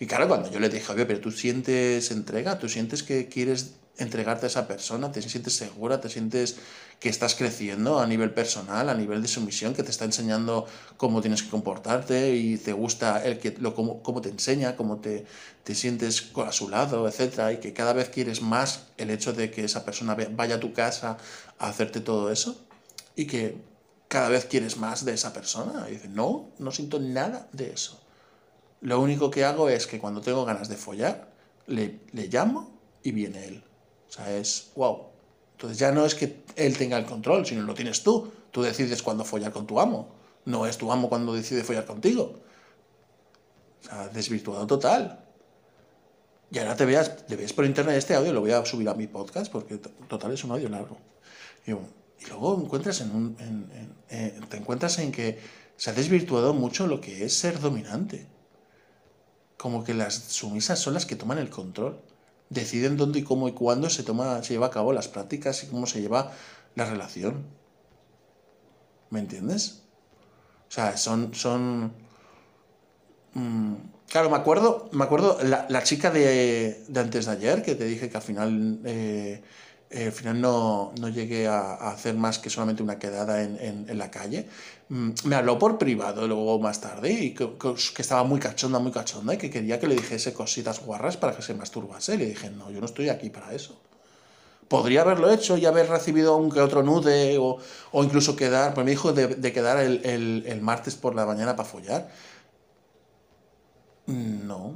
Y claro, cuando yo le dije, oye, pero tú sientes entrega, tú sientes que quieres entregarte a esa persona, te sientes segura, te sientes que estás creciendo a nivel personal, a nivel de sumisión, que te está enseñando cómo tienes que comportarte y te gusta el que lo cómo, cómo te enseña, cómo te, te sientes a su lado, etcétera, y que cada vez quieres más el hecho de que esa persona vaya a tu casa a hacerte todo eso y que cada vez quieres más de esa persona. Y dices, no, no siento nada de eso. Lo único que hago es que cuando tengo ganas de follar, le, le llamo y viene él. O sea, es wow. Entonces ya no es que él tenga el control, sino lo tienes tú. Tú decides cuándo follar con tu amo. No es tu amo cuando decide follar contigo. O sea, desvirtuado total. Y ahora te veas, le ves por internet este audio, lo voy a subir a mi podcast porque total es un audio largo. Y, luego encuentras en un, te encuentras en que se ha desvirtuado mucho lo que es ser dominante como que las sumisas son las que toman el control. Deciden dónde y cómo y cuándo se, toma, se lleva a cabo las prácticas y cómo se lleva la relación. ¿Me entiendes? O sea, son. son mm, claro, me acuerdo, me acuerdo la, chica de, antes de ayer, que te dije que al final eh, eh, al final no, no llegué a, hacer más que solamente una quedada en, en, la calle. Mm, me habló por privado luego más tarde y que, estaba muy cachonda, muy cachonda y que quería que le dijese cositas guarras para que se masturbase. Le dije, no, yo no estoy aquí para eso. Podría haberlo hecho y haber recibido un que otro nude o, o incluso quedar, pues me dijo de, quedar el, el, el martes por la mañana para follar. No.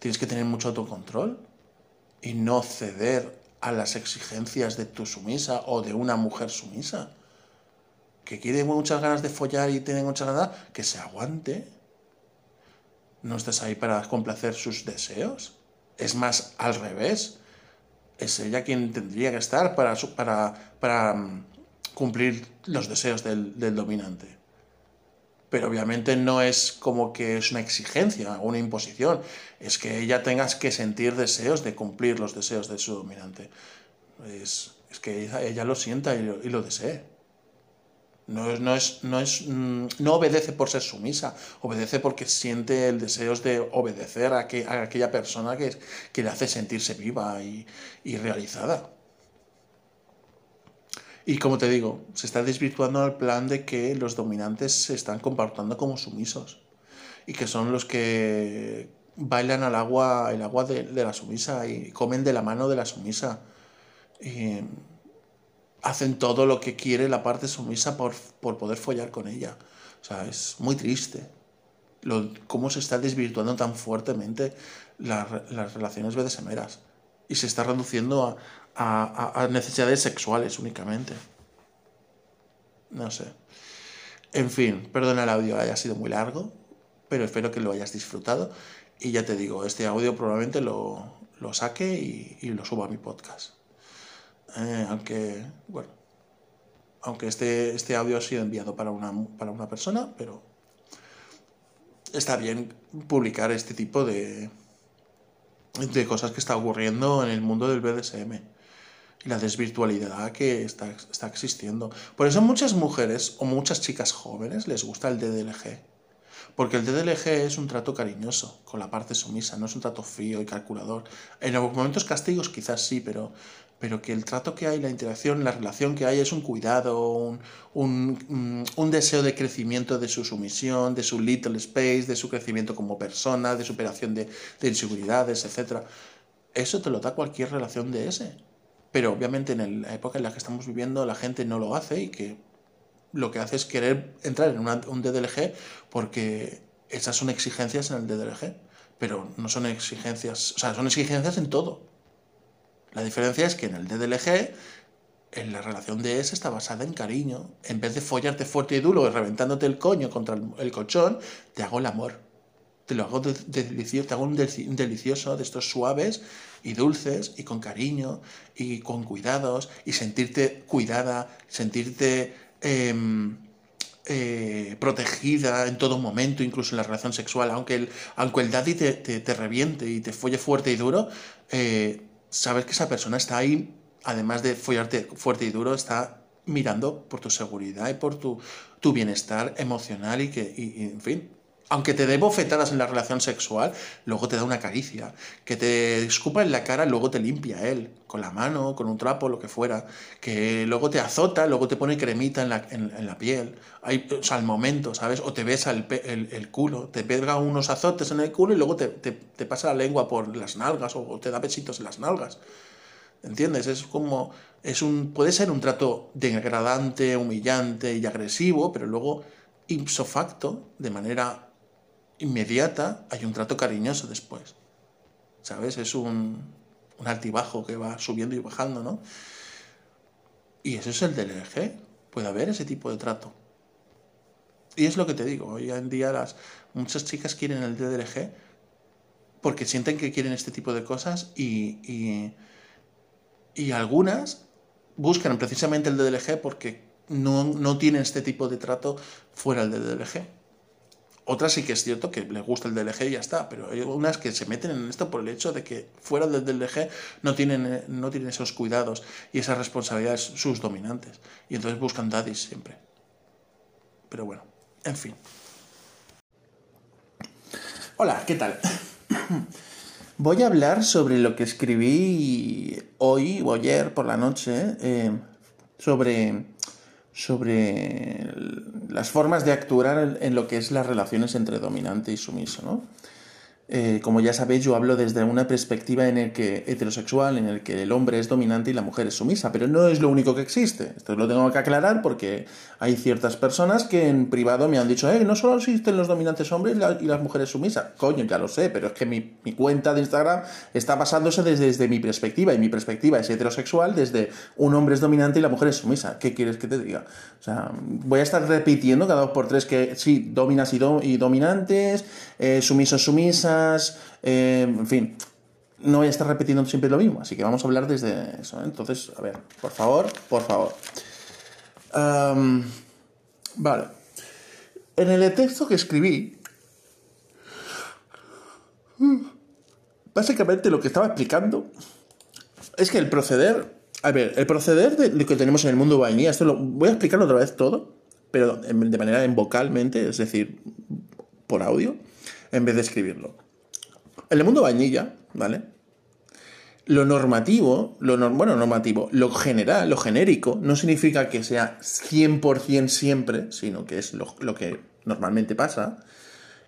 Tienes que tener mucho autocontrol y no ceder a las exigencias de tu sumisa o de una mujer sumisa. Que quiere muchas ganas de follar y tiene muchas ganas, que se aguante. No estás ahí para complacer sus deseos. Es más al revés. Es ella quien tendría que estar para, para, para mm, cumplir los deseos del, dominante pero obviamente no es como que es una exigencia una imposición, es que ella tengas que sentir deseos de cumplir los deseos de su dominante. Es, que ella, lo sienta y lo desee. No, no, es, no, es, mm, no obedece por ser sumisa, obedece porque siente el deseo de obedecer a, que, a aquella persona que, que, le hace sentirse viva y, y realizada. Y como te digo, se está desvirtuando el plan de que los dominantes se están comportando como sumisos y que son los que bailan al agua, el agua de, la sumisa y comen de la mano de la sumisa. Y hacen todo lo que quiere la parte sumisa por, por poder follar con ella. O sea, es muy triste cómo se está desvirtuando tan fuertemente las relaciones BDSMeras y se está reduciendo a, a, necesidades sexuales únicamente. No sé. En fin, perdona el audio, haya sido muy largo, pero espero que lo hayas disfrutado. Y ya te digo, este audio probablemente lo, lo saque y, lo suba a mi podcast. Eh, aunque, bueno, aunque este, este audio ha sido enviado para una, para una persona, pero está bien publicar este tipo de, de cosas que está ocurriendo en el mundo del BDSM y la desvirtualidad que está, está existiendo. Por eso muchas mujeres o muchas chicas jóvenes les gusta el DDLG. Porque el DDLG es un trato cariñoso con la parte sumisa, no es un trato frío y calculador. En algunos momentos castigos quizás sí, pero, pero que el trato que hay, la interacción, la relación que hay es un cuidado, un, un, un, deseo de crecimiento de su sumisión, de su little space, de su crecimiento como persona, de superación de, de inseguridades, etc. Eso te lo da cualquier relación de ese. Pero obviamente en la época en la que estamos viviendo la gente no lo hace y que lo que hace es querer entrar en un DDLG porque esas son exigencias en el DDLG, pero no son exigencias, o sea, son exigencias en todo. La diferencia es que en el DDLG en la relación de ese está basada en cariño. En vez de follarte fuerte y duro y reventándote el coño contra el, colchón, te hago el amor. Te lo hago de, delicioso, te hago un, delicioso de estos suaves y dulces y con cariño y con cuidados y sentirte cuidada, sentirte em, eh, protegida en todo momento, incluso en la relación sexual, aunque el, aunque el daddy te, te, reviente y te folle fuerte y duro, eh, sabes que esa persona está ahí, además de follarte fuerte y duro, está mirando por tu seguridad y por tu, tu bienestar emocional y que, y, en fin, aunque te dé bofetadas en la relación sexual, luego te da una caricia. Que te escupa en la cara, luego te limpia él, con la mano, con un trapo, lo que fuera. Que luego te azota, luego te pone cremita en la, piel. Hay, o sea, al momento, ¿sabes? O te besa el, culo, te pega unos azotes en el culo y luego te, pasa la lengua por las nalgas o te da besitos en las nalgas. ¿Entiendes? Es como. Es un, puede ser un trato degradante, humillante y agresivo, pero luego, ipso facto, de manera inmediata, hay un trato cariñoso después. ¿Sabes? Es un, un altibajo que va subiendo y bajando, ¿no? Y eso es el DLG. Puede haber ese tipo de trato. Y es lo que te digo, hoy en día las, muchas chicas quieren el DLG porque sienten que quieren este tipo de cosas y, y, y algunas buscan precisamente el DLG porque no, no tienen este tipo de trato fuera del DLG. Otras sí que es cierto que les gusta el DLG y ya está, pero hay unas que se meten en esto por el hecho de que fuera del DLG no tienen, no tienen esos cuidados y esas responsabilidades sus dominantes. Y entonces buscan daddies siempre. Pero bueno, en fin. Hola, ¿qué tal? Voy a hablar sobre lo que escribí hoy o ayer por la noche eh, sobre sobre las formas de actuar en lo que es las relaciones entre dominante y sumiso, ¿no? Eh, como ya sabéis, yo hablo desde una perspectiva en el que heterosexual, en el que el hombre es dominante y la mujer es sumisa, pero no es lo único que existe. Esto lo tengo que aclarar porque hay ciertas personas que en privado me han dicho, eh, no solo existen los dominantes hombres y las mujeres sumisas. Coño, ya lo sé, pero es que mi, mi cuenta de Instagram está basándose desde, desde, mi perspectiva y mi perspectiva es heterosexual desde un hombre es dominante y la mujer es sumisa. ¿Qué quieres que te diga? O sea, voy a estar repitiendo cada dos por tres que sí, dominas y, y dominantes, eh, sumisos, sumisas eh, en fin, no voy a estar repitiendo siempre lo mismo, así que vamos a hablar desde eso. ¿eh? Entonces, a ver, por favor, por favor. vale. En el texto que escribí, básicamente lo que estaba explicando es que el proceder, a ver, el proceder de lo que tenemos en el mundo vainilla, esto lo voy a explicarlo otra vez todo, pero de manera en vocalmente, es decir, por audio en vez de escribirlo. En el mundo vainilla, ¿vale? Lo normativo, lo bueno, normativo, lo general, lo genérico, no significa que sea 100% siempre, sino que es lo, lo que normalmente pasa,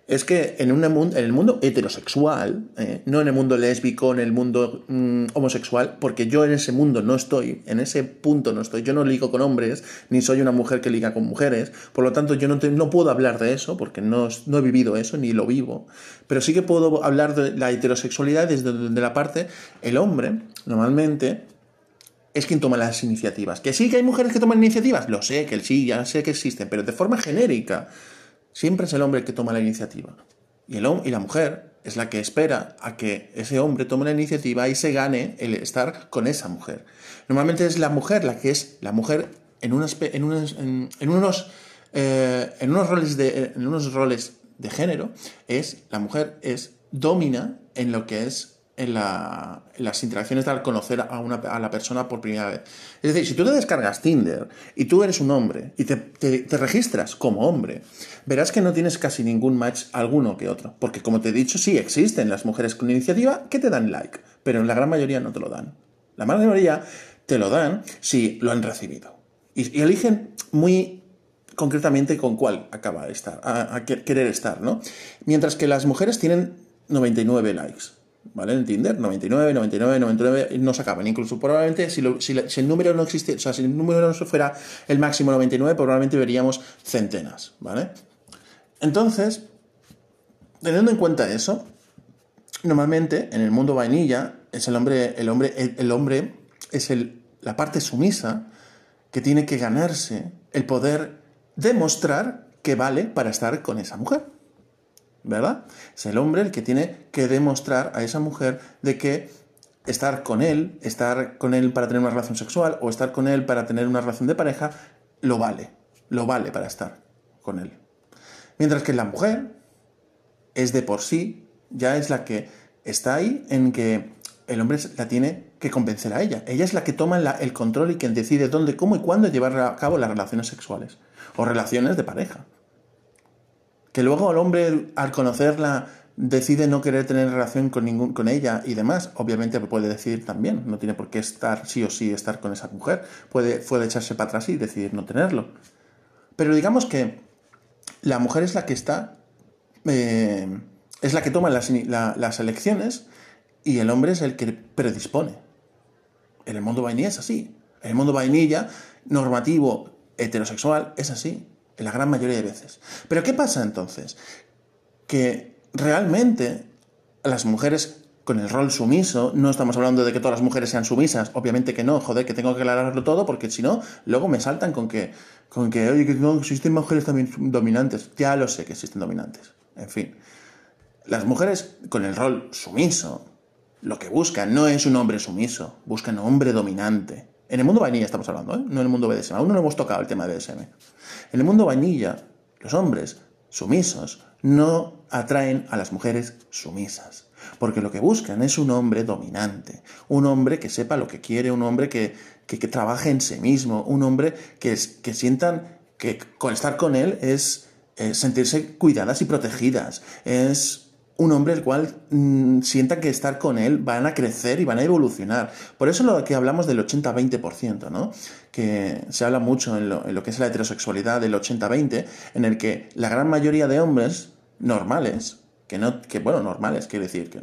es que en, el mundo heterosexual, eh, no en el mundo lésbico, en el mundo mm, homosexual, porque yo en ese mundo no estoy, en ese punto no estoy, yo no ligo con hombres, ni soy una mujer que liga con mujeres, por lo tanto yo no, puedo hablar de eso, porque no, he vivido eso, ni lo vivo, pero sí que puedo hablar de la heterosexualidad desde de la parte, el hombre, normalmente, es quien toma las iniciativas. Que sí que hay mujeres que toman iniciativas, lo sé, que sí, ya sé que existen, pero de forma genérica. Siempre es el hombre el que toma la iniciativa. Y, el, y la mujer es la que espera a que ese hombre tome la iniciativa y se gane el estar con esa mujer. Normalmente es la mujer la que es la mujer en, en, en, unos, eh, en unos, roles de, en unos roles de género, es la mujer es domina en lo que es en, las interacciones al conocer a, una, a la persona por primera vez. Es decir, si tú te descargas Tinder y tú eres un hombre y te, te, registras como hombre, verás que no tienes casi ningún match alguno que otro. Porque como te he dicho, sí existen las mujeres con iniciativa que te dan like, pero en la gran mayoría no te lo dan. La mayoría te lo dan si lo han recibido. Y, eligen muy concretamente con cuál acaba de estar, a, querer estar, ¿no? Mientras que las mujeres tienen 99 likes. ¿Vale? En Tinder, 99, 99, 99, no se acaban. Incluso probablemente si, si, el número no existe, o sea, si el número no fuera el máximo 99, probablemente veríamos centenas, ¿vale? Entonces, teniendo en cuenta eso, normalmente en el mundo vainilla es el hombre, el hombre, el, hombre es el, la parte sumisa que tiene que ganarse el poder demostrar que vale para estar con esa mujer. ¿Verdad? Es el hombre el que tiene que demostrar a esa mujer de que estar con él, estar con él para tener una relación sexual o estar con él para tener una relación de pareja, lo vale. Lo vale para estar con él. Mientras que la mujer es de por sí, ya es la que está ahí en que el hombre la tiene que convencer a ella. Ella es la que toma el control y quien decide dónde, cómo y cuándo llevar a cabo las relaciones sexuales o relaciones de pareja. Que luego el hombre, al conocerla, decide no querer tener relación con, ningún, con ella y demás, obviamente puede decidir también. No tiene por qué estar sí o sí estar con esa mujer. Puede, puede echarse para atrás y decidir no tenerlo. Pero digamos que la mujer es la que está. Eh, es la que toma las, las elecciones y el hombre es el que predispone. En el mundo vainilla es así. En el mundo vainilla, normativo, heterosexual, es así. En la gran mayoría de veces. Pero ¿qué pasa entonces? Que realmente las mujeres con el rol sumiso, no estamos hablando de que todas las mujeres sean sumisas, obviamente que no, joder, que tengo que aclararlo todo porque si no, luego me saltan con que, con que, oye, que no, existen mujeres también dominantes. Ya lo sé que existen dominantes. En fin, las mujeres con el rol sumiso, lo que buscan no es un hombre sumiso, buscan un hombre dominante. En el mundo vainilla estamos hablando, ¿eh? no en el mundo BDSM. Aún no hemos tocado el tema de BDSM. En el mundo vainilla, los hombres sumisos no atraen a las mujeres sumisas. Porque lo que buscan es un hombre dominante, un hombre que sepa lo que quiere, un hombre que, que, trabaje en sí mismo, un hombre que, que sientan que con estar con él es sentirse cuidadas y protegidas, es un hombre el cual mm, sienta que estar con él van a crecer y van a evolucionar. Por eso lo que hablamos del 80-20%, ¿no? Que se habla mucho en lo, que es la heterosexualidad del 80-20, en el que la gran mayoría de hombres normales, que no, que bueno, normales, quiere decir que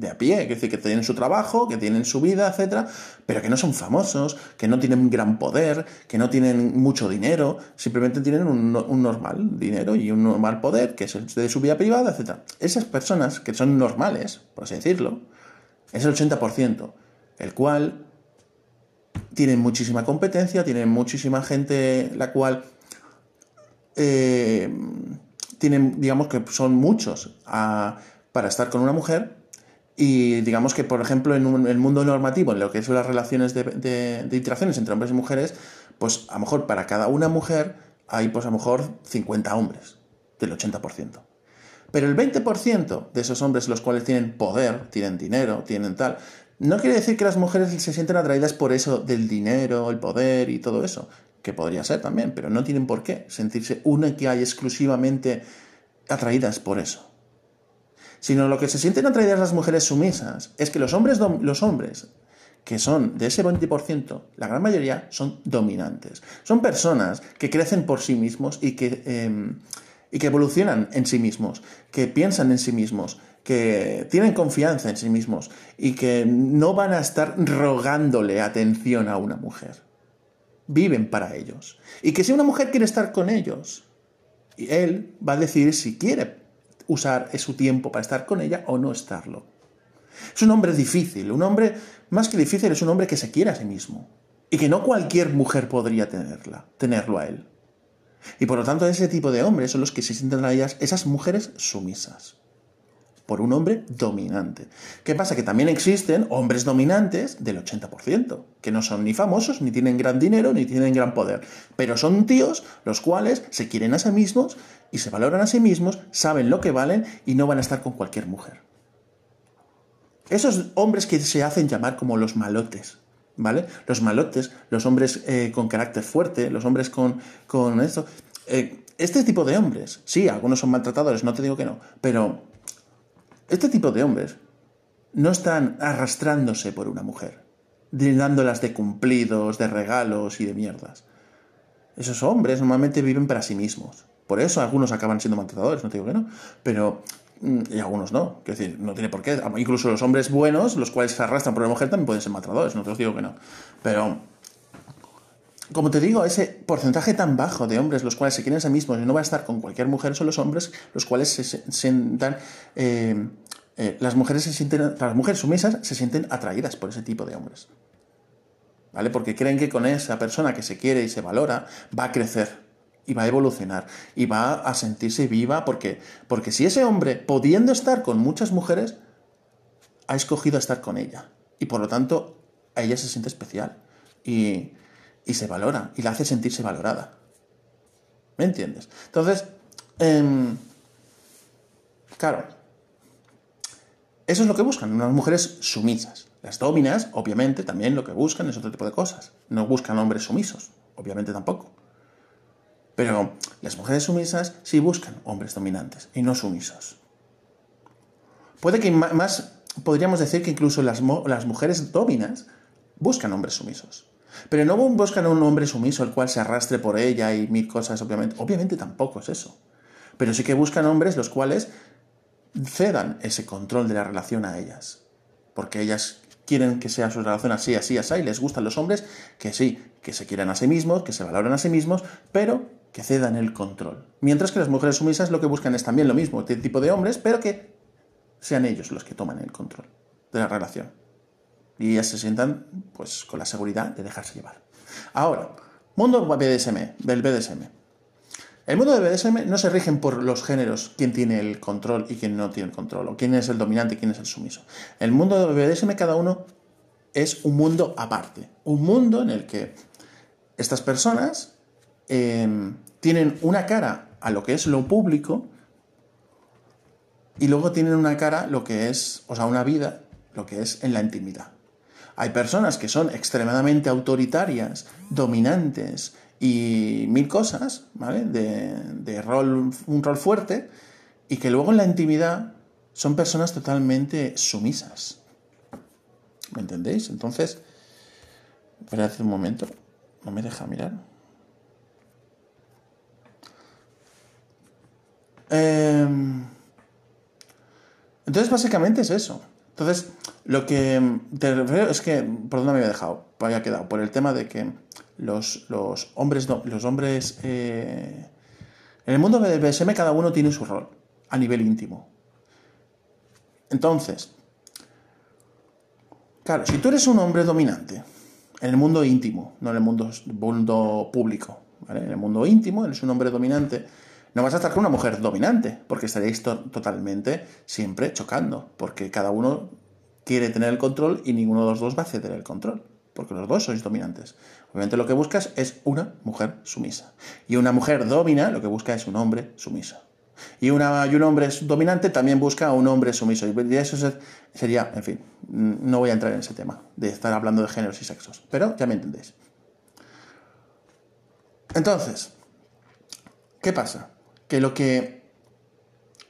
de a pie, es decir, que tienen su trabajo, que tienen su vida, etcétera, pero que no son famosos, que no tienen gran poder, que no tienen mucho dinero, simplemente tienen un, normal dinero y un normal poder, que es el de su vida privada, etcétera. Esas personas que son normales, por así decirlo, es el 80%, el cual tienen muchísima competencia, tienen muchísima gente la cual eh, tienen, digamos que son muchos para estar con una mujer y digamos que, por ejemplo, en el mundo normativo, en lo que son las relaciones de, interacciones entre hombres y mujeres, pues a lo mejor para cada una mujer hay pues a lo mejor 50 hombres, del 80%. Pero el 20% de esos hombres los cuales tienen poder, tienen dinero, tienen tal, no quiere decir que las mujeres se sienten atraídas por eso del dinero, el poder y todo eso, que podría ser también, pero no tienen por qué sentirse una que hay exclusivamente atraídas por eso sino lo que se sienten atraídas las mujeres sumisas es que los hombres, los hombres que son de ese 20%, la gran mayoría son dominantes. Son personas que crecen por sí mismos y que, em, y que evolucionan en sí mismos, que piensan en sí mismos, que tienen confianza en sí mismos y que no van a estar rogándole atención a una mujer. Viven para ellos. Y que si una mujer quiere estar con ellos, él va a decidir si quiere usar su tiempo para estar con ella o no estarlo. Es un hombre difícil, un hombre más que difícil, es un hombre que se quiere a sí mismo y que no cualquier mujer podría tenerla, tenerlo a él. Y por lo tanto ese tipo de hombres son los que se sienten a ellas, esas mujeres sumisas por un hombre dominante. ¿Qué pasa? Que también existen hombres dominantes del 80%, que no son ni famosos, ni tienen gran dinero, ni tienen gran poder, pero son tíos los cuales se quieren a sí mismos y se valoran a sí mismos, saben lo que valen y no van a estar con cualquier mujer. esos hombres que se hacen llamar como los malotes, ¿vale? Los malotes, los hombres eh, con carácter fuerte, los hombres con, con esto. Eh, este tipo de hombres, sí, algunos son maltratadores, no te digo que no, pero este tipo de hombres no están arrastrándose por una mujer, dándolas de cumplidos, de regalos y de mierdas. Esos hombres normalmente viven para sí mismos. Por eso algunos acaban siendo maltratadores, no te digo que no, pero mm, y algunos no. Quiero decir, no tiene por qué. Incluso los hombres buenos, los cuales se arrastran por una mujer, también pueden ser maltratadores, no te digo que no. Pero, como te digo, ese porcentaje tan bajo de hombres los cuales se quieren a sí mismos y no va a estar con cualquier mujer son los hombres los cuales se sientan eh, eh, las mujeres se sienten, las mujeres sumisas se sienten atraídas por ese tipo de hombres. ¿Vale? Porque creen que con esa persona que se quiere y se valora va a crecer y va a evolucionar y va a sentirse viva porque, porque si ese hombre, pudiendo estar con muchas mujeres, ha escogido estar con ella y por lo tanto a ella se siente especial y, y se valora y la hace sentirse valorada. ¿Me entiendes? Entonces, em, claro, eso es lo que buscan, unas mujeres sumisas. Las dominas, obviamente, también lo que buscan es otro tipo de cosas. No buscan hombres sumisos, obviamente tampoco. Pero las mujeres sumisas sí buscan hombres dominantes y no sumisos. Puede que más, podríamos decir que incluso las, las mujeres dominas buscan hombres sumisos. Pero no buscan un hombre sumiso el cual se arrastre por ella y mil cosas, obviamente. Obviamente tampoco es eso. Pero sí que buscan hombres los cuales cedan ese control de la relación a ellas. Porque ellas quieren que sea su relación así, así, así, y les gustan los hombres que sí, que se quieran a sí mismos, que se valoran a sí mismos, pero que cedan el control. Mientras que las mujeres sumisas lo que buscan es también lo mismo, este tipo de hombres, pero que sean ellos los que toman el control de la relación. Y ellas se sientan pues con la seguridad de dejarse llevar. Ahora, mundo BDSM, del BDSM. El mundo de BDSM no se rigen por los géneros, quién tiene el control y quién no tiene el control, o quién es el dominante y quién es el sumiso. El mundo de BDSM cada uno es un mundo aparte, un mundo en el que estas personas em, tienen una cara a lo que es lo público y luego tienen una cara lo que es, o sea, una vida, lo que es en la intimidad. Hay personas que son extremadamente autoritarias, dominantes, y mil cosas, ¿vale? De, rol, un rol fuerte, y que luego en la intimidad son personas totalmente sumisas. ¿Me entendéis? Entonces, esperad un momento, no me deja mirar. Em, entonces, básicamente es eso. Entonces, lo que te refiero es que, ¿por dónde me había dejado? Había quedado, por el tema de que los, hombres, los hombres eh, en el mundo del BSM cada uno tiene su rol a nivel íntimo. Entonces, claro, si tú eres un hombre dominante en el mundo íntimo, no en el mundo, mundo público, en el mundo íntimo eres un hombre dominante, no vas a estar con una mujer dominante, porque estaréis totalmente siempre chocando, porque cada uno quiere tener el control y ninguno de los dos va a ceder el control porque los dos sois dominantes. Obviamente lo que buscas es una mujer sumisa. Y una mujer domina, lo que busca es un hombre sumiso. Y, y un hombre dominante también busca a un hombre sumiso. Y eso sería, en fin, no voy a entrar en ese tema de estar hablando de géneros y sexos, pero ya me entendéis. Entonces, ¿qué pasa? Que lo que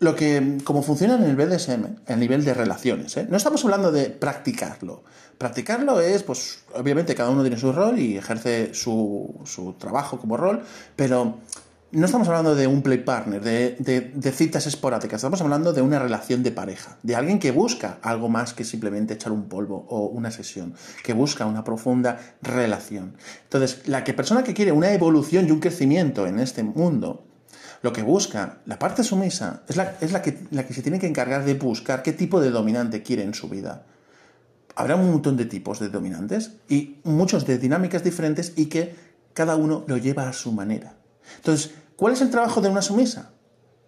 lo que, como funciona en el BDSM, a nivel de relaciones, ¿eh? no estamos hablando de practicarlo. Practicarlo es, pues, obviamente cada uno tiene su rol y ejerce su, su trabajo como rol, pero no estamos hablando de un play partner, de, de, citas esporádicas, estamos hablando de una relación de pareja, de alguien que busca algo más que simplemente echar un polvo o una sesión, que busca una profunda relación. Entonces, la persona que quiere una evolución y un crecimiento en este mundo, lo que busca la parte sumisa es, la, que se tiene que encargar de buscar qué tipo de dominante quiere en su vida. Habrá un montón de tipos de dominantes y muchos de dinámicas diferentes y que cada uno lo lleva a su manera. Entonces, ¿cuál es el trabajo de una sumisa?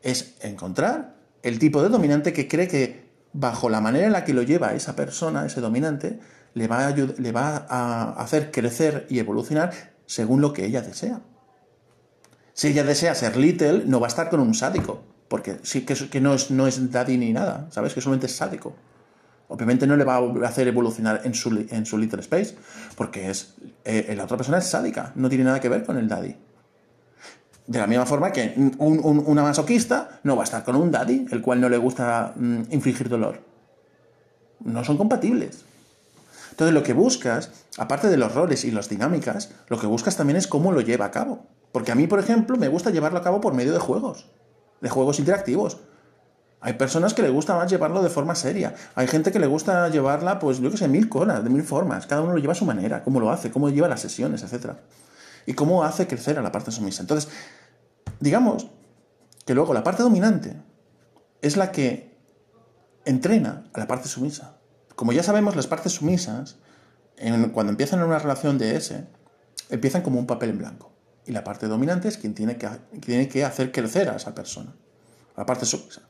Es encontrar el tipo de dominante que cree que bajo la manera en la que lo lleva esa persona, ese dominante, le va a, le va a hacer crecer y evolucionar según lo que ella desea. Si ella desea ser little, no va a estar con un sádico, porque sí que, que no, es, no es daddy ni nada, ¿sabes? Que solamente es sádico. Obviamente no le va a hacer evolucionar en su, en su Little Space, porque es, eh, la otra persona es sádica, no tiene nada que ver con el daddy. De la misma forma que una masoquista no va a estar con un daddy, el cual no le gusta mm, infligir dolor. No son compatibles. Entonces lo que buscas, aparte de los roles y las dinámicas, lo que buscas también es cómo lo lleva a cabo. Porque a mí, por ejemplo, me gusta llevarlo a cabo por medio de juegos, de juegos interactivos. Hay personas que le gusta más llevarlo de forma seria. Hay gente que le gusta llevarla, pues yo que sé, mil cosas, de mil formas. Cada uno lo lleva a su manera, cómo lo hace, cómo lleva las sesiones, etc. Y cómo hace crecer a la parte sumisa. Entonces, digamos que luego la parte dominante es la que entrena a la parte sumisa. Como ya sabemos, las partes sumisas, cuando empiezan en una relación de S, empiezan como un papel en blanco. Y la parte dominante es quien tiene que, tiene que hacer crecer a esa persona, la parte sumisa.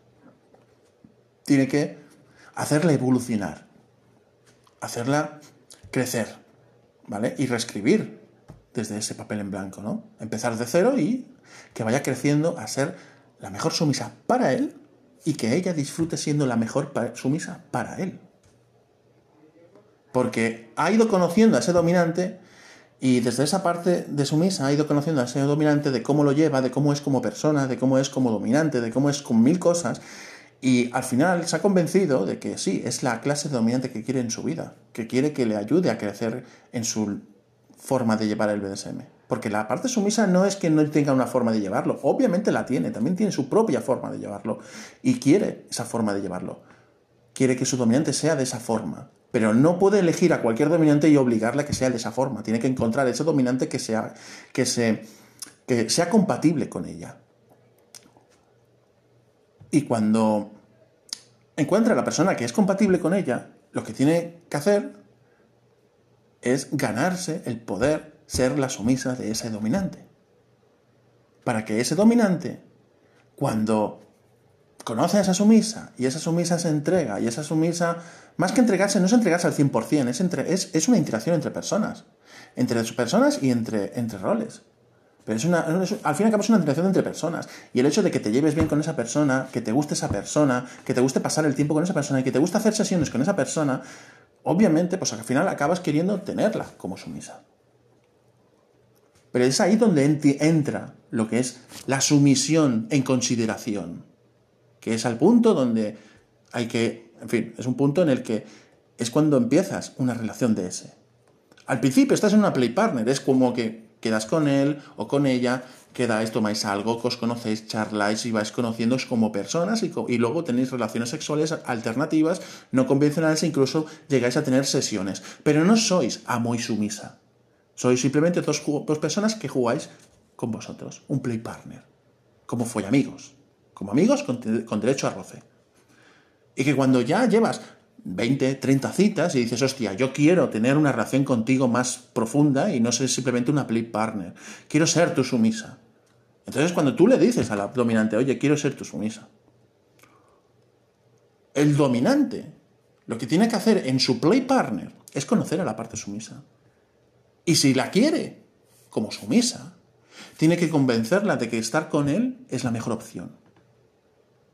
Tiene que hacerla evolucionar, hacerla crecer, ¿vale? Y reescribir desde ese papel en blanco, ¿no? Empezar de cero y que vaya creciendo a ser la mejor sumisa para él y que ella disfrute siendo la mejor sumisa para él porque ha ido conociendo a ese dominante y desde esa parte de sumisa ha ido conociendo a ese dominante de cómo lo lleva, de cómo es como persona, de cómo es como dominante, de cómo es con mil cosas. Y al final se ha convencido de que sí, es la clase de dominante que quiere en su vida, que quiere que le ayude a crecer en su forma de llevar el BDSM. Porque la parte sumisa no es que no tenga una forma de llevarlo, obviamente la tiene, también tiene su propia forma de llevarlo y quiere esa forma de llevarlo. Quiere que su dominante sea de esa forma pero no puede elegir a cualquier dominante y obligarle a que sea de esa forma. Tiene que encontrar ese dominante que sea, que que sea compatible con ella. Y cuando encuentra a la persona que es compatible con ella, lo que tiene que hacer es ganarse el poder ser la sumisa de ese dominante. Para que ese dominante, cuando conoce a esa sumisa y esa sumisa se entrega y esa sumisa más que entregarse, no es entregarse al 100%, es, entre, es, es una interacción entre personas, entre personas y entre, entre roles. Pero es una, al fin y al cabo es una interacción entre personas. Y el hecho de que te lleves bien con esa persona, que te guste esa persona, que te guste pasar el tiempo con esa persona y que te guste hacer sesiones con esa persona, obviamente, pues al final acabas queriendo tenerla como sumisa. Pero es ahí donde entra lo que es la sumisión en consideración, que es al punto donde hay que en fin, es un punto en el que es cuando empiezas una relación de ese. Al principio estás en una play partner, es como que quedas con él o con ella, quedáis, tomáis algo, que os conocéis, charláis y vais conociéndoos como personas y, y, luego tenéis relaciones sexuales alternativas, no convencionales incluso llegáis a tener sesiones. Pero no sois amo y sumisa. Sois simplemente dos, dos personas que jugáis con vosotros, un play partner, como fue amigos, como amigos con, derecho a roce. Y que cuando ya llevas 20, 30 citas y dices, hostia, yo quiero tener una relación contigo más profunda y no ser simplemente una play partner. Quiero ser tu sumisa. Entonces cuando tú le dices a la dominante, oye, quiero ser tu sumisa. El dominante lo que tiene que hacer en su play partner es conocer a la parte sumisa. Y si la quiere como sumisa, tiene que convencerla de que estar con él es la mejor opción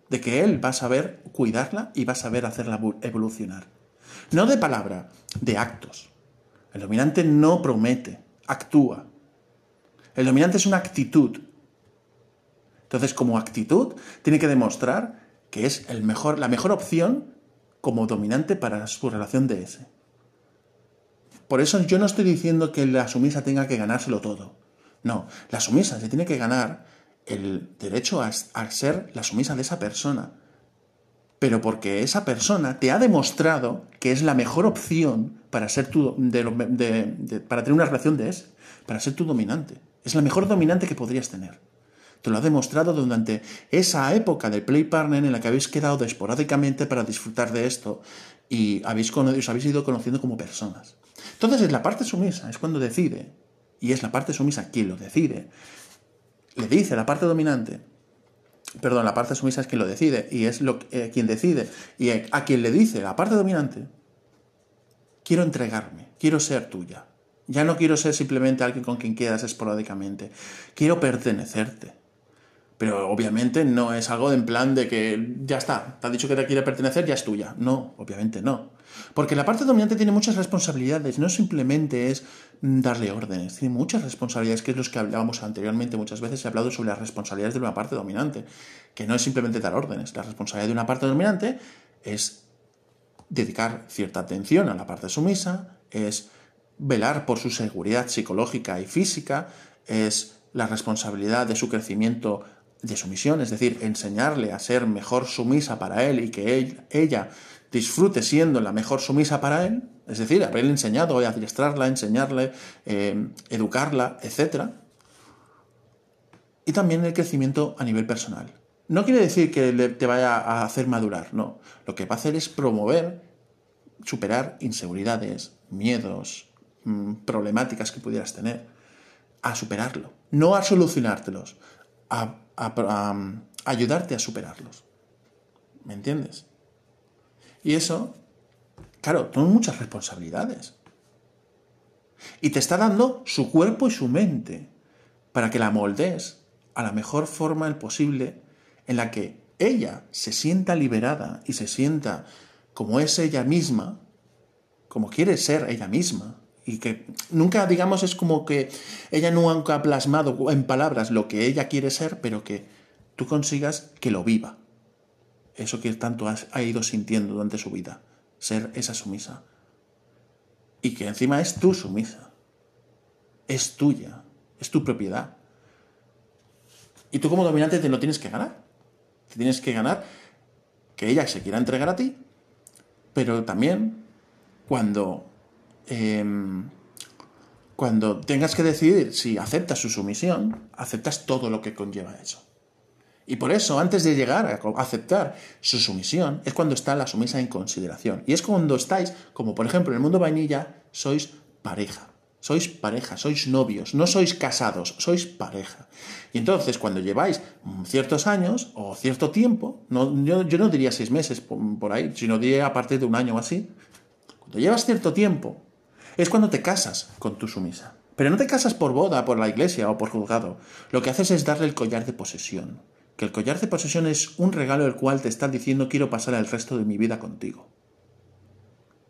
de que él va a saber cuidarla y va a saber hacerla evolucionar. No de palabra, de actos. El dominante no promete, actúa. El dominante es una actitud. Entonces, como actitud, tiene que demostrar que es el mejor, la mejor opción como dominante para su relación de ese. Por eso yo no estoy diciendo que la sumisa tenga que ganárselo todo. No, la sumisa se tiene que ganar el derecho a, ser la sumisa de esa persona, pero porque esa persona te ha demostrado que es la mejor opción para ser tu, para tener una relación de ese, para ser tu dominante. Es la mejor dominante que podrías tener. Te lo ha demostrado durante esa época del play partner en la que habéis quedado esporádicamente para disfrutar de esto y habéis, os habéis ido conociendo como personas. Entonces, es la parte sumisa, es cuando decide, y es la parte sumisa quien lo decide, le dice la parte dominante, perdón, la parte sumisa es quien lo decide y es lo, eh, quien decide, y a quien le dice la parte dominante, quiero entregarme, quiero ser tuya. Ya no quiero ser simplemente alguien con quien quedas esporádicamente. Quiero pertenecerte. Pero obviamente no es algo en plan de que ya está, te ha dicho que te quiere pertenecer, ya es tuya. No, obviamente no. Porque la parte dominante tiene muchas responsabilidades, no simplemente es darle órdenes, tiene muchas responsabilidades, que es lo que hablábamos anteriormente. Muchas veces he hablado sobre las responsabilidades de una parte dominante, que no es simplemente dar órdenes. La responsabilidad de una parte dominante es dedicar cierta atención a la parte sumisa, es velar por su seguridad psicológica y física, es la responsabilidad de su crecimiento de sumisión, es decir, enseñarle a ser mejor sumisa para él y que ella disfrute siendo la mejor sumisa para él, es decir, haberle enseñado, adiestrarla, enseñarle, eh, educarla, etc. Y también el crecimiento a nivel personal. No quiere decir que te vaya a hacer madurar, no. Lo que va a hacer es promover, superar inseguridades, miedos, mm, problemáticas que pudieras tener, a superarlo. No a solucionártelos, a ayudarte a superarlos. ¿Me entiendes? Y eso, claro, son muchas responsabilidades. Y te está dando su cuerpo y su mente para que la moldees a la mejor forma posible en la que ella se sienta liberada y se sienta como es ella misma, como quiere ser ella misma, y que nunca, digamos, es como que ella nunca ha plasmado en palabras lo que ella quiere ser, pero que tú consigas que lo viva eso que tanto ha ido sintiendo durante su vida, ser esa sumisa. Y que encima es tu sumisa, es tuya, es tu propiedad. Y tú como dominante te lo tienes que ganar. Te tienes que ganar que ella se quiera entregar a ti, pero también cuando, em, cuando tengas que decidir si aceptas su sumisión, aceptas todo lo que conlleva eso. Y por eso, antes de llegar a aceptar su sumisión, es cuando está la sumisa en consideración. Y es cuando estáis, como por ejemplo en el mundo vainilla, sois pareja. Sois pareja, sois novios, no sois casados, sois pareja. Y entonces, cuando lleváis ciertos años o cierto tiempo, yo, no diría seis meses por, ahí, sino diría a partir de un año o así, cuando llevas cierto tiempo, es cuando te casas con tu sumisa. Pero no te casas por boda, por la iglesia o por juzgado. Lo que haces es darle el collar de posesión que el collar de posesión es un regalo el cual te está diciendo quiero pasar el resto de mi vida contigo.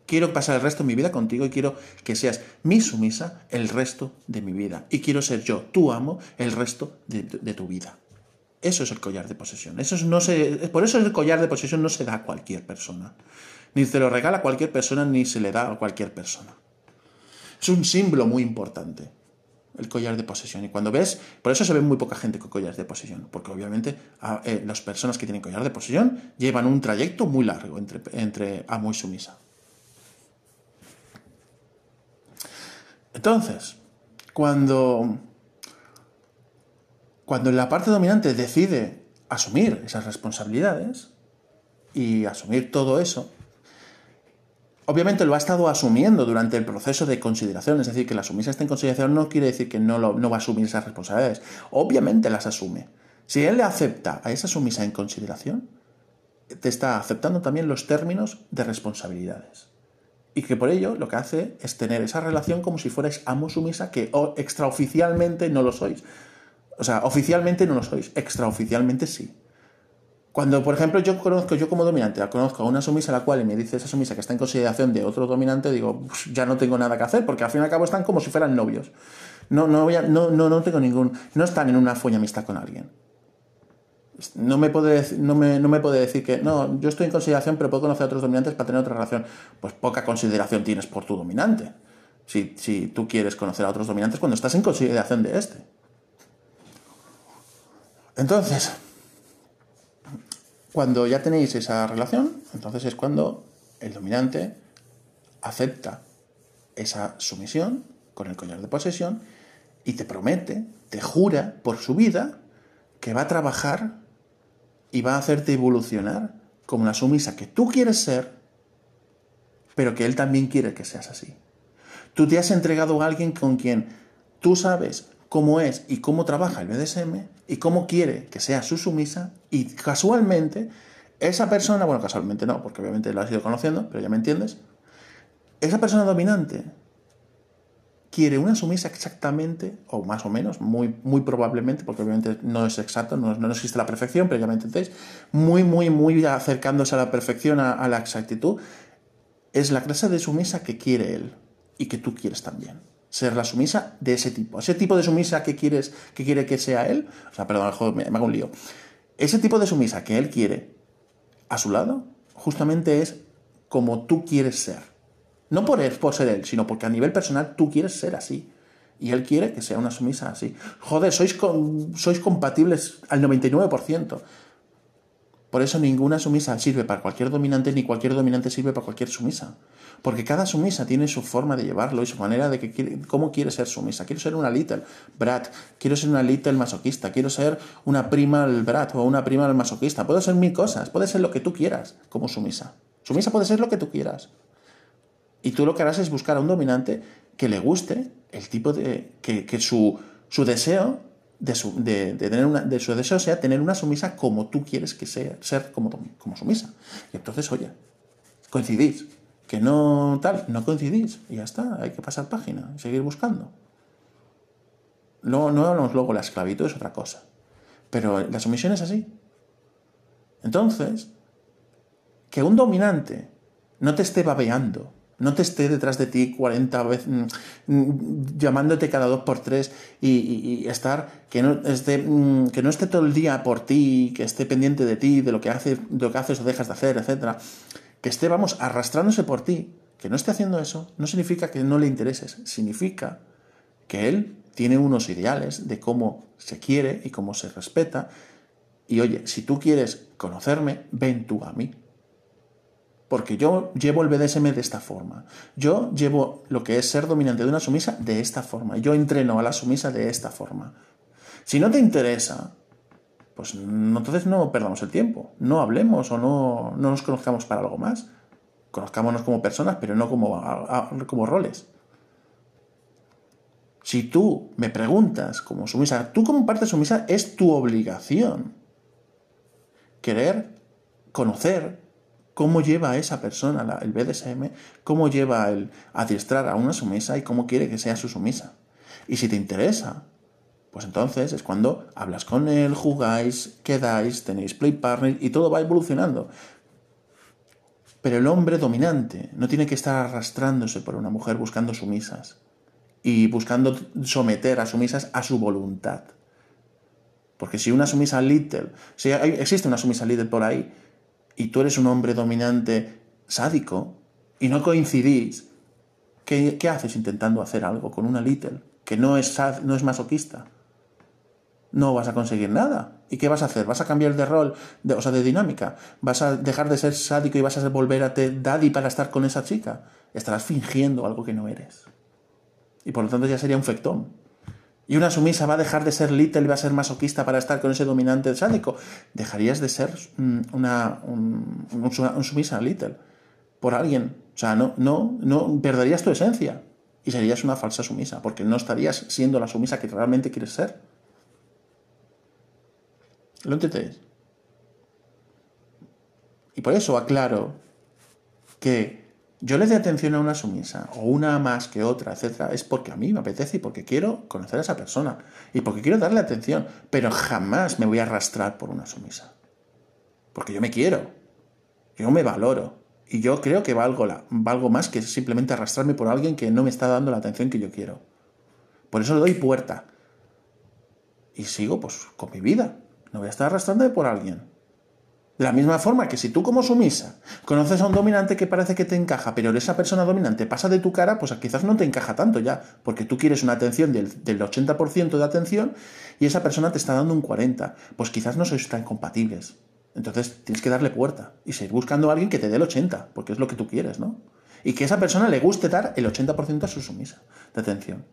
Quiero pasar el resto de mi vida contigo y quiero que seas mi sumisa el resto de mi vida. Y quiero ser yo, tu amo, el resto de, tu vida. Eso es el collar de posesión. Eso no se, por eso el collar de posesión no se da a cualquier persona. Ni se lo regala a cualquier persona, ni se le da a cualquier persona. Es un símbolo muy importante el collar de posesión. Y cuando ves, por eso se ve muy poca gente con collares de posesión, porque obviamente eh, las personas que tienen collar de posesión llevan un trayecto muy largo entre, entre amo y sumisa. Entonces, cuando, cuando la parte dominante decide asumir esas responsabilidades y asumir todo eso, obviamente lo ha estado asumiendo durante el proceso de consideración, es decir, que la sumisa está en consideración no quiere decir que no, no va a asumir esas responsabilidades, obviamente las asume. Si él le acepta a esa sumisa en consideración, te está aceptando también los términos de responsabilidades. Y que por ello lo que hace es tener esa relación como si fuerais amo sumisa que extraoficialmente no lo sois. O sea, oficialmente no lo sois, extraoficialmente sí. Cuando, por ejemplo, yo conozco, yo como dominante, conozco a una sumisa a la cual me dice esa sumisa que está en consideración de otro dominante, digo, ya no tengo nada que hacer, porque al fin y al cabo están como si fueran novios. No, no, voy no, no, no tengo ningún. No están en una fuña amistad con alguien. No me, puede, no, me, no me puede decir que, no, yo estoy en consideración, pero puedo conocer a otros dominantes para tener otra relación. Pues poca consideración tienes por tu dominante. Si, si tú quieres conocer a otros dominantes cuando estás en consideración de este. Entonces, cuando ya tenéis esa relación, entonces es cuando el dominante acepta esa sumisión con el collar de posesión y te promete, te jura por su vida que va a trabajar y va a hacerte evolucionar como la sumisa que tú quieres ser, pero que él también quiere que seas así. Tú te has entregado a alguien con quien tú sabes cómo es y cómo trabaja el BDSM y cómo quiere que sea su sumisa y casualmente esa persona, bueno, casualmente no, porque obviamente lo has ido conociendo, pero ya me entiendes, esa persona dominante quiere una sumisa exactamente, o más o menos, muy, muy probablemente, porque obviamente no es exacto, no, no existe la perfección, pero ya me entendéis, muy, muy, muy acercándose a la perfección, a la exactitud, es la clase de sumisa que quiere él y que tú quieres también. Ser la sumisa de ese tipo. Ese tipo de sumisa que quieres, que quiere que sea él, o sea, perdón, me, me hago un lío. Ese tipo de sumisa que él quiere a su lado, justamente es como tú quieres ser. No por, él, por ser él, sino porque a nivel personal tú quieres ser así. Y él quiere que sea una sumisa así. Joder, sois, sois compatibles al 99%. Por eso ninguna sumisa sirve para cualquier dominante, ni cualquier dominante sirve para cualquier sumisa. Porque cada sumisa tiene su forma de llevarlo y su manera de que cómo quiere ser sumisa. Quiero ser una little brat, quiero ser una little masoquista, quiero ser una prima al brat o una prima al masoquista. Puedo ser mil cosas, puede ser lo que tú quieras como sumisa. Sumisa puede ser lo que tú quieras. Y tú lo que harás es buscar a un dominante que le guste el tipo de. que, su, su deseo de su, de, tener una, de su deseo sea tener una sumisa como tú quieres que sea, ser como, como sumisa. Y entonces, oye, coincidís. Que no tal, no coincidís. Y ya está, hay que pasar página y seguir buscando. No, no hablamos luego, la esclavitud es otra cosa. Pero la sumisión es así. Entonces, que un dominante no te esté babeando, no te esté detrás de ti 40 veces mm, mm, llamándote cada dos por tres y, estar que no esté mm, que no esté todo el día por ti que esté pendiente de ti de lo que haces de lo que haces o dejas de hacer etcétera que esté vamos arrastrándose por ti que no esté haciendo eso no significa que no le intereses significa que él tiene unos ideales de cómo se quiere y cómo se respeta y oye si tú quieres conocerme ven tú a mí porque yo llevo el BDSM de esta forma. Yo llevo lo que es ser dominante de una sumisa de esta forma. Yo entreno a la sumisa de esta forma. Si no te interesa, pues entonces no perdamos el tiempo. No hablemos o no, no nos conozcamos para algo más. Conozcámonos como personas, pero no como, como roles. Si tú me preguntas como sumisa, tú como parte sumisa es tu obligación querer conocer cómo lleva a esa persona el BDSM, cómo lleva el adiestrar a una sumisa y cómo quiere que sea su sumisa. Y si te interesa, pues entonces es cuando hablas con él, jugáis, quedáis, tenéis play partner y todo va evolucionando. Pero el hombre dominante no tiene que estar arrastrándose por una mujer buscando sumisas y buscando someter a sumisas a su voluntad. Porque si una sumisa little, si existe una sumisa little por ahí, y tú eres un hombre dominante sádico y no coincidís, ¿qué, haces intentando hacer algo con una little que no es, no es masoquista? No vas a conseguir nada. ¿Y qué vas a hacer? ¿Vas a cambiar de rol, de, o sea, de dinámica? ¿Vas a dejar de ser sádico y vas a volver a te daddy para estar con esa chica? Estarás fingiendo algo que no eres. Y por lo tanto ya sería un fectón y una sumisa va a dejar de ser little y va a ser masoquista para estar con ese dominante sádico, dejarías de ser mm, una, un, sumisa little por alguien. O sea, no, no, no perderías tu esencia y serías una falsa sumisa, porque no estarías siendo la sumisa que realmente quieres ser. ¿Lo entendéis? Y por eso aclaro que yo le dé atención a una sumisa, o una más que otra, etcétera, es porque a mí me apetece y porque quiero conocer a esa persona y porque quiero darle atención, pero jamás me voy a arrastrar por una sumisa. Porque yo me quiero, yo me valoro y yo creo que valgo, la, valgo más que simplemente arrastrarme por alguien que no me está dando la atención que yo quiero. Por eso le doy puerta y sigo pues con mi vida. No voy a estar arrastrándome por alguien. De la misma forma que si tú como sumisa conoces a un dominante que parece que te encaja, pero esa persona dominante pasa de tu cara, pues quizás no te encaja tanto ya, porque tú quieres una atención del, del 80% de atención y esa persona te está dando un 40%, pues quizás no sois tan compatibles. Entonces tienes que darle puerta y seguir buscando a alguien que te dé el 80%, porque es lo que tú quieres, ¿no? Y que esa persona le guste dar el 80% a su sumisa de atención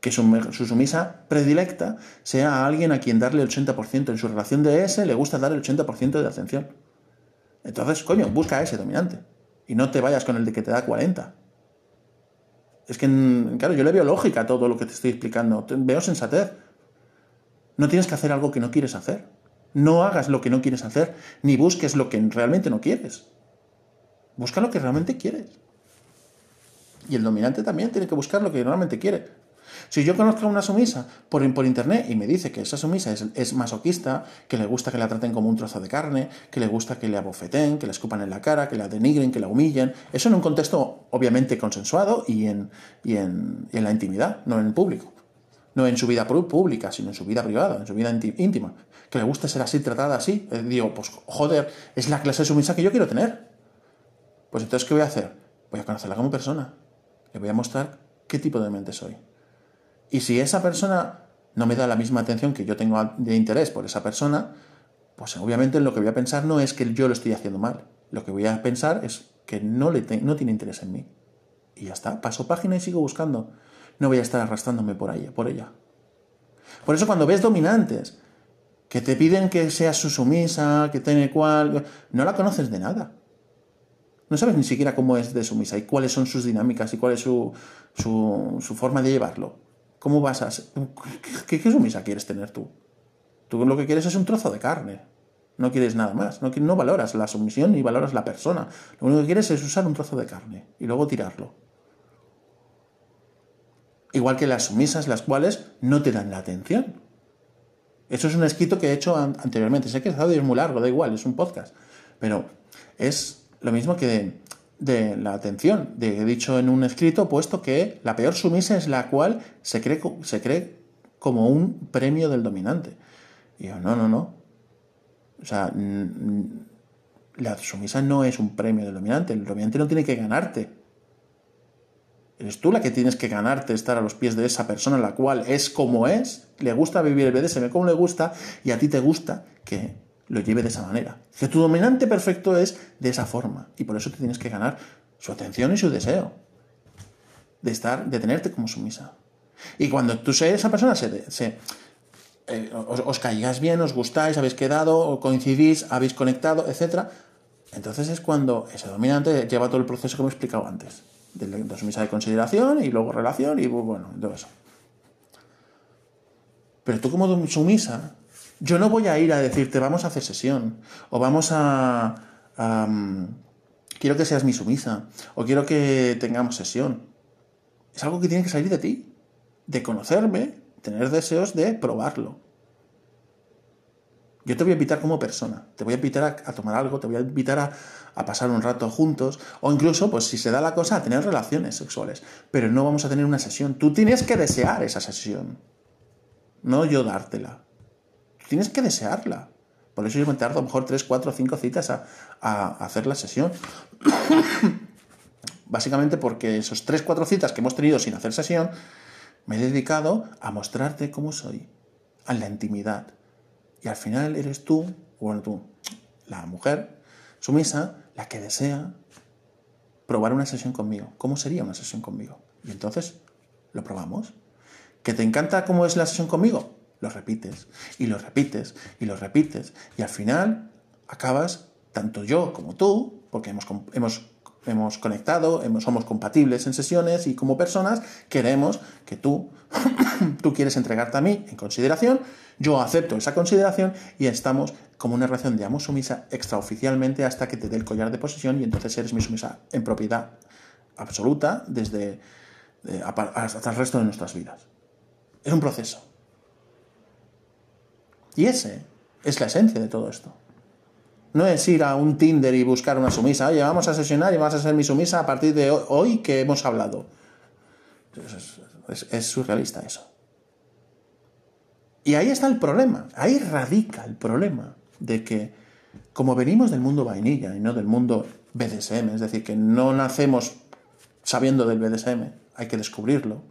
que su, sumisa predilecta sea a alguien a quien darle el 80%. En su relación de ese le gusta dar el 80% de atención. Entonces, coño, busca a ese dominante. Y no te vayas con el de que te da 40. Es que, claro, yo le veo lógica a todo lo que te estoy explicando. Veo sensatez. No tienes que hacer algo que no quieres hacer. No hagas lo que no quieres hacer, ni busques lo que realmente no quieres. Busca lo que realmente quieres. Y el dominante también tiene que buscar lo que realmente quiere. Si yo conozco a una sumisa por, por internet y me dice que esa sumisa es, es, masoquista, que le gusta que la traten como un trozo de carne, que le gusta que le abofeten, que le escupan en la cara, que la denigren, que la humillen, eso en un contexto obviamente consensuado y en, y en, y en la intimidad, no en público. No en su vida pública, sino en su vida privada, en su vida íntima. Que le gusta ser así, tratada así. Eh, digo, pues joder, es la clase de sumisa que yo quiero tener. Pues entonces, ¿qué voy a hacer? Voy a conocerla como persona. Le voy a mostrar qué tipo de mente soy. Y si esa persona no me da la misma atención que yo tengo de interés por esa persona, pues obviamente lo que voy a pensar no es que yo lo estoy haciendo mal. Lo que voy a pensar es que no, le no tiene interés en mí. Y ya está, paso página y sigo buscando. No voy a estar arrastrándome por, ahí, por ella. Por eso cuando ves dominantes que te piden que seas su sumisa, que tiene cual, no la conoces de nada. No sabes ni siquiera cómo es de sumisa y cuáles son sus dinámicas y cuál es su, su, forma de llevarlo. ¿Cómo vas a...? ¿Qué, ¿Qué, sumisa quieres tener tú? Tú lo que quieres es un trozo de carne. No quieres nada más. No, valoras la sumisión ni valoras la persona. Lo único que quieres es usar un trozo de carne y luego tirarlo. Igual que las sumisas, las cuales no te dan la atención. Eso es un escrito que he hecho anteriormente. Sé que el es muy largo, da igual, es un podcast. Pero es lo mismo que de, la atención. De, dicho en un escrito puesto que la peor sumisa es la cual se cree, se cree como un premio del dominante. Y yo, no, no, no. O sea, la sumisa no es un premio del dominante. El dominante no tiene que ganarte. Eres tú la que tienes que ganarte estar a los pies de esa persona, la cual es como es, le gusta vivir el BDSM como le gusta, y a ti te gusta que lo lleve de esa manera. Que tu dominante perfecto es de esa forma, y por eso te tienes que ganar su atención y su deseo de estar, de tenerte como sumisa. Y cuando tú seas esa persona, se, eh, os, os, caigáis bien, os gustáis, habéis quedado, coincidís, habéis conectado, etc. Entonces es cuando ese dominante lleva todo el proceso que me he explicado antes de la sumisa de consideración y luego relación y bueno, todo eso. Pero tú como sumisa, yo no voy a ir a decirte vamos a hacer sesión o vamos a, quiero que seas mi sumisa o quiero que tengamos sesión. Es algo que tiene que salir de ti, de conocerme, tener deseos de probarlo. Yo te voy a invitar como persona, te voy a invitar a, tomar algo, te voy a invitar a, a, pasar un rato juntos, o incluso, pues si se da la cosa, a tener relaciones sexuales. Pero no vamos a tener una sesión. Tú tienes que desear esa sesión, no yo dártela. Tienes que desearla. Por eso yo me tardo a lo mejor 3, 4, 5 citas a, hacer la sesión. Básicamente porque esos 3, 4 citas que hemos tenido sin hacer sesión, me he dedicado a mostrarte cómo soy, a la intimidad y al final eres tú, bueno, tú, la mujer sumisa, la que desea probar una sesión conmigo. ¿Cómo sería una sesión conmigo? Y entonces lo probamos. ¿Que te encanta cómo es la sesión conmigo? Lo repites y lo repites y lo repites. Y al final acabas, tanto yo como tú, porque hemos, hemos hemos conectado, hemos, somos compatibles en sesiones y como personas queremos que tú, tú quieres entregarte a mí en consideración, yo acepto esa consideración y estamos como una relación de amo sumisa extraoficialmente hasta que te dé el collar de posesión y entonces eres mi sumisa en propiedad absoluta desde eh, hasta el resto de nuestras vidas. Es un proceso. Y ese es la esencia de todo esto. No es ir a un Tinder y buscar una sumisa. Oye, vamos a sesionar y vas a ser mi sumisa a partir de hoy que hemos hablado. Es, surrealista eso. Y ahí está el problema. Ahí radica el problema de que, como venimos del mundo vainilla y no del mundo BDSM, es decir, que no nacemos sabiendo del BDSM, hay que descubrirlo.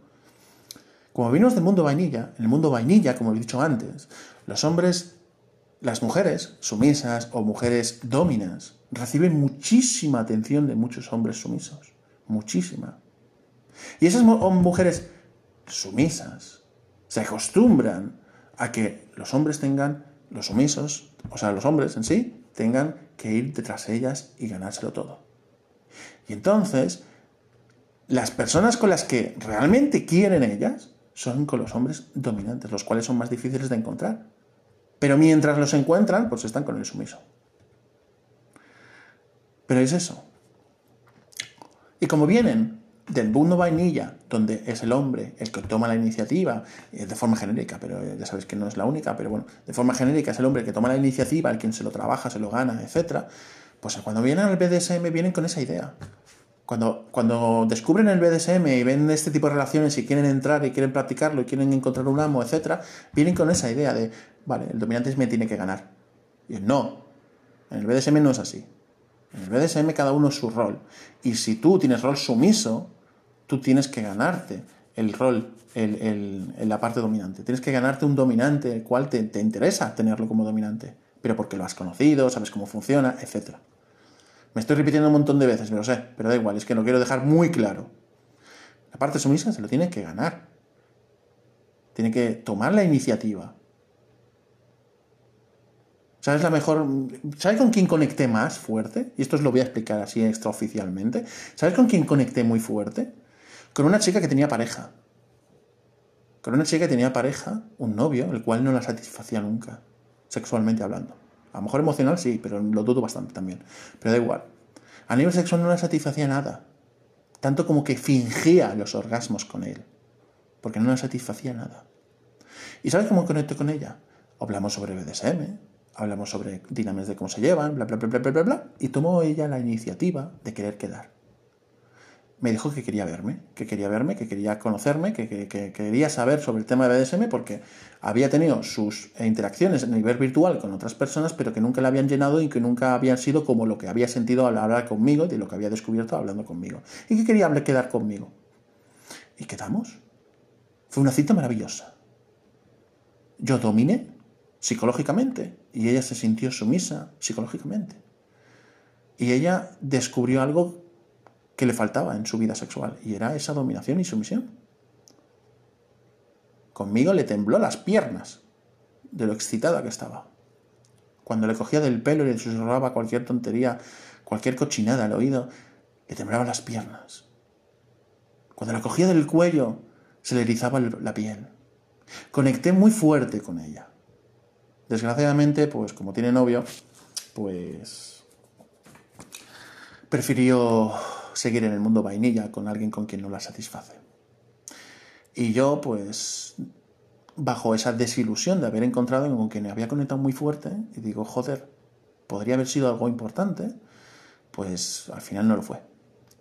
Como venimos del mundo vainilla, en el mundo vainilla, como he dicho antes, los hombres las mujeres sumisas o mujeres dominas reciben muchísima atención de muchos hombres sumisos. Muchísima. Y esas mujeres sumisas se acostumbran a que los hombres tengan, los sumisos, o sea, los hombres en sí, tengan que ir detrás de ellas y ganárselo todo. Y entonces, las personas con las que realmente quieren ellas son con los hombres dominantes, los cuales son más difíciles de encontrar. Pero mientras los encuentran, pues están con el sumiso. Pero es eso. Y como vienen del mundo vainilla, donde es el hombre el que toma la iniciativa, eh, de forma genérica, pero ya sabes que no es la única, pero bueno, de forma genérica es el hombre que toma la iniciativa, el quien se lo trabaja, se lo gana, etc. Pues cuando vienen al BDSM vienen con esa idea. Cuando, descubren el BDSM y ven este tipo de relaciones y quieren entrar y quieren practicarlo y quieren encontrar un amo, etc., vienen con esa idea de, vale, el dominante me tiene que ganar. Y no, en el BDSM no es así. En el BDSM cada uno es su rol. Y si tú tienes rol sumiso, tú tienes que ganarte el rol, el, la parte dominante. Tienes que ganarte un dominante, el cual te, te interesa tenerlo como dominante. Pero porque lo has conocido, sabes cómo funciona, etc. Me estoy repitiendo un montón de veces, me lo sé, pero da igual, es que lo quiero dejar muy claro. La parte sumisa se lo tiene que ganar. Tiene que tomar la iniciativa. ¿Sabes la mejor? ¿Sabes con quién conecté más fuerte? Y esto os lo voy a explicar así extraoficialmente. ¿Sabes con quién conecté muy fuerte? Con una chica que tenía pareja. Con una chica que tenía pareja, un novio, el cual no la satisfacía nunca, sexualmente hablando. A lo mejor emocional sí, pero lo dudo bastante también. Pero da igual. A nivel sexual no la satisfacía nada. Tanto como que fingía los orgasmos con él. Porque no la satisfacía nada. ¿Y sabes cómo conecto con ella? Hablamos sobre BDSM, hablamos sobre dinámicas de cómo se llevan, bla, bla, bla, bla, bla, bla. Y tomó ella la iniciativa de querer quedar me dijo que quería verme, que quería verme, que quería conocerme, que, quería saber sobre el tema de BDSM porque había tenido sus interacciones a nivel virtual con otras personas, pero que nunca le habían llenado y que nunca habían sido como lo que había sentido al hablar conmigo, de lo que había descubierto hablando conmigo. Y que quería quedar conmigo. Y quedamos. Fue una cita maravillosa. Yo dominé psicológicamente y ella se sintió sumisa psicológicamente. Y ella descubrió algo que le faltaba en su vida sexual, y era esa dominación y sumisión. Conmigo le tembló las piernas de lo excitada que estaba. Cuando le cogía del pelo y le susurraba cualquier tontería, cualquier cochinada al oído, le temblaban las piernas. Cuando la cogía del cuello, se le erizaba la piel. Conecté muy fuerte con ella. Desgraciadamente, pues como tiene novio, pues prefirió seguir en el mundo vainilla con alguien con quien no la satisface. Y yo, pues, bajo esa desilusión de haber encontrado con quien había conectado muy fuerte, y digo, joder, podría haber sido algo importante, pues al final no lo fue.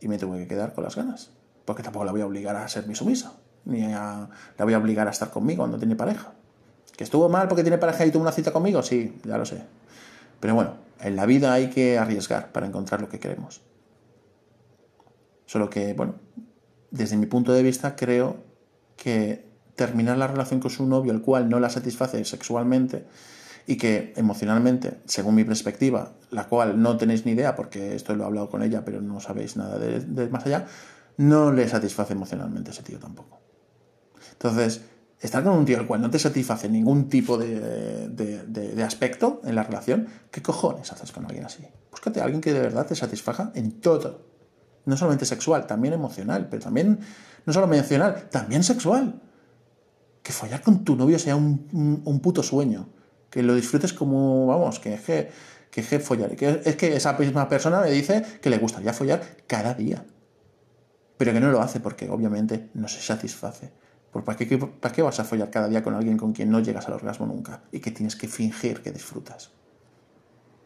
Y me tuve que quedar con las ganas. Porque tampoco la voy a obligar a ser mi sumisa, ni a, la voy a obligar a estar conmigo cuando tiene pareja. ¿Que estuvo mal porque tiene pareja y tuvo una cita conmigo? Sí, ya lo sé. Pero bueno, en la vida hay que arriesgar para encontrar lo que queremos. Solo que, bueno, desde mi punto de vista creo que terminar la relación con su novio, el cual no la satisface sexualmente y que emocionalmente, según mi perspectiva, la cual no tenéis ni idea porque esto lo he hablado con ella, pero no sabéis nada de, más allá, no le satisface emocionalmente ese tío tampoco. Entonces, estar con un tío el cual no te satisface ningún tipo de, de, aspecto en la relación, ¿qué cojones haces con alguien así? Búscate a alguien que de verdad te satisfaga en todo no solamente sexual, también emocional, pero también, no solo emocional, también sexual. Que follar con tu novio sea un, puto sueño. Que lo disfrutes como, vamos, que es que, que, es follar. Que es que esa misma persona me dice que le gustaría follar cada día. Pero que no lo hace porque obviamente no se satisface. ¿Para qué, ¿Para qué vas a follar cada día con alguien con quien no llegas al orgasmo nunca? Y que tienes que fingir que disfrutas.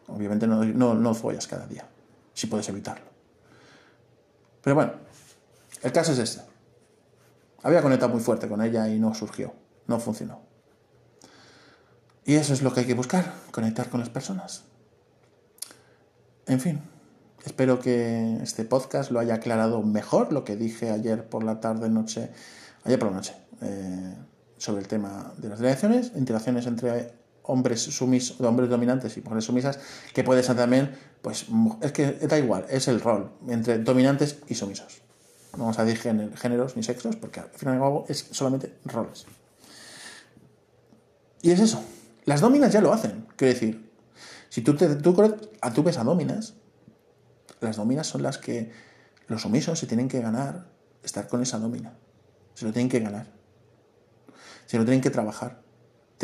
Obviamente no, no, no follas cada día, si puedes evitarlo. Pero bueno, el caso es este. Había conectado muy fuerte con ella y no surgió, no funcionó. Y eso es lo que hay que buscar, conectar con las personas. En fin, espero que este podcast lo haya aclarado mejor lo que dije ayer por la tarde, noche, ayer por la noche, eh, sobre el tema de las relaciones, interacciones entre hombres sumisos, hombres dominantes y mujeres sumisas, que puede ser también, pues es que da igual, es el rol entre dominantes y sumisos. No vamos a decir géneros ni sexos, porque al final es solamente roles. Y es eso. Las dominas ya lo hacen. Quiero decir, si tú, te, tú, tú ves a dominas, las dominas son las que los sumisos se tienen que ganar estar con esa domina. Se lo tienen que ganar. Se lo tienen que trabajar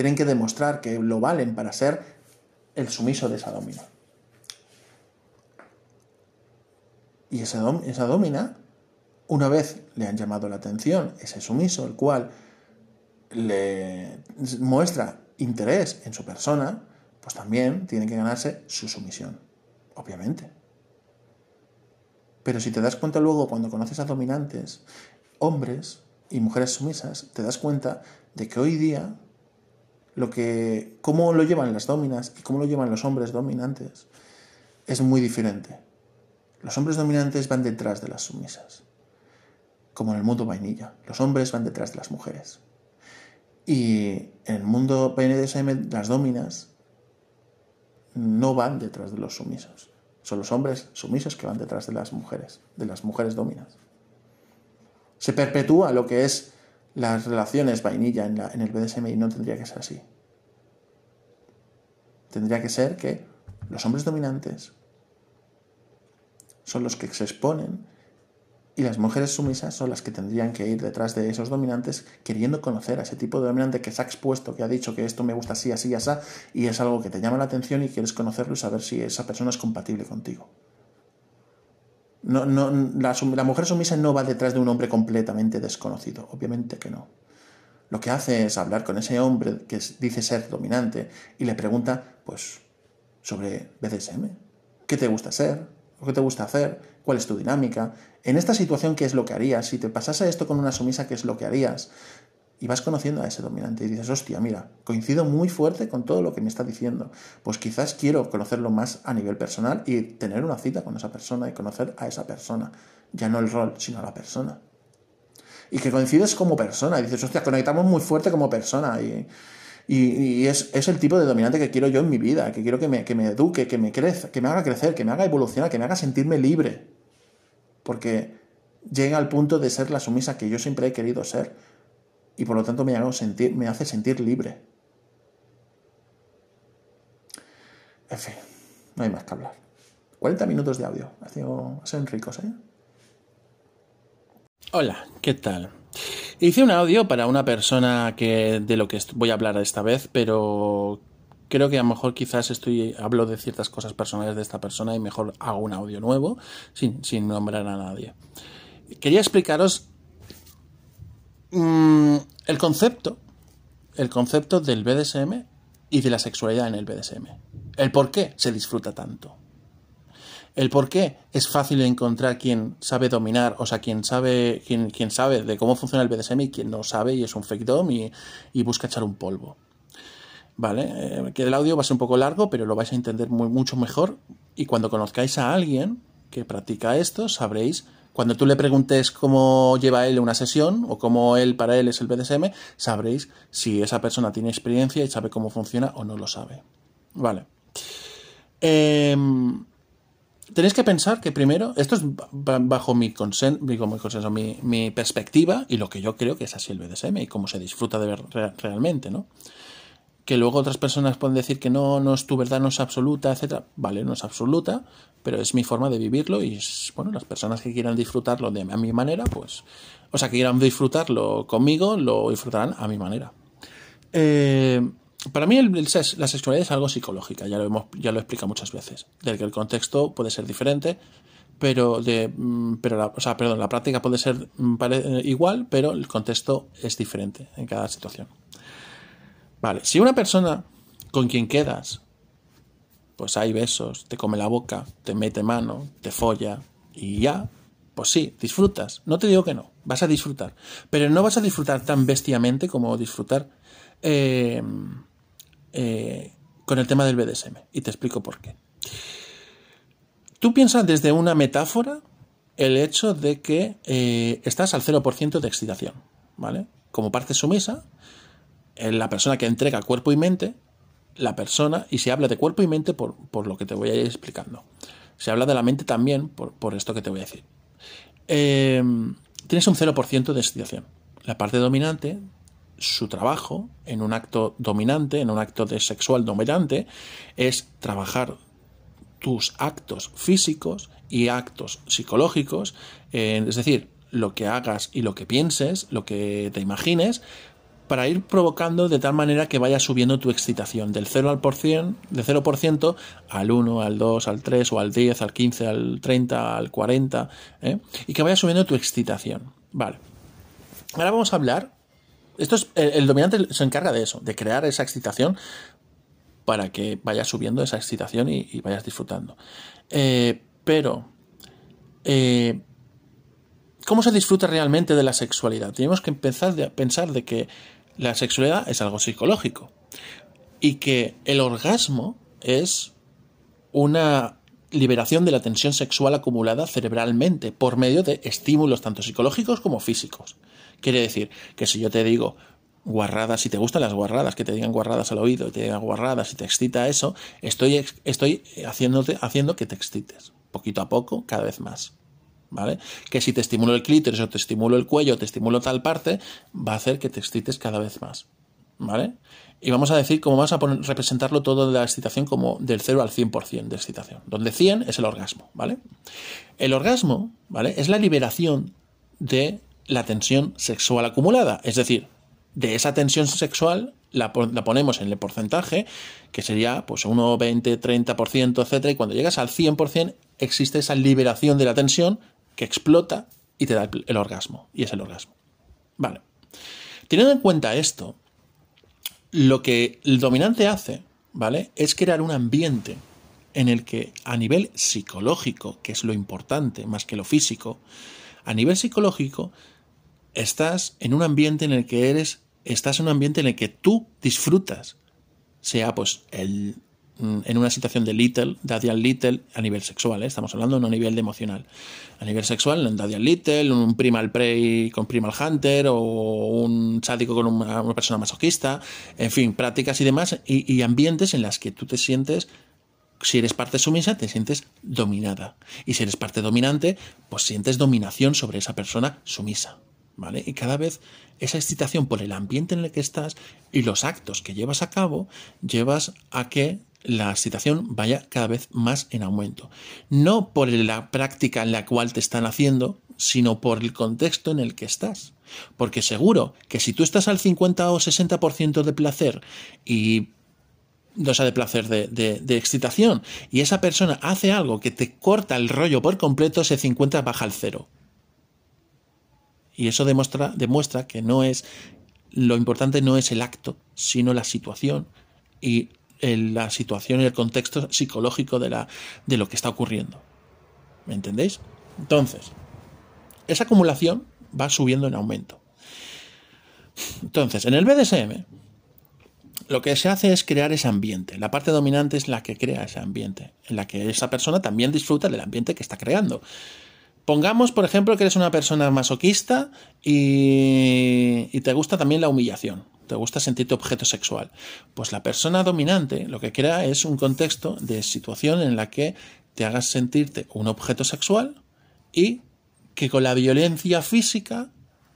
tienen que demostrar que lo valen para ser el sumiso de esa domina. Y esa, esa domina Una vez le han llamado la atención ese sumiso, el cual le muestra interés en su persona, pues también tiene que ganarse su sumisión, obviamente. Pero si te das cuenta luego cuando conoces a dominantes, hombres y mujeres sumisas, te das cuenta de que hoy día lo que cómo lo llevan las dominas y cómo lo llevan los hombres dominantes es muy diferente. Los hombres dominantes van detrás de las sumisas, como en el mundo vainilla. Los hombres van detrás de las mujeres. Y en el mundo BDSM las dominas no van detrás de los sumisos. Son los hombres sumisos que van detrás de las mujeres, de las mujeres dominas. Se perpetúa lo que es las relaciones vainilla en, en el BDSM y no tendría que ser así. Tendría que ser que los hombres dominantes son los que se exponen y las mujeres sumisas son las que tendrían que ir detrás de esos dominantes queriendo conocer a ese tipo de dominante que se ha expuesto, que ha dicho que esto me gusta así, así, así, y es algo que te llama la atención y quieres conocerlo y saber si esa persona es compatible contigo. No, no, la, la mujer sumisa no va detrás de un hombre completamente desconocido, obviamente que no. Lo que hace es hablar con ese hombre que dice ser dominante y le pregunta, pues, sobre BDSM. ¿Qué te gusta ser? ¿Qué te gusta hacer? ¿Cuál es tu dinámica? En esta situación, ¿qué es lo que harías? Si te pasase esto con una sumisa, ¿qué es lo que harías? Y vas conociendo a ese dominante y dices, hostia, mira, coincido muy fuerte con todo lo que me está diciendo. Pues quizás quiero conocerlo más a nivel personal y tener una cita con esa persona y conocer a esa persona. Ya no el rol, sino a la persona. Y que coincides como persona. Y dices, hostia, conectamos muy fuerte como persona. Y, y, es, es, el tipo de dominante que quiero yo en mi vida, que quiero que me, que me eduque, que me crezca, que me haga crecer, que me haga evolucionar, que me haga sentirme libre. Porque llega al punto de ser la sumisa que yo siempre he querido ser y por lo tanto me, hago sentir, me hace sentir libre. En fin, no hay más que hablar. 40 minutos de audio. Ha sido, ricos, ¿eh? Hola, ¿qué tal? Hice un audio para una persona que de lo que voy a hablar esta vez, pero creo que a lo mejor quizás estoy hablo de ciertas cosas personales de esta persona y mejor hago un audio nuevo sin, sin nombrar a nadie. Quería explicaros Mm, el concepto, el concepto del BDSM y de la sexualidad en el BDSM. El por qué se disfruta tanto. El por qué es fácil encontrar quien sabe dominar, o sea, quien sabe, sabe de cómo funciona el BDSM y quien no sabe y es un fake dom y, busca echar un polvo. ¿Vale? Eh, que el audio va a ser un poco largo, pero lo vais a entender muy, mucho mejor. Y cuando conozcáis a alguien que practica esto, sabréis cuando tú le preguntes cómo lleva él una sesión o cómo él para él es el BDSM, sabréis si esa persona tiene experiencia y sabe cómo funciona o no lo sabe. Vale. Em, tenéis que pensar que primero, esto es bajo mi, consen, mi, consenso, mi, mi, perspectiva y lo que yo creo que es así el BDSM y cómo se disfruta de ver realmente, ¿no? Que luego otras personas pueden decir que no, no es tu verdad, no es absoluta, etcétera. Vale, no es absoluta, pero es mi forma de vivirlo y bueno, las personas que quieran disfrutarlo de a mi manera, pues, o sea, que quieran disfrutarlo conmigo, lo disfrutarán a mi manera. Eh, para mí la sexualidad es algo psicológica, ya lo hemos, ya lo he explicado muchas veces, del que el contexto puede ser diferente, pero de, mm, pero la, o sea, perdón, la práctica puede ser mm, igual, pero el contexto es diferente en cada situación. Vale, si una persona con quien quedas, pues hay besos, te come la boca, te mete mano, te folla y ya, pues sí, disfrutas. No te digo que no, vas a disfrutar. Pero no vas a disfrutar tan bestiamente como disfrutar eh, eh, con el tema del BDSM. Y te explico por qué. Tú piensas desde una metáfora el hecho de que eh, estás al 0% de excitación, ¿vale? Como parte sumisa, la persona que entrega cuerpo y mente, la persona, y se habla de cuerpo y mente por, lo que te voy a ir explicando. Se habla de la mente también por, esto que te voy a decir. Eh, tienes un 0% de excitación. La parte dominante, su trabajo en un acto dominante, en un acto de sexual dominante, es trabajar tus actos físicos y actos psicológicos, eh, es decir, lo que hagas y lo que pienses, lo que te imagines, para ir provocando de tal manera que vaya subiendo tu excitación del 0 al por de 0% al 1, al 2, al 3 o al 10, al 15, al 30, al 40, ¿eh? y que vaya subiendo tu excitación. Vale. Ahora vamos a hablar. Esto es, el, dominante se encarga de eso, de crear esa excitación para que vayas subiendo esa excitación y, vayas disfrutando. Eh, pero, eh, ¿cómo se disfruta realmente de la sexualidad? Tenemos que empezar a pensar de que la sexualidad es algo psicológico y que el orgasmo es una liberación de la tensión sexual acumulada cerebralmente por medio de estímulos tanto psicológicos como físicos. Quiere decir que si yo te digo guarradas, si te gustan las guarradas, que te digan guarradas al oído, y te digan guarradas, si te excita eso, estoy, estoy haciéndote, haciendo que te excites, poquito a poco, cada vez más. ¿Vale? Que si te estimulo el clítoris o te estimulo el cuello o te estimulo tal parte, va a hacer que te excites cada vez más. ¿Vale? Y vamos a decir cómo vamos a representarlo todo de la excitación como del 0 al 100% de excitación, donde 100 es el orgasmo, ¿vale? El orgasmo, ¿vale? Es la liberación de la tensión sexual acumulada, es decir, de esa tensión sexual la, ponemos en el porcentaje, que sería pues 1, 20, 30%, etc. Y cuando llegas al 100% existe esa liberación de la tensión que explota y te da el, orgasmo. Y es el orgasmo. Vale. Teniendo en cuenta esto, lo que el dominante hace, ¿vale? Es crear un ambiente en el que a nivel psicológico, que es lo importante más que lo físico, a nivel psicológico estás en un ambiente en el que eres, estás en un ambiente en el que tú disfrutas, sea pues el, en una situación de little, daddy little, a nivel sexual, ¿eh? estamos hablando no a nivel de emocional. A nivel sexual, un daddy little, un primal prey con primal hunter, o un sádico con una, persona masoquista, en fin, prácticas y demás, y, y ambientes en las que tú te sientes si eres parte sumisa, te sientes dominada. Y si eres parte dominante, pues sientes dominación sobre esa persona sumisa. Y cada vez esa excitación por el ambiente en el que estás y los actos que llevas a cabo, llevas a que la excitación vaya cada vez más en aumento. No por la práctica en la cual te están haciendo, sino por el contexto en el que estás. Porque seguro que si tú estás al 50 o 60% de placer y no sea de placer, de, de, excitación, y esa persona hace algo que te corta el rollo por completo, ese 50 baja al cero. Y eso demuestra, demuestra que no es lo importante no es el acto, sino la situación y la situación y el contexto psicológico de, la, de lo que está ocurriendo. ¿Me entendéis? Entonces, esa acumulación va subiendo en aumento. Entonces, en el BDSM, lo que se hace es crear ese ambiente. La parte dominante es la que crea ese ambiente, en la que esa persona también disfruta del ambiente que está creando. Pongamos, por ejemplo, que eres una persona masoquista y, te gusta también la humillación, te gusta sentirte objeto sexual. Pues la persona dominante lo que crea es un contexto de situación en la que te hagas sentirte un objeto sexual y que con la violencia física,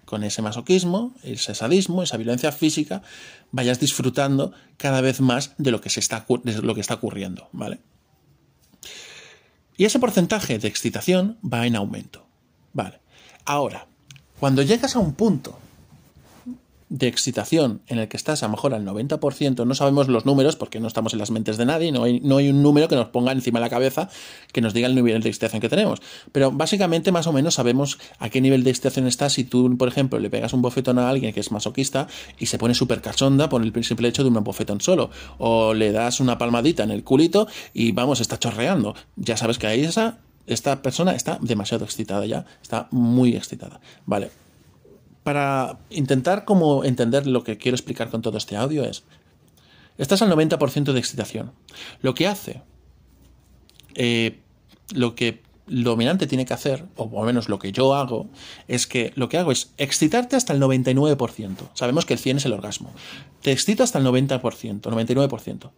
con ese masoquismo, ese sadismo, esa violencia física, vayas disfrutando cada vez más de lo que, se está, de lo que está ocurriendo, ¿vale? Y ese porcentaje de excitación va en aumento. Vale. Ahora, cuando llegas a un punto de excitación en el que estás a lo mejor al 90%, no sabemos los números porque no estamos en las mentes de nadie, no hay, no hay un número que nos ponga encima de la cabeza que nos diga el nivel de excitación que tenemos. Pero básicamente más o menos sabemos a qué nivel de excitación estás si tú, por ejemplo, le pegas un bofetón a alguien que es masoquista y se pone súper cachonda por el simple hecho de un bofetón solo. O le das una palmadita en el culito y vamos, está chorreando. Ya sabes que ahí esa esta persona está demasiado excitada ya, está muy excitada. Vale, para intentar como entender lo que quiero explicar con todo este audio es, estás al 90% de excitación. Lo que hace, eh, lo que el dominante tiene que hacer, o por lo menos lo que yo hago, es que lo que hago es excitarte hasta el 99%. Sabemos que el 100 es el orgasmo. Te excito hasta el 90%, 99%,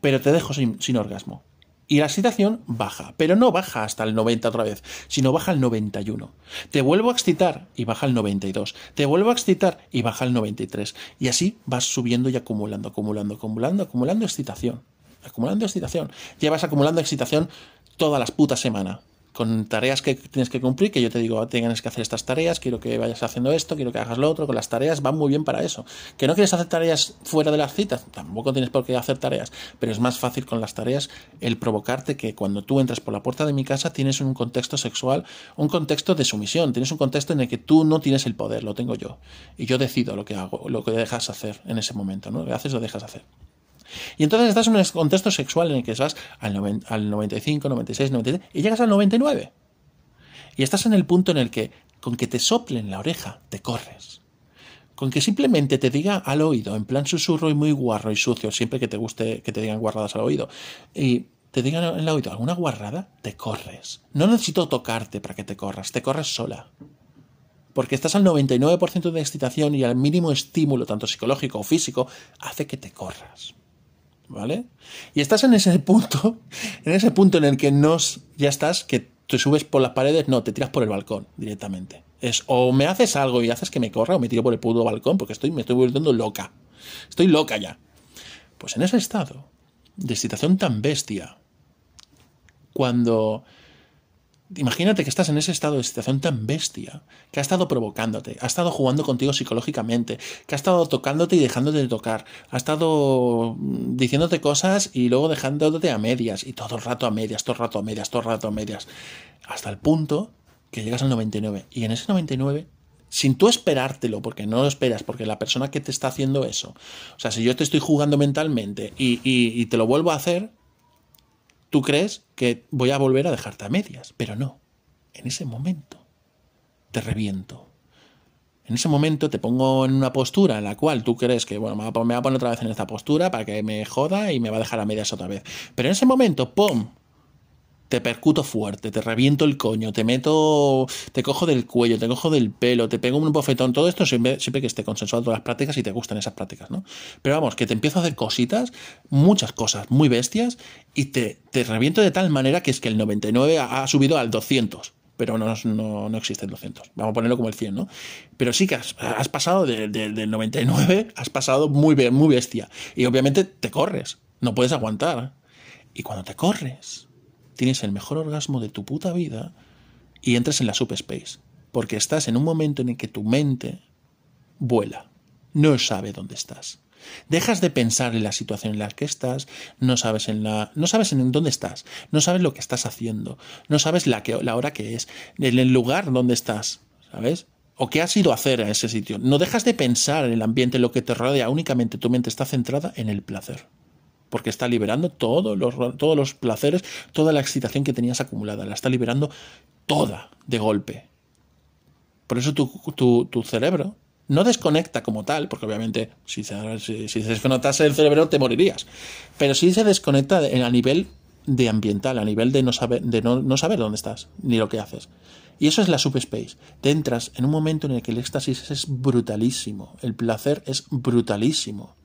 pero te dejo sin orgasmo y la excitación baja, pero no baja hasta el 90 otra vez, sino baja al 91. Te vuelvo a excitar y baja al 92. Te vuelvo a excitar y baja al 93. Y así vas subiendo y acumulando, acumulando, acumulando, acumulando excitación. Acumulando excitación. Llevas acumulando excitación todas las putas semanas con tareas que tienes que cumplir, que yo te digo, tienes que hacer estas tareas, quiero que vayas haciendo esto, quiero que hagas lo otro, con las tareas van muy bien para eso. Que no quieres hacer tareas fuera de las citas, tampoco tienes por qué hacer tareas, pero es más fácil con las tareas el provocarte que cuando tú entras por la puerta de mi casa tienes un contexto sexual, un contexto de sumisión, tienes un contexto en el que tú no tienes el poder, lo tengo yo. Y yo decido lo que hago, lo que dejas hacer en ese momento, ¿no? Lo que haces lo dejas hacer. Y entonces estás en un contexto sexual en el que vas al, 95, 96, 97 y llegas al 99. Y estás en el punto en el que con que te soplen la oreja te corres. Con que simplemente te diga al oído, en plan susurro y muy guarro y sucio, siempre que te guste que te digan guarradas al oído, y te digan en el oído alguna guarrada, te corres. No necesito tocarte para que te corras, te corres sola. Porque estás al 99% de excitación y al mínimo estímulo, tanto psicológico o físico, hace que te corras. ¿Vale? Y estás en ese punto, en ese punto en el que no, ya estás, que te subes por las paredes, no, te tiras por el balcón directamente. Es o me haces algo y haces que me corra o me tiro por el puto balcón porque estoy, me estoy volviendo loca. Estoy loca ya. Pues en ese estado de excitación tan bestia, cuando Imagínate que estás en ese estado de situación tan bestia, que ha estado provocándote, ha estado jugando contigo psicológicamente, que ha estado tocándote y dejándote de tocar, ha estado mm, diciéndote cosas y luego dejándote a medias, y todo el rato a medias, todo el rato a medias, todo el rato a medias, hasta el punto que llegas al 99. Y en ese 99, sin tú esperártelo, porque no lo esperas, porque la persona que te está haciendo eso, o sea, si yo te estoy jugando mentalmente y, y te lo vuelvo a hacer, tú crees que voy a volver a dejarte a medias, pero no. En ese momento te reviento. En ese momento te pongo en una postura en la cual tú crees que, bueno, me va a poner otra vez en esta postura para que me joda y me va a dejar a medias otra vez. Pero en ese momento, ¡pum! Te percuto fuerte, te reviento el coño, te meto, te cojo del cuello, te cojo del pelo, te pego un bofetón, todo esto siempre, que esté consensuado todas las prácticas y te gustan esas prácticas, ¿no? Pero vamos, que te empiezo a hacer cositas, muchas cosas muy bestias, y te, reviento de tal manera que es que el 99 ha, subido al 200 pero no, no, no, existe el 200. Vamos a ponerlo como el 100, ¿no? Pero sí que has, has pasado del 99, has pasado muy, muy bestia. Y obviamente te corres, no puedes aguantar. Y cuando te corres, tienes el mejor orgasmo de tu puta vida y entras en la subspace. Porque estás en un momento en el que tu mente vuela, no sabe dónde estás. Dejas de pensar en la situación en la que estás, no sabes en la, no sabes en dónde estás, no sabes lo que estás haciendo, no sabes la, que, la hora que es, en el lugar donde estás, ¿sabes? O qué has ido a hacer a ese sitio. No dejas de pensar en el ambiente, en lo que te rodea, únicamente tu mente está centrada en el placer porque está liberando todos los, todos los placeres, toda la excitación que tenías acumulada, la está liberando toda de golpe. Por eso tu, tu, cerebro no desconecta como tal, porque obviamente si se, si, el cerebro te morirías, pero sí se desconecta a nivel de ambiental, a nivel de no saber, de no, no saber dónde estás, ni lo que haces. Y eso es la subspace. Te entras en un momento en el que el éxtasis es brutalísimo, el placer es brutalísimo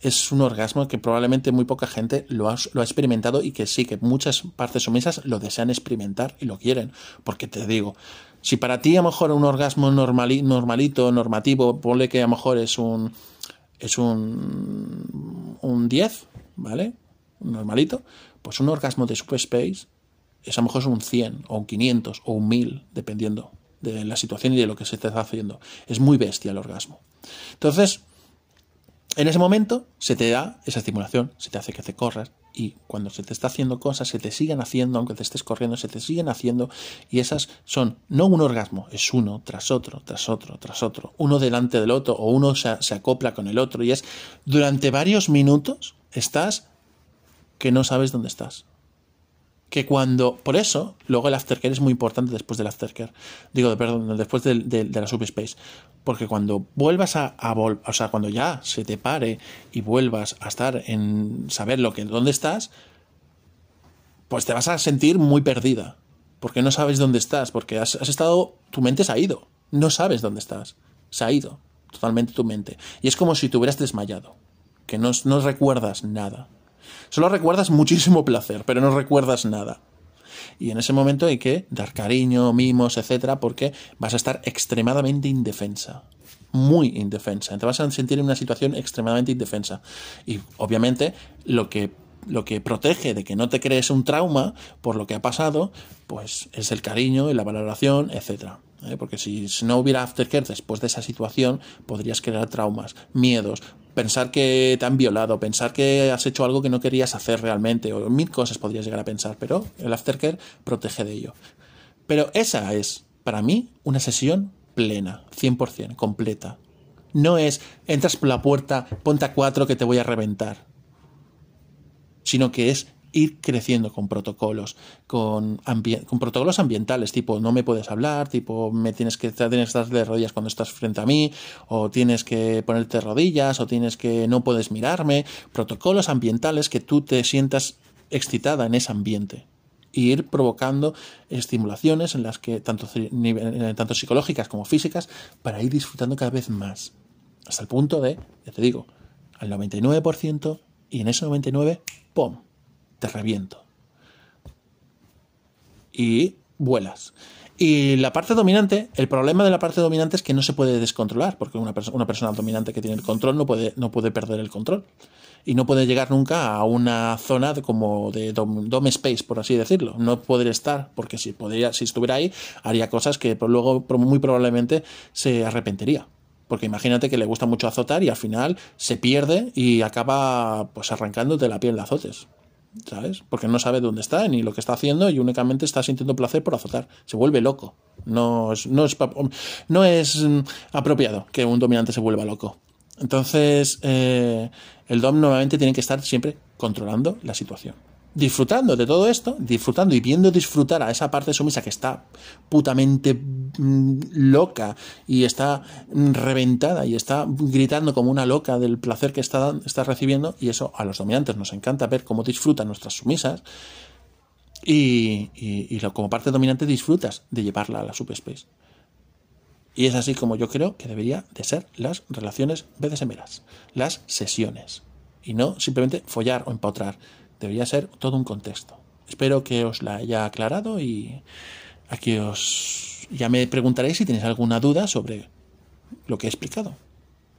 es un orgasmo que probablemente muy poca gente lo ha, lo ha, experimentado y que sí, que muchas partes sumisas lo desean experimentar y lo quieren. Porque te digo, si para ti a lo mejor un orgasmo normalito, normativo, ponle que a lo mejor es un, es un, un 10, ¿vale? Normalito, pues un orgasmo de Space es a lo mejor un 100 o un 500 o un 1000, dependiendo de la situación y de lo que se está haciendo. Es muy bestia el orgasmo. Entonces, en ese momento se te da esa estimulación, se te hace que te corras y cuando se te está haciendo cosas, se te siguen haciendo, aunque te estés corriendo, se te siguen haciendo y esas son no un orgasmo, es uno tras otro, tras otro, tras otro, uno delante del otro o uno se, se acopla con el otro y es durante varios minutos estás que no sabes dónde estás que cuando. Por eso, luego el aftercare es muy importante después del aftercare. Digo, perdón, después de, de, la subspace. Porque cuando vuelvas a, a o sea, cuando ya se te pare y vuelvas a estar en saber lo que dónde estás, pues te vas a sentir muy perdida. Porque no sabes dónde estás. Porque has, estado. Tu mente se ha ido. No sabes dónde estás. Se ha ido. Totalmente tu mente. Y es como si te hubieras desmayado. Que no, no recuerdas nada. Solo recuerdas muchísimo placer, pero no recuerdas nada. Y en ese momento hay que dar cariño, mimos, etcétera, porque vas a estar extremadamente indefensa. Muy indefensa. Te vas a sentir en una situación extremadamente indefensa. Y obviamente lo que lo que protege de que no te crees un trauma por lo que ha pasado, pues es el cariño y la valoración, etcétera. ¿Eh? Porque si, no hubiera aftercare después de esa situación, podrías crear traumas, miedos, pensar que te han violado, pensar que has hecho algo que no querías hacer realmente, o mil cosas podrías llegar a pensar, pero el aftercare protege de ello. Pero esa es, para mí, una sesión plena, 100%, completa. No es, entras por la puerta, ponte a cuatro que te voy a reventar. Sino que es ir creciendo con protocolos, con, con, protocolos ambientales, tipo no me puedes hablar, tipo me tienes que, tienes que estar de rodillas cuando estás frente a mí, o tienes que ponerte rodillas, o tienes que no puedes mirarme, protocolos ambientales que tú te sientas excitada en ese ambiente. Y ir provocando estimulaciones en las que tanto, eh, tanto psicológicas como físicas para ir disfrutando cada vez más. Hasta el punto de, ya te digo, al 99% y en ese 99, ¡pum! Te reviento. Y vuelas. Y la parte dominante, el problema de la parte dominante es que no se puede descontrolar, porque una, persona dominante que tiene el control no puede, no puede perder el control. Y no puede llegar nunca a una zona como de dom, space, por así decirlo. No puede estar, porque si, podría, si estuviera ahí, haría cosas que luego muy probablemente se arrepentiría. Porque imagínate que le gusta mucho azotar y al final se pierde y acaba pues arrancándote la piel de azotes. ¿Sabes? Porque no sabe dónde está ni lo que está haciendo y únicamente está sintiendo placer por azotar. Se vuelve loco. No es, no es, no es mm, apropiado que un dominante se vuelva loco. Entonces, eh, el dom nuevamente tiene que estar siempre controlando la situación disfrutando de todo esto, disfrutando y viendo disfrutar a esa parte sumisa que está putamente mm, loca y está reventada y está gritando como una loca del placer que está, está recibiendo, y eso a los dominantes nos encanta ver cómo disfrutan nuestras sumisas. Y, y, como parte dominante disfrutas de llevarla a la subspace. Y es así como yo creo que debería de ser las relaciones BDSMeras, las sesiones. Y no simplemente follar o empotrar Debería ser todo un contexto. Espero que os la haya aclarado y aquí os ya me preguntaréis si tenéis alguna duda sobre lo que he explicado.